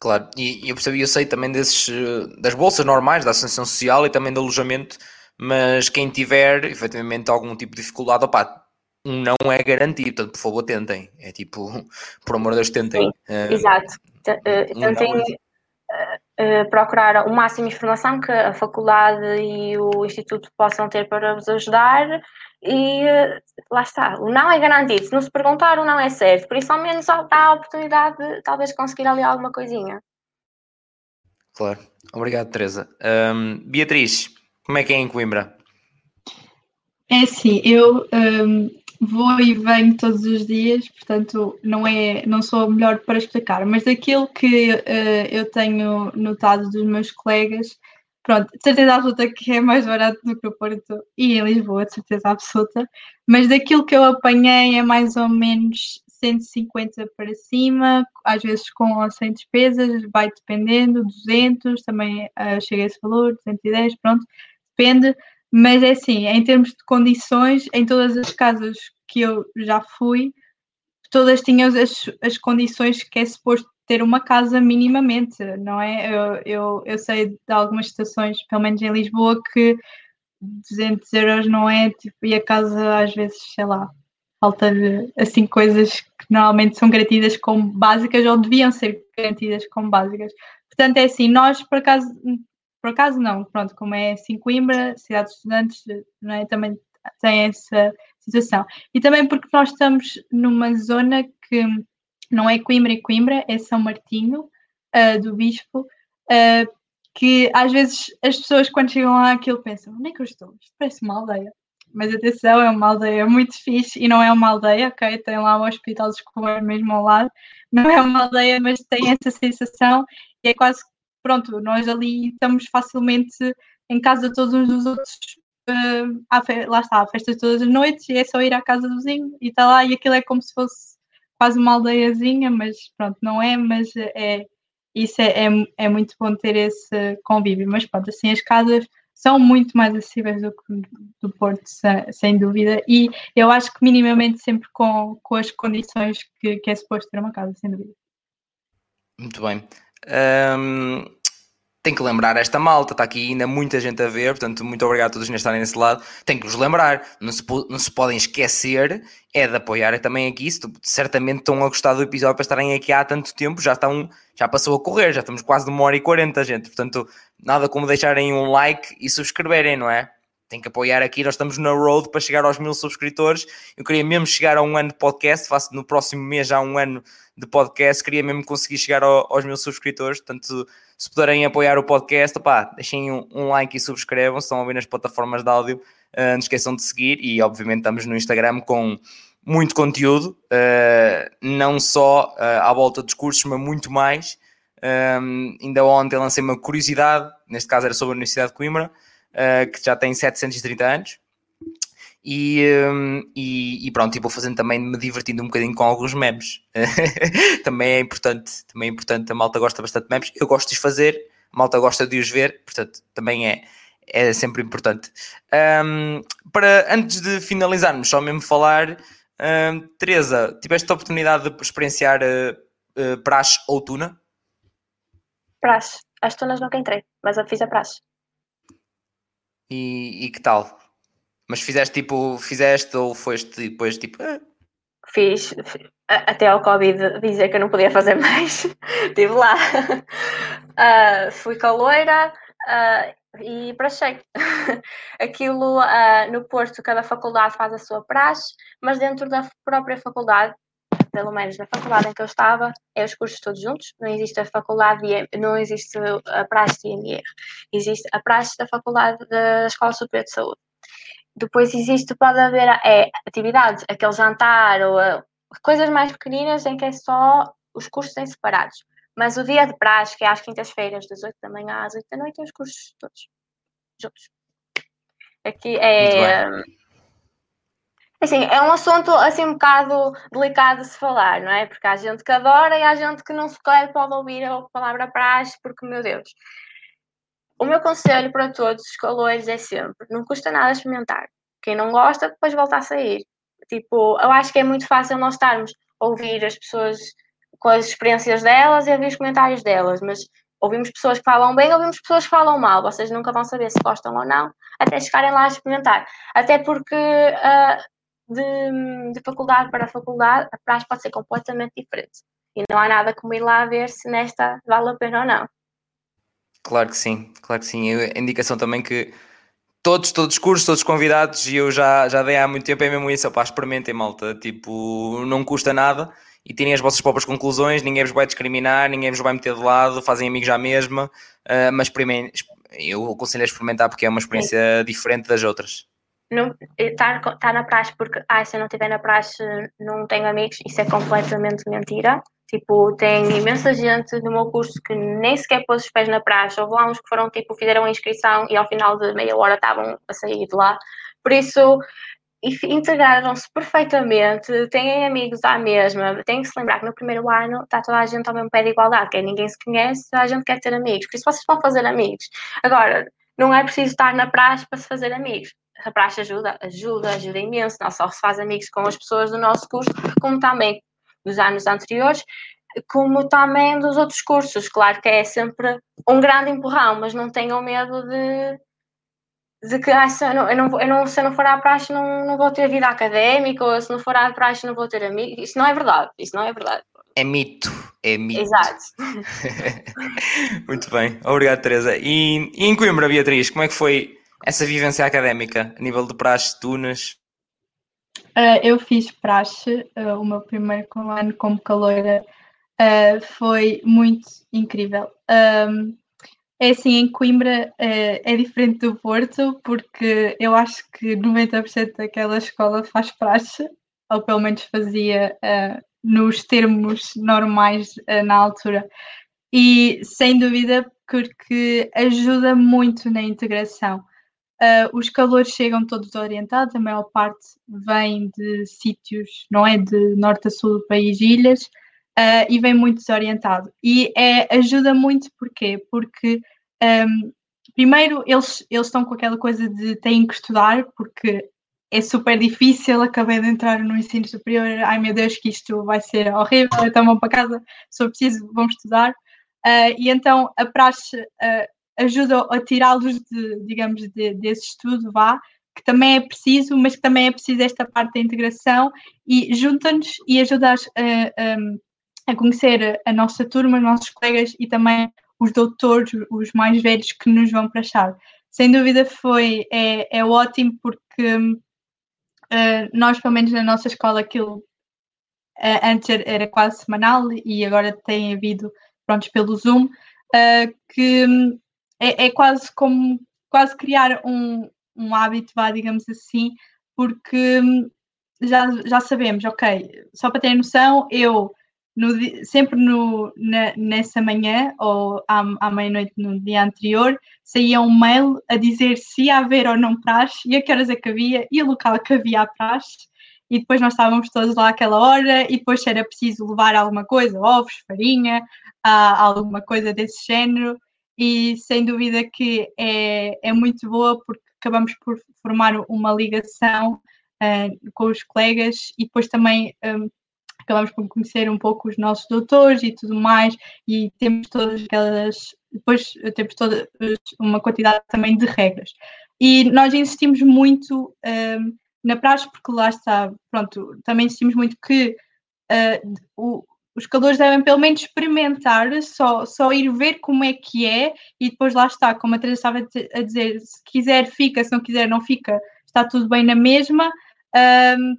Speaker 1: Claro, e eu percebi, eu sei também desses, eh, das bolsas normais, da associação social e também do alojamento, mas quem tiver efetivamente algum tipo de dificuldade, opá, não é garantido, portanto, por favor, tentem. É tipo, (laughs) por amor de Deus, tentem.
Speaker 2: Uh, exato. Uh, tentem uh, procurar o máximo de informação que a faculdade e o instituto possam ter para vos ajudar e lá está. O não é garantido. Se não se perguntar, o não é certo. Por isso, ao menos, dá a oportunidade de talvez conseguir ali alguma coisinha.
Speaker 1: Claro. Obrigado, Teresa. Um, Beatriz, como é que é em Coimbra?
Speaker 3: É assim, eu um, vou e venho todos os dias, portanto não é, não sou melhor para explicar, mas daquilo que uh, eu tenho notado dos meus colegas, pronto, de certeza absoluta que é mais barato do que o Porto e em Lisboa, de certeza absoluta, mas daquilo que eu apanhei é mais ou menos 150 para cima, às vezes com ou sem despesas, vai dependendo, 200, também uh, chega a esse valor, 210, pronto, depende, mas é assim, em termos de condições, em todas as casas que eu já fui, todas tinham as, as condições que é suposto ter uma casa minimamente, não é? Eu, eu, eu sei de algumas situações, pelo menos em Lisboa, que 200 euros não é, tipo, e a casa às vezes, sei lá, falta-lhe assim coisas que normalmente são garantidas como básicas ou deviam ser garantidas como básicas. Portanto, é assim, nós por acaso por acaso não, pronto, como é assim Coimbra, cidade de estudantes, não é? também tem essa situação. E também porque nós estamos numa zona que não é Coimbra e Coimbra, é São Martinho, uh, do Bispo, uh, que às vezes as pessoas quando chegam lá aquilo pensam, onde é que eu estou? Isto parece uma aldeia. Mas atenção, é uma aldeia muito fixe e não é uma aldeia, ok? Tem lá o Hospital de Escobar mesmo ao lado. Não é uma aldeia, mas tem essa sensação e é quase pronto, nós ali estamos facilmente em casa de todos uns dos outros. Uh, lá está, festas todas as noites e é só ir à casa do vizinho e está lá e aquilo é como se fosse quase uma aldeiazinha, mas pronto, não é, mas é isso é, é, é muito bom ter esse convívio, mas pronto, assim as casas são muito mais acessíveis do que do Porto, sem, sem, dúvida, e eu acho que minimamente sempre com, com as condições que, que é suposto ter uma casa, sem dúvida.
Speaker 1: Muito bem. Um, tem que lembrar esta malta, está aqui ainda muita gente a ver, portanto, muito obrigado a todos que estarem nesse lado. Tem que os lembrar, não se, não se podem esquecer, é de apoiar também aqui. Se certamente estão a gostar do episódio para estarem aqui há tanto tempo, já estão, já passou a correr, já estamos quase de uma hora e quarenta, gente. Portanto, nada como deixarem um like e subscreverem, não é? Tem que apoiar aqui. Nós estamos na road para chegar aos mil subscritores. Eu queria mesmo chegar a um ano de podcast. Faço no próximo mês já um ano de podcast. Queria mesmo conseguir chegar ao, aos mil subscritores. Portanto, se puderem apoiar o podcast, opá, deixem um, um like e subscrevam. Se estão a ouvir nas plataformas de áudio, uh, não esqueçam de seguir. E obviamente estamos no Instagram com muito conteúdo, uh, não só uh, à volta dos cursos, mas muito mais. Um, ainda ontem lancei uma curiosidade, neste caso era sobre a Universidade de Coimbra uh, que já tem 730 anos. E, um, e, e, pronto, e vou fazendo também me divertindo um bocadinho com alguns memes. (laughs) também é importante, também é importante. A malta gosta bastante de memes. Eu gosto de os fazer, a malta gosta de os ver, portanto, também é, é sempre importante. Um, para antes de finalizarmos, só mesmo falar Uh, Teresa, tiveste a oportunidade de experienciar uh, uh, praxe ou tuna?
Speaker 2: Praxe. As tunas nunca entrei, mas eu fiz a praxe.
Speaker 1: E, e que tal? Mas fizeste tipo, fizeste ou foste depois tipo. Ah.
Speaker 2: Fiz, até ao Covid dizer que eu não podia fazer (laughs) mais. Estive lá. Uh, (laughs) fui caloira uh, e praxei. (laughs) Aquilo uh, no Porto, cada faculdade faz a sua praxe, mas dentro da própria faculdade, pelo menos na faculdade em que eu estava, é os cursos todos juntos. Não existe a faculdade, de, não existe a praxe de IMR. Existe a praxe da faculdade da Escola Superior de Saúde. Depois existe, pode haver é, atividades, aquele jantar ou uh, coisas mais pequeninas em que é só os cursos em separados. Mas o dia de praxe, que é às quintas-feiras, das 8 da manhã às 8 da noite, é os cursos todos juntos. Aqui é. Assim, é um assunto assim um bocado delicado de se falar, não é? Porque há gente que adora e há gente que não sequer pode ouvir a palavra praxe, porque, meu Deus, o meu conselho para todos os calores é sempre: não custa nada experimentar. Quem não gosta, depois volta a sair. Tipo, eu acho que é muito fácil nós estarmos a ouvir as pessoas com as experiências delas e ouvir os comentários delas, mas ouvimos pessoas que falam bem, ouvimos pessoas que falam mal. Vocês nunca vão saber se gostam ou não, até chegarem lá a experimentar. Até porque uh, de, de, faculdade para faculdade, a praxe pode ser completamente diferente. E não há nada como ir lá ver se nesta vale a pena ou não.
Speaker 1: Claro que sim, claro que sim. A indicação também que todos, todos os cursos, todos os convidados, e eu já, já dei há muito tempo, é mesmo isso, opá, experimentem, malta, tipo, não custa nada e tirem as vossas próprias conclusões, ninguém vos vai discriminar, ninguém vos vai meter de lado, fazem amigos à mesma, uh, mas experimentem, eu aconselho a experimentar porque é uma experiência Sim. diferente das outras.
Speaker 2: Estar tá na praxe porque, ah, se eu não estiver na praxe não tenho amigos, isso é completamente mentira. Tipo, tem imensa gente do meu curso que nem sequer pôs os pés na praxe. Houve lá uns que foram, tipo, fizeram a inscrição e ao final de meia hora estavam a sair de lá. Por isso, integraram-se perfeitamente, têm amigos à mesma. Tem que se lembrar que no primeiro ano está toda a gente ao mesmo pé de igualdade, que ninguém se conhece, a gente quer ter amigos. Por isso, vocês vão fazer amigos. Agora, não é preciso estar na praxe para se fazer amigos. A praxe ajuda, ajuda, ajuda imenso. Não só se faz amigos com as pessoas do nosso curso, como também dos anos anteriores, como também dos outros cursos. Claro que é sempre um grande empurrão, mas não tenham medo de, de que ah, se, eu não, eu não, eu não, se eu não for à praxe não, não vou ter vida académica, ou se não for à praxe não vou ter amigos. Isso não é verdade, isso não é verdade.
Speaker 1: É mito, é mito.
Speaker 2: Exato. (laughs)
Speaker 1: Muito bem, obrigado Teresa. E, e, em Coimbra, Beatriz, como é que foi essa vivência académica, a nível de praxe, tunas?
Speaker 3: Uh, eu fiz praxe, uh, o meu primeiro ano como caloira uh, foi muito incrível. Um, é assim, em Coimbra é diferente do Porto, porque eu acho que 90% daquela escola faz praxe, ou pelo menos fazia nos termos normais na altura. E sem dúvida, porque ajuda muito na integração. Uh, os calores chegam todos orientados, a maior parte vem de sítios, não é? De norte a sul do país, ilhas, uh, e vem muito desorientado. E é, ajuda muito porquê? Porque, um, primeiro, eles, eles estão com aquela coisa de têm que estudar, porque é super difícil, acabei de entrar no ensino superior, ai meu Deus, que isto vai ser horrível, então vão para casa, se for preciso, vão estudar. Uh, e então a praxe ajuda a tirá-los, de, digamos, de, desse estudo, vá, que também é preciso, mas que também é preciso esta parte da integração e junta-nos e ajuda a, a, conhecer a nossa turma, os nossos colegas e também os doutores, os mais velhos que nos vão para a chave. Sem dúvida foi, é, é ótimo porque uh, nós, pelo menos na nossa escola, aquilo uh, antes era quase semanal e agora tem havido, prontos, pelo Zoom, uh, que é, é quase como quase criar um, um hábito, vá, digamos assim, porque hum, já, já sabemos, ok, só para ter noção, eu no, sempre no, na, nessa manhã ou à, à meia-noite no dia anterior saía um mail a dizer se ia haver ou não praxe e a que horas é que havia e o local que havia a praxe. E depois nós estávamos todos lá àquela hora e depois era preciso levar alguma coisa, ovos, farinha, ah, alguma coisa desse género e sem dúvida que é, é muito boa porque acabamos por formar uma ligação uh, com os colegas e depois também um, acabamos por conhecer um pouco os nossos doutores e tudo mais, e temos todas aquelas, depois temos toda uma quantidade também de regras. E nós insistimos muito um, na praxe, porque lá está, pronto, também insistimos muito que uh, o, os calores devem pelo menos experimentar, só, só ir ver como é que é, e depois lá está, como a Teresa estava a dizer, se quiser fica, se não quiser não fica, está tudo bem na mesma. Um,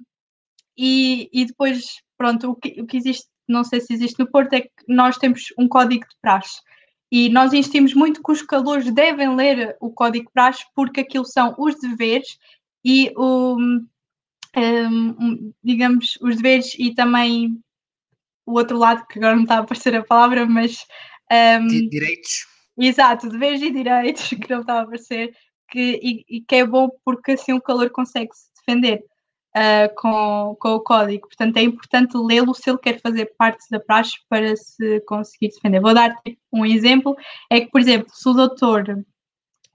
Speaker 3: e, e depois, pronto, o que, o que existe, não sei se existe no Porto, é que nós temos um código de praxe. E nós insistimos muito que os calores devem ler o código de praxe, porque aquilo são os deveres e o, um, digamos, os deveres e também o outro lado, que agora não está a aparecer a palavra, mas. Um,
Speaker 1: direitos.
Speaker 3: Exato, deveres e direitos, (laughs) que não está a aparecer, que, e, e, que é bom porque assim o calor consegue se defender uh, com, com o código. Portanto, é importante lê-lo se ele quer fazer parte da praxe para se conseguir defender. Vou dar um exemplo: é que, por exemplo, se o doutor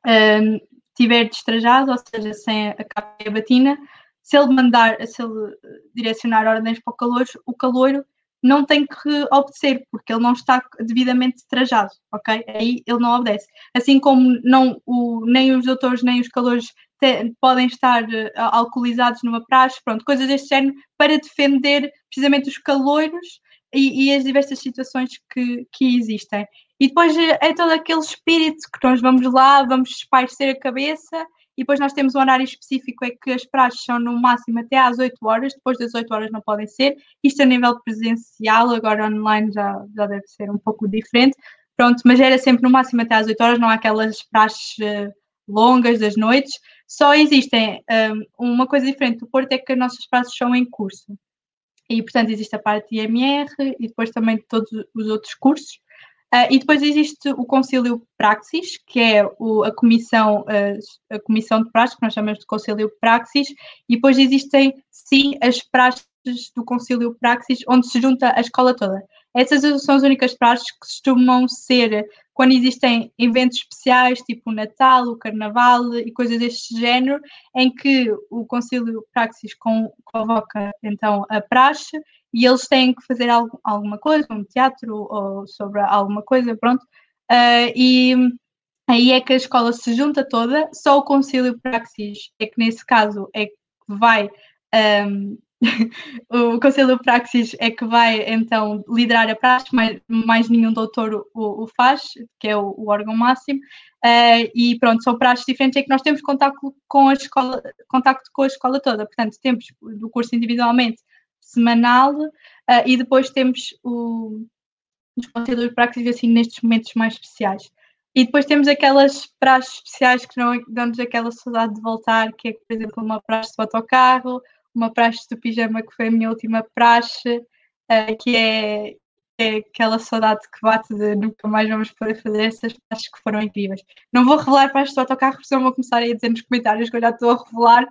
Speaker 3: um, estiver destrajado, ou seja, sem a capa e a batina, se ele mandar, se ele direcionar ordens para o calor, o calor não tem que obedecer, porque ele não está devidamente trajado, ok? Aí ele não obedece. Assim como não, o, nem os doutores nem os calores te, podem estar uh, alcoolizados numa praxe, pronto, coisas deste género, para defender precisamente os caloiros e, e, as diversas situações que, que existem. E depois é, é todo aquele espírito que nós vamos lá, vamos espairecer a cabeça e depois nós temos um horário específico, é que as praxes são no máximo até às 8 horas, depois das 8 horas não podem ser. Isto a nível presencial, agora online já, já deve ser um pouco diferente. Pronto, mas era sempre no máximo até às 8 horas, não há aquelas praxes uh, longas das noites. Só existem um, uma coisa diferente do Porto é que as nossas praxes são em curso. E, portanto, existe a parte IMR e depois também todos os outros cursos. Uh, e depois existe o Concílio Praxis, que é o, a, comissão, uh, a comissão de praxis, que nós chamamos de Concílio Praxis, e depois existem, sim, as praxes do Concílio Praxis, onde se junta a escola toda. Essas são as únicas praxes que costumam ser quando existem eventos especiais, tipo o Natal, o Carnaval e coisas deste género, em que o Concílio Praxis convoca então a praxe e eles têm que fazer algo, alguma coisa, um teatro ou sobre alguma coisa, pronto. Uh, e aí é que a escola se junta toda, só o Concílio Praxis é que nesse caso é que vai. Um, (laughs) o Conselho Praxis é que vai então liderar a praxe, mais, mais nenhum doutor o, o faz, que é o, o órgão máximo, uh, e pronto, são praxes diferentes, é que nós temos contacto com a escola, contacto com a escola toda, portanto, temos do curso individualmente semanal uh, e depois temos o, os conselhos de praxis assim nestes momentos mais especiais. E depois temos aquelas praxes especiais que não dão-nos aquela saudade de voltar, que é, por exemplo, uma praxe de autocarro, uma praxe do pijama que foi a minha última praxe, uh, que é, é, aquela saudade que bate de nunca mais vamos poder fazer essas praxes que foram incríveis. Não vou revelar praxes do autocarro, porque senão vou começar a dizer nos comentários que eu já estou a revelar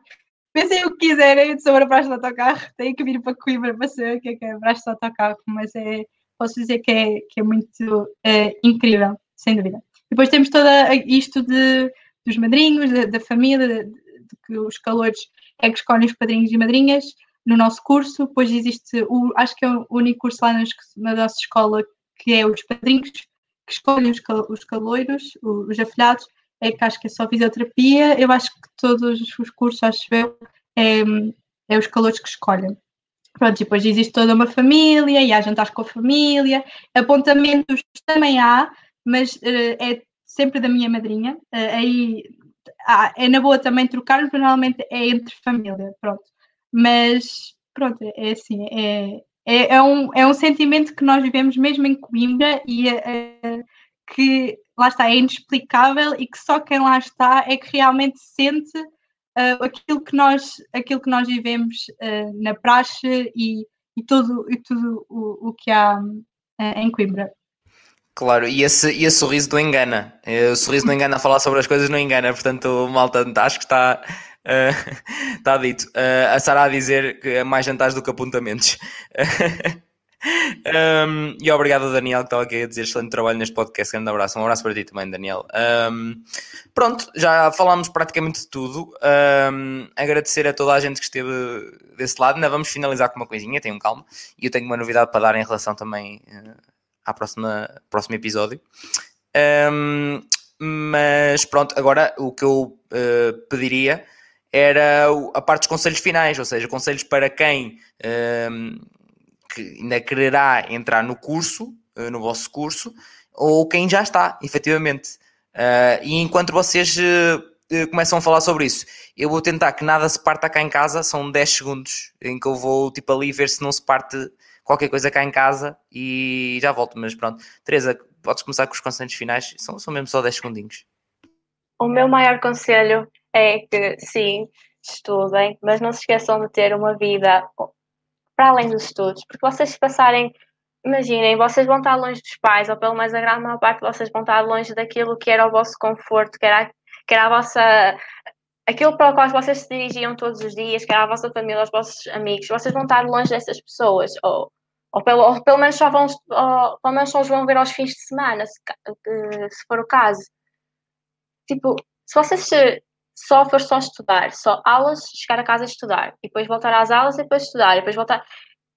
Speaker 3: Pensem o que quiserem sobre a praxe do autocarro. Têm que vir para Coimbra para saber o que é, que é a praxe do autocarro, mas é, posso dizer que é, que é muito é, incrível, sem dúvida. Depois temos todo isto de, dos madrinhos, da, família, de, que os calores é que escolhem os padrinhos e madrinhas no nosso curso. Depois existe, o, acho que é o único curso lá na nossa escola que é os padrinhos, que escolhem os, os caloiros, os afilhados, é que acho que é só fisioterapia. Eu acho que todos os cursos, acho eu, é, é os calores que escolhem. Pronto, depois existe toda uma família, e há jantares com a família, apontamentos também há, mas uh, é sempre da minha madrinha. Uh, aí ah, é na boa também trocar, mas normalmente é entre família, pronto. Mas pronto, é assim, é, é, é, um, é um sentimento que nós vivemos mesmo em Coimbra e uh, que lá está, é inexplicável e que só quem lá está é que realmente sente uh, aquilo, que nós, aquilo que nós vivemos uh, na praxe e, e, tudo, e tudo o, o que há uh, em Coimbra.
Speaker 1: Claro, e esse, e esse sorriso não engana. O sorriso não engana a falar sobre as coisas, não engana. Portanto, malta, acho que está, (laughs) está dito. A Sara a dizer que é mais jantares do que apontamentos. (laughs) Um, e obrigado, Daniel, que estava aqui a dizer excelente trabalho neste podcast. Grande abraço. Um abraço para ti também, Daniel. Um, pronto, já falámos praticamente de tudo. Um, agradecer a toda a gente que esteve desse lado. Ainda vamos finalizar com uma coisinha, tenham calma. E eu tenho uma novidade para dar em relação também uh, à próxima próximo episódio. mas pronto, agora o que eu uh, pediria era a parte dos conselhos finais, ou seja, conselhos para quem que ainda quererá entrar no curso, uh, no vosso curso, ou quem já está, efetivamente. Uh, e enquanto vocês uh, começam a falar sobre isso, eu vou tentar que nada se parta cá em casa, são 10 segundos em que eu vou tipo ali ver se não se parte qualquer coisa cá em casa e já volto. Mas pronto, Teresa, podes começar com os conselhos finais, são, são mesmo só 10 segundinhos.
Speaker 2: O meu maior conselho é que sim, estudem, mas não se esqueçam de ter uma vida para além dos estudos, porque vocês passarem, imaginem, vocês vão estar longe dos pais, ou pelo menos a grande maior parte vocês vão estar longe daquilo que era o vosso conforto, que era, que era a vossa aquilo para o qual vocês se dirigiam todos os dias, que era a vossa família, os vossos amigos, vocês vão estar longe dessas pessoas, ou, ou, pelo, ou pelo menos só vão ou, pelo menos só os vão ver aos fins de semana, se, se for o caso. Tipo, se vocês se, só for só estudar, só aulas, chegar a casa estudar, e depois voltar às aulas e depois estudar, e depois voltar.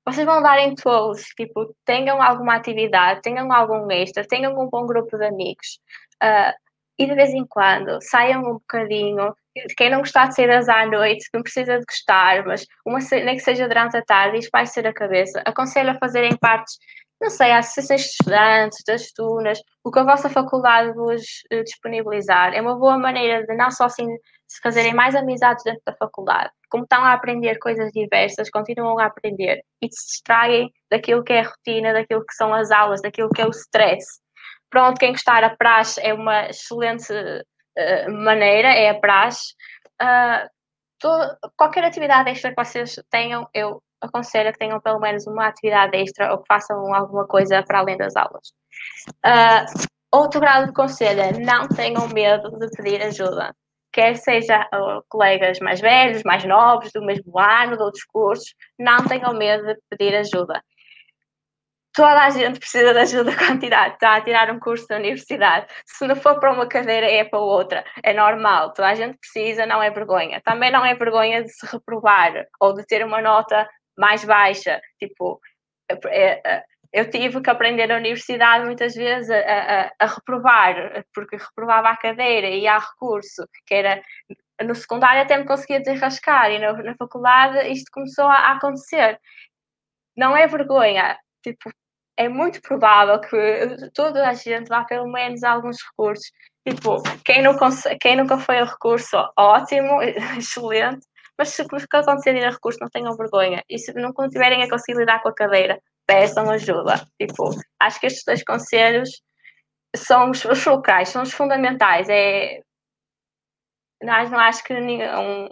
Speaker 2: Vocês vão dar em todos, tipo, tenham alguma atividade, tenham algum extra, tenham um bom grupo de amigos. Uh, e de vez em quando saiam um bocadinho. Quem não gostar de sair à noite, não precisa de gostar, mas uma, nem que seja durante a tarde, vai ser a cabeça. Aconselho a fazerem partes não sei, associações de estudantes, das tunas, o que a vossa faculdade vos uh, disponibilizar. É uma boa maneira de não só assim se fazerem mais amizades dentro da faculdade, como estão a aprender coisas diversas, continuam a aprender e se distraem daquilo que é a rotina, daquilo que são as aulas, daquilo que é o stress. Pronto, quem gostar a praxe é uma excelente uh, maneira, é a praxe. Uh, todo, qualquer atividade extra que vocês tenham, eu aconselho que tenham pelo menos uma atividade extra ou que façam alguma coisa para além das aulas. Uh, outro grado de conselho é não tenham medo de pedir ajuda. Quer seja uh, colegas mais velhos, mais novos, do mesmo ano, de outros cursos, não tenham medo de pedir ajuda. Toda a gente precisa de ajuda (laughs) quando está a tirar um curso da universidade. Se não for para uma cadeira, é para outra. É normal. Toda a gente precisa, não é vergonha. Também não é vergonha de se reprovar ou de ter uma nota mais baixa. Tipo, é, eu tive que aprender na universidade muitas vezes a, a, a, reprovar, porque reprovava a cadeira e há recurso, que era no secundário até me conseguia desenrascar e na, na faculdade isto começou a, a, acontecer. Não é vergonha, tipo, é muito provável que toda a gente vá pelo menos a alguns recursos. Tipo, quem, não quem nunca foi a recurso, ótimo, (laughs) excelente, mas se acontecer ir a recurso, não tenham vergonha. E se não tiverem a conseguir lidar com a cadeira, peçam ajuda. Tipo, acho que estes dois conselhos são os, os locais, são os fundamentais. É, não, não acho que nenhum,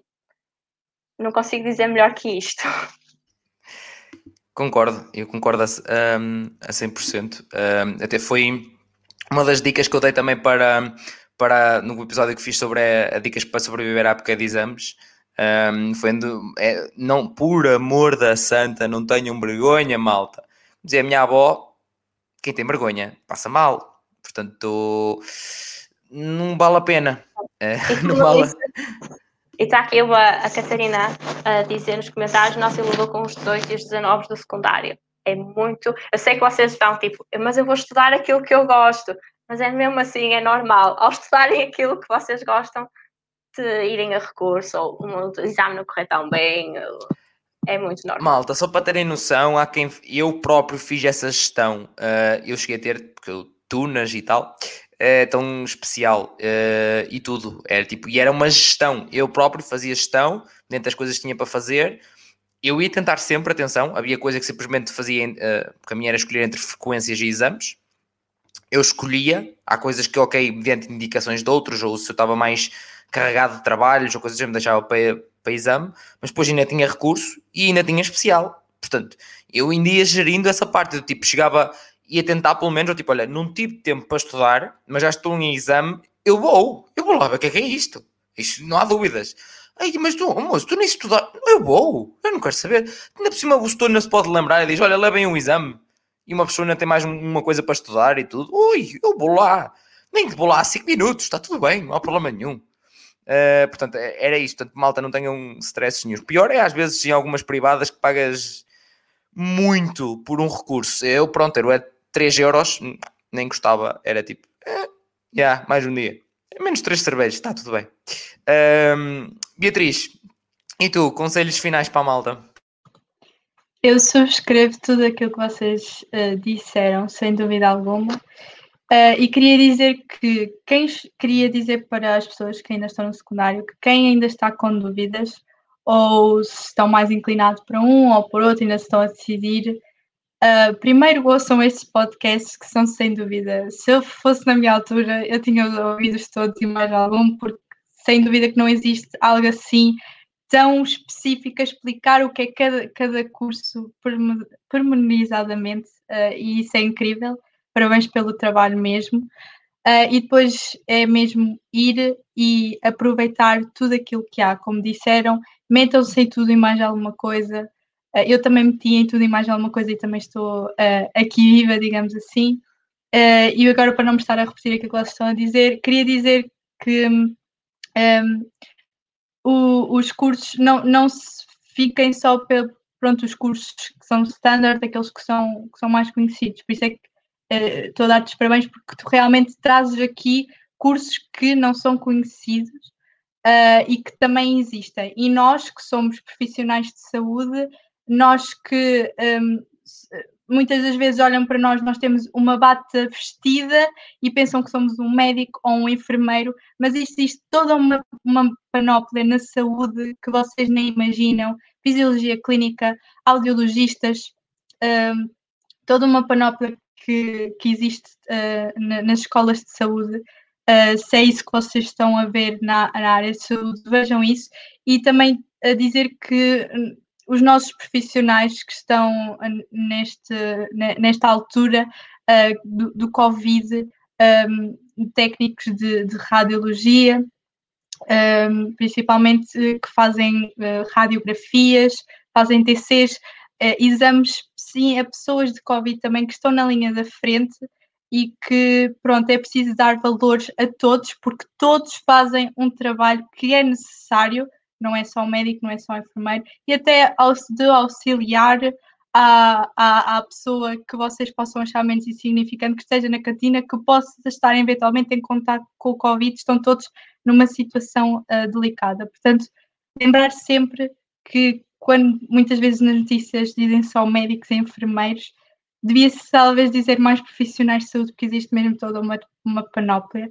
Speaker 2: não consigo dizer melhor que isto.
Speaker 1: Concordo, eu concordo a, um, a 100%. Um, até foi uma das dicas que eu dei também para, para no episódio que fiz sobre a, a dicas para sobreviver à época de exames. Um, foi é, não, por amor da santa, não tenham vergonha, malta. Dizia a minha avó: quem tem vergonha passa mal. Portanto, não vale a pena. É, (laughs) não vale.
Speaker 2: E está aqui a, a Catarina a dizer nos comentários: nossa, eu levou com os 18 e os 19 do secundário. É muito. Eu sei que vocês estão tipo, mas eu vou estudar aquilo que eu gosto. Mas é mesmo assim, é normal. Ao estudarem aquilo que vocês gostam, de irem a recurso ou um exame não correr tão bem. É muito normal.
Speaker 1: Malta, só para terem noção, há quem eu próprio fiz essa gestão. Uh, eu cheguei a ter, porque eu tunas e tal, é tão especial uh, e tudo. Era tipo, e era uma gestão. Eu próprio fazia gestão dentro das coisas que tinha para fazer. Eu ia tentar sempre, atenção, havia coisa que simplesmente fazia, uh, porque a minha era escolher entre frequências e exames. Eu escolhia, há coisas que, ok, mediante indicações de outros, ou se eu estava mais carregado de trabalhos ou coisas que me deixava para, para exame, mas depois ainda tinha recurso e ainda tinha especial. Portanto, eu ainda ia gerindo essa parte do tipo, chegava, ia tentar pelo menos, tipo, olha, não tive tempo para estudar, mas já estou em exame, eu vou, eu vou lá ver o que é que é isto. Isto não há dúvidas. Ai, mas tu, moço, tu nem estudar, eu vou, eu não quero saber. Ainda por cima o Stone se pode lembrar e diz: Olha, levem um exame. e uma pessoa ainda tem mais uma coisa para estudar e tudo, ui, eu vou lá, nem que vou lá 5 minutos, está tudo bem, não há problema nenhum. Uh, portanto, é, era isto. Portanto, malta, não tenham stress nenhum. Pior é às vezes em algumas privadas que pagas muito por um recurso. Eu, pronto, era 3 euros, nem gostava, era tipo, eh, yeah, mais um dia. Menos 3 cervejas, está tudo bem. Uh, Beatriz, e tu, conselhos finais para a malta?
Speaker 3: Eu subscrevo tudo aquilo que vocês uh, disseram, sem dúvida alguma. Uh, e queria dizer que quem queria dizer para as pessoas que ainda estão no secundário que quem ainda está com dúvidas ou se estão mais inclinados para um ou por outro, ainda estão a decidir, uh, primeiro ouçam estes podcasts que são sem dúvida. Se eu fosse na minha altura, eu tinha ouvido todos e mais algum, porque sem dúvida que não existe algo assim tão específico a explicar o que é cada, cada curso pormenorizadamente, uh, e isso é incrível parabéns pelo trabalho mesmo. Uh, e depois é mesmo ir e aproveitar tudo aquilo que há. Como disseram, metam-se em tudo e mais alguma coisa. Uh, eu também meti em tudo e mais alguma coisa e também estou uh, aqui viva, digamos assim. e agora, para não me estar a repetir aquilo que vocês estão a dizer, queria dizer que um, o, os cursos não, não se fiquem só pelo, pronto, os cursos que são standard, aqueles que são, que são mais conhecidos. Por isso é que uh, estou a dar-te os parabéns porque tu realmente trazes aqui cursos que não são conhecidos uh, e que também existem. E nós, que somos profissionais de saúde, nós que um, muitas das vezes olham para nós, nós temos uma bata vestida e pensam que somos um médico ou um enfermeiro, mas existe toda uma, uma panóplia na saúde que vocês nem imaginam, fisiologia clínica, audiologistas, um, toda uma panóplia que, que existe uh, na, nas escolas de saúde. Uh, se é isso que vocês estão a ver na, na, área de saúde, vejam isso. E também a dizer que hum, os nossos profissionais que estão neste, nesta altura uh, do, do, Covid, um, técnicos de, de radiologia, um, principalmente que fazem uh, radiografias, fazem TCs, uh, exames sim a pessoas de Covid também que estão na linha da frente e que, pronto, é preciso dar valores a todos, porque todos fazem um trabalho que é necessário, não é só o médico, não é só o enfermeiro, e até de auxiliar à, à, à pessoa que vocês possam achar menos insignificante, que esteja na cantina, que possa estar eventualmente em contato com o Covid, estão todos numa situação uh, delicada. Portanto, lembrar sempre que quando muitas vezes nas notícias dizem só médicos e enfermeiros, devia-se talvez dizer mais profissionais de saúde, porque existe mesmo toda uma, uma panóplia.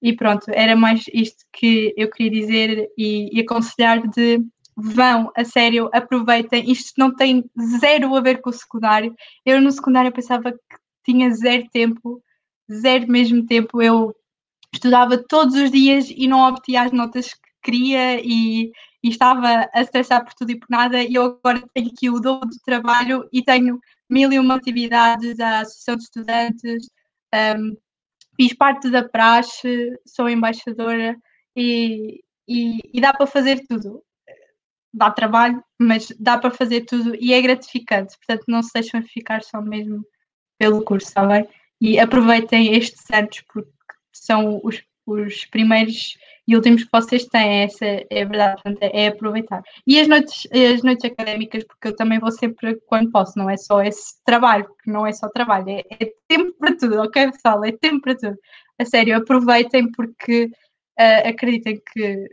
Speaker 3: E pronto, era mais isto que eu queria dizer e, e aconselhar de vão, a sério, aproveitem. Isto não tem zero a ver com o secundário. Eu no secundário pensava que tinha zero tempo, zero mesmo tempo. Eu estudava todos os dias e não obtinha as notas que queria e, e estava a estressar por tudo e por nada, e eu agora tenho aqui o dobro do trabalho e tenho mil e uma atividades, a Associação de Estudantes, um, fiz parte da praxe, sou embaixadora e, e, e dá para fazer tudo. Dá trabalho, mas dá para fazer tudo e é gratificante, portanto não se deixem ficar só mesmo pelo curso, está bem? E aproveitem estes anos porque são os, os primeiros e últimos que vocês têm, essa é verdade, é, é aproveitar. E as noites, as noites académicas, porque eu também vou sempre quando posso, não é só esse trabalho, que não é só trabalho, é, é tempo para tudo, ok pessoal? É tempo para tudo. A sério, aproveitem porque uh, acreditem que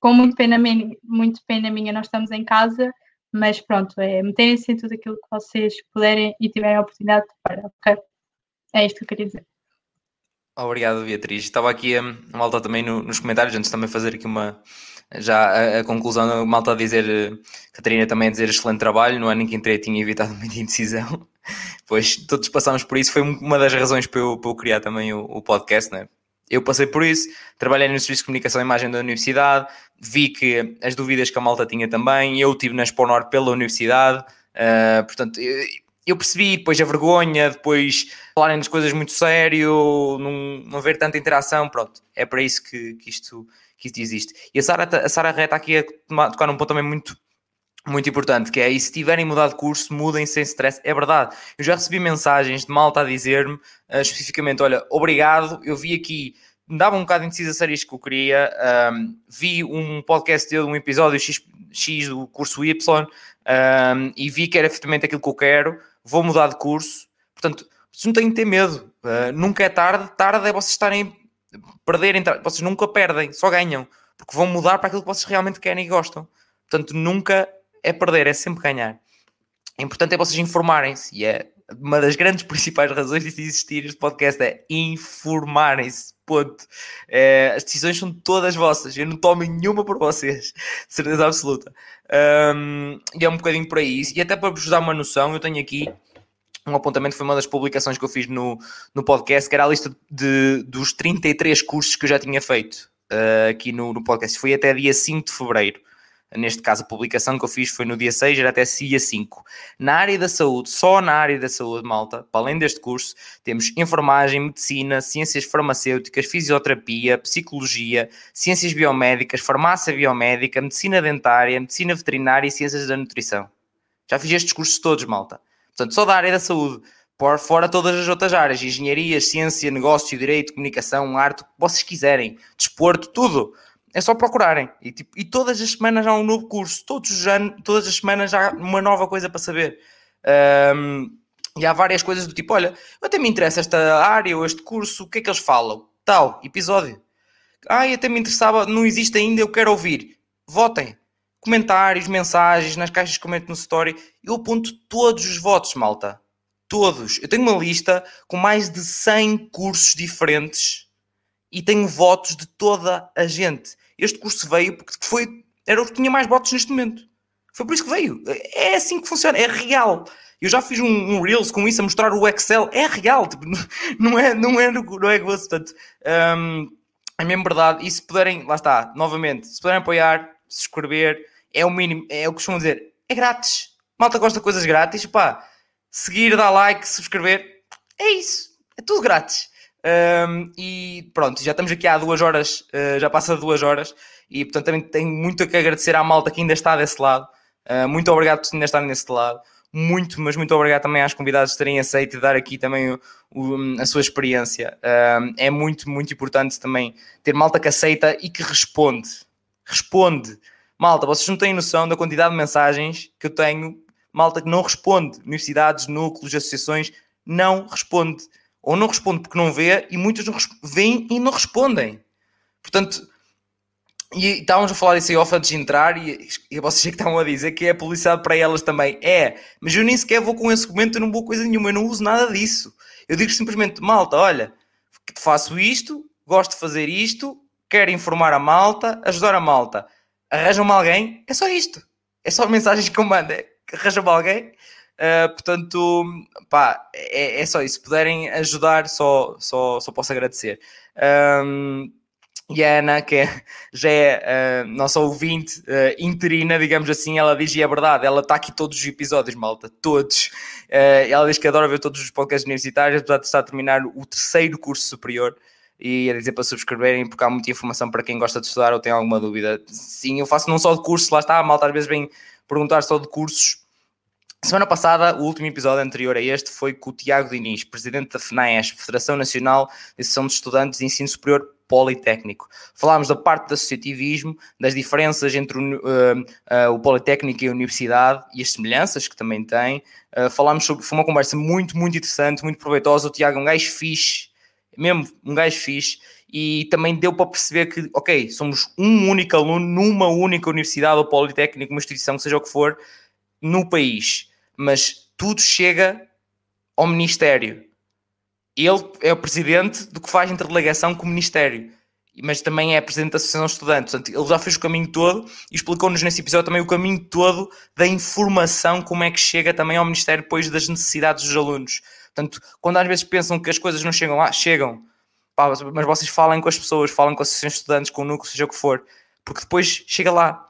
Speaker 3: com muito pena, muito pena minha nós estamos em casa, mas pronto, é meterem-se em tudo aquilo que vocês puderem e tiverem a oportunidade para, ok? É isto que eu queria dizer.
Speaker 1: Obrigado, Beatriz. Estava aqui a, a malta também no, nos comentários, antes também fazer aqui uma. Já a, a conclusão, a malta a dizer, Catarina também a dizer excelente trabalho, não é nem que entrei, tinha evitado (laughs) muita indecisão. Pois todos passámos por isso, foi uma das razões para eu, para eu criar também o, o podcast, né? Eu passei por isso, trabalhei no Serviço de Comunicação e Imagem da Universidade, vi que as dúvidas que a malta tinha também, eu tive na Exponor pela Universidade, uh, portanto, eu percebi depois a vergonha, depois falarem das coisas muito sério, não, não haver tanta interação, pronto, é para isso que, que, isto, que isto existe. E a Sara, a Sara Ré está aqui a tocar num ponto também muito, muito importante, que é, e se tiverem mudado de curso, mudem sem stress. É verdade. Eu já recebi mensagens de malta a dizer-me uh, especificamente: olha, obrigado, eu vi aqui, me dava um bocado de indecisa ser isto que eu queria. Um, vi um podcast de um episódio X, X do curso Y um, e vi que era efetivamente aquilo que eu quero. Vou mudar de curso. Portanto, vocês não têm que ter medo. Uh, nunca é tarde. Tarde é vocês estarem perderem. Vocês nunca perdem, só ganham. Porque vão mudar para aquilo que vocês realmente querem e gostam. Portanto, nunca é perder, é sempre ganhar. O importante é vocês informarem-se e é uma das grandes (laughs) principais razões de existir este podcast é informarem-se. Ponto. É, as decisões são todas vossas. Eu não tomo nenhuma por vocês. De certeza absoluta. Um, e é um bocadinho por aí. E até para vos dar uma noção, eu tenho aqui um apontamento. Foi uma das publicações que eu fiz no, no podcast, que era a lista de, dos 33 cursos que eu já tinha feito uh, aqui no, no podcast. Foi até dia 5 de fevereiro neste caso a publicação que eu fiz foi no dia 6, era até dia 5. Na área da saúde, só na área da saúde, malta, para além deste curso, temos enfermagem, medicina, ciências farmacêuticas, fisioterapia, psicologia, ciências biomédicas, farmácia biomédica, medicina dentária, medicina veterinária e ciências da nutrição. Já fiz estes cursos todos, malta. Portanto, só da área da saúde. Por fora todas as outras áreas, engenharia, ciência, negócio, direito, comunicação, arte, o que vocês quiserem, desporto, tudo é só procurarem. E, tipo, e todas as semanas há um novo curso, todos os anos, todas as semanas há uma nova coisa para saber. Um, e há várias coisas do tipo: olha, até me interessa esta área ou este curso, o que é que eles falam? Tal, episódio. Ai, até me interessava, não existe ainda, eu quero ouvir. Votem. Comentários, mensagens, nas caixas de comentários no story. Eu aponto todos os votos, malta. Todos. Eu tenho uma lista com mais de 100 cursos diferentes e tenho votos de toda a gente. Este curso veio porque foi, era o que tinha mais votos neste momento. Foi por isso que veio. É assim que funciona, é real. Eu já fiz um, um Reels com isso a mostrar o Excel, é real, (laughs) tipo, não é, não é, não é gosto, portanto, um, é mesmo verdade. E se puderem, lá está, novamente, se puderem apoiar, se inscrever, é o mínimo, é o que costumam dizer, é grátis. Malta gosta de coisas grátis, pá, seguir, dar like, subscrever, é isso, é tudo grátis. Um, e pronto, já estamos aqui há duas horas, uh, já passa duas horas, e portanto também tenho muito a que agradecer à malta que ainda está desse lado. Uh, muito obrigado por ainda estar nesse lado. Muito, mas muito obrigado também às convidadas de terem aceito e dar aqui também o, o, a sua experiência. É muito, muito importante também ter malta que aceita e que responde. Responde. Malta, vocês não têm noção da quantidade de mensagens que eu tenho. Malta que não responde. Universidades, núcleos, associações, não responde ou não responde porque não vê, e muitos não veem e não respondem. Portanto, e estávamos a falar disso aí off antes de entrar, e, e vocês é que estavam a dizer que é publicidade para elas também. É, mas eu nem sequer vou com esse argumento, eu não vou coisa nenhuma, eu não uso nada disso. Eu digo simplesmente, malta, olha, faço isto, gosto de fazer isto, quero informar a malta, ajudar a malta. Arranjam-me alguém, é só isto. É só mensagens que eu mando, é, arranjam-me alguém, Uh, portanto, pá, é, é, só isso. Se puderem ajudar, só, só, só posso agradecer. Um, e a Ana, que é, já é uh, nossa ouvinte uh, interina, digamos assim, ela diz, e é verdade, ela está aqui todos os episódios, malta, todos. Uh, ela diz que adora ver todos os podcasts universitários, apesar de estar a terminar o terceiro curso superior, e a dizer para subscreverem, porque há muita informação para quem gosta de estudar ou tem alguma dúvida. Sim, eu faço não só de cursos, lá está, a malta às vezes vem perguntar só de cursos, Semana passada, o último episódio anterior a este foi com o Tiago Diniz, presidente da FNAESP, Federação Nacional de Associação de Estudantes de Ensino Superior Politécnico. Falámos da parte do associativismo, das diferenças entre o, uh, uh, o Politécnico e a Universidade e as semelhanças que também tem. Uh, falámos sobre, foi uma conversa muito, muito interessante, muito proveitosa. O Tiago é um gajo fixe, mesmo um gajo fixe, e também deu para perceber que, ok, somos um único aluno numa única universidade ou Politécnico, uma instituição, seja o que for, no país mas tudo chega ao Ministério. Ele é o presidente do que faz interdelegação com o Ministério, mas também é presidente da Associação de Estudantes. Portanto, ele já fez o caminho todo e explicou-nos nesse episódio também o caminho todo da informação, como é que chega também ao Ministério depois das necessidades dos alunos. Portanto, quando às vezes pensam que as coisas não chegam lá, chegam. Pá, mas vocês falem com as pessoas, falem com a Associação de Estudantes, com o núcleo, seja o que for, porque depois chega lá.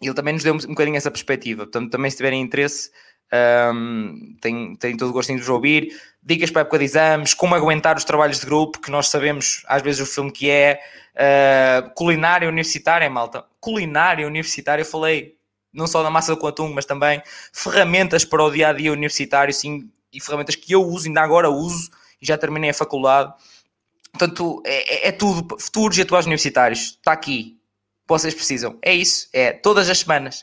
Speaker 1: E ele também nos deu um bocadinho essa perspectiva. Portanto, também se tiverem interesse, um, tenho, tenho todo o gosto de vos ouvir. Dicas para a época de exames, como aguentar os trabalhos de grupo, que nós sabemos às vezes o filme que é. Uh, culinária universitária, malta. Culinária universitária, eu falei não só na massa do atum, mas também ferramentas para o dia a dia universitário, sim, e ferramentas que eu uso, ainda agora uso, e já terminei a faculdade. Portanto, é, é, é tudo, futuros e atuais universitários, está aqui, vocês precisam. É isso, é todas as semanas.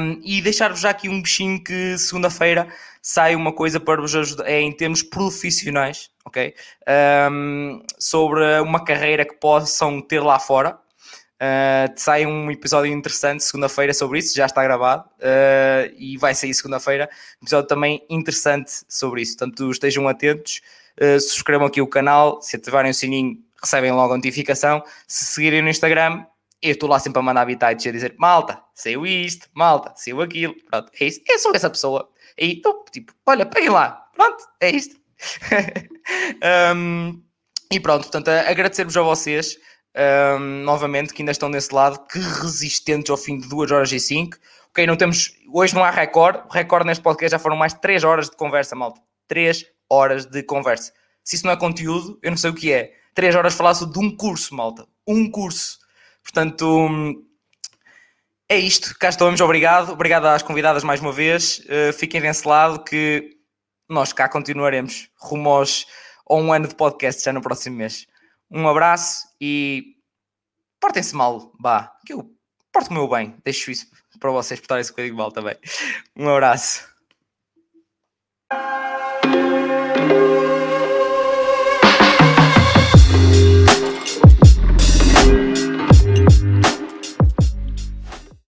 Speaker 1: Um, e deixar-vos já aqui um bichinho que segunda-feira sai uma coisa para vos ajudar, é em termos profissionais, ok? Um, sobre uma carreira que possam ter lá fora. Uh, sai um episódio interessante segunda-feira sobre isso, já está gravado uh, e vai sair segunda-feira. Um episódio também interessante sobre isso. Portanto, estejam atentos, uh, subscrevam aqui o canal, se ativarem o sininho, recebem logo a notificação. Se seguirem no Instagram, eu estou lá sempre a mandar habitats e a dizer malta, saiu isto, malta, saiu aquilo. Pronto, é isso. Eu sou essa pessoa. E então, tipo, olha, peguem lá. Pronto, é isto. (laughs) um, e pronto, portanto, agradecer-vos a vocês um, novamente, que ainda estão desse lado, que resistentes ao fim de 2 horas e 5. Ok, não temos. Hoje não há recorde. O recorde neste podcast já foram mais de 3 horas de conversa, malta. 3 horas de conversa. Se isso não é conteúdo, eu não sei o que é. 3 horas falasse de um curso, malta. Um curso. Portanto, é isto. Cá estamos. Obrigado. Obrigado às convidadas mais uma vez. Uh, fiquem desse lado que nós cá continuaremos rumo aos, a um ano de podcast já no próximo mês. Um abraço e portem-se mal, vá, que eu porto-me bem, deixo isso para vocês portarem-se um bocadinho mal também. Um abraço.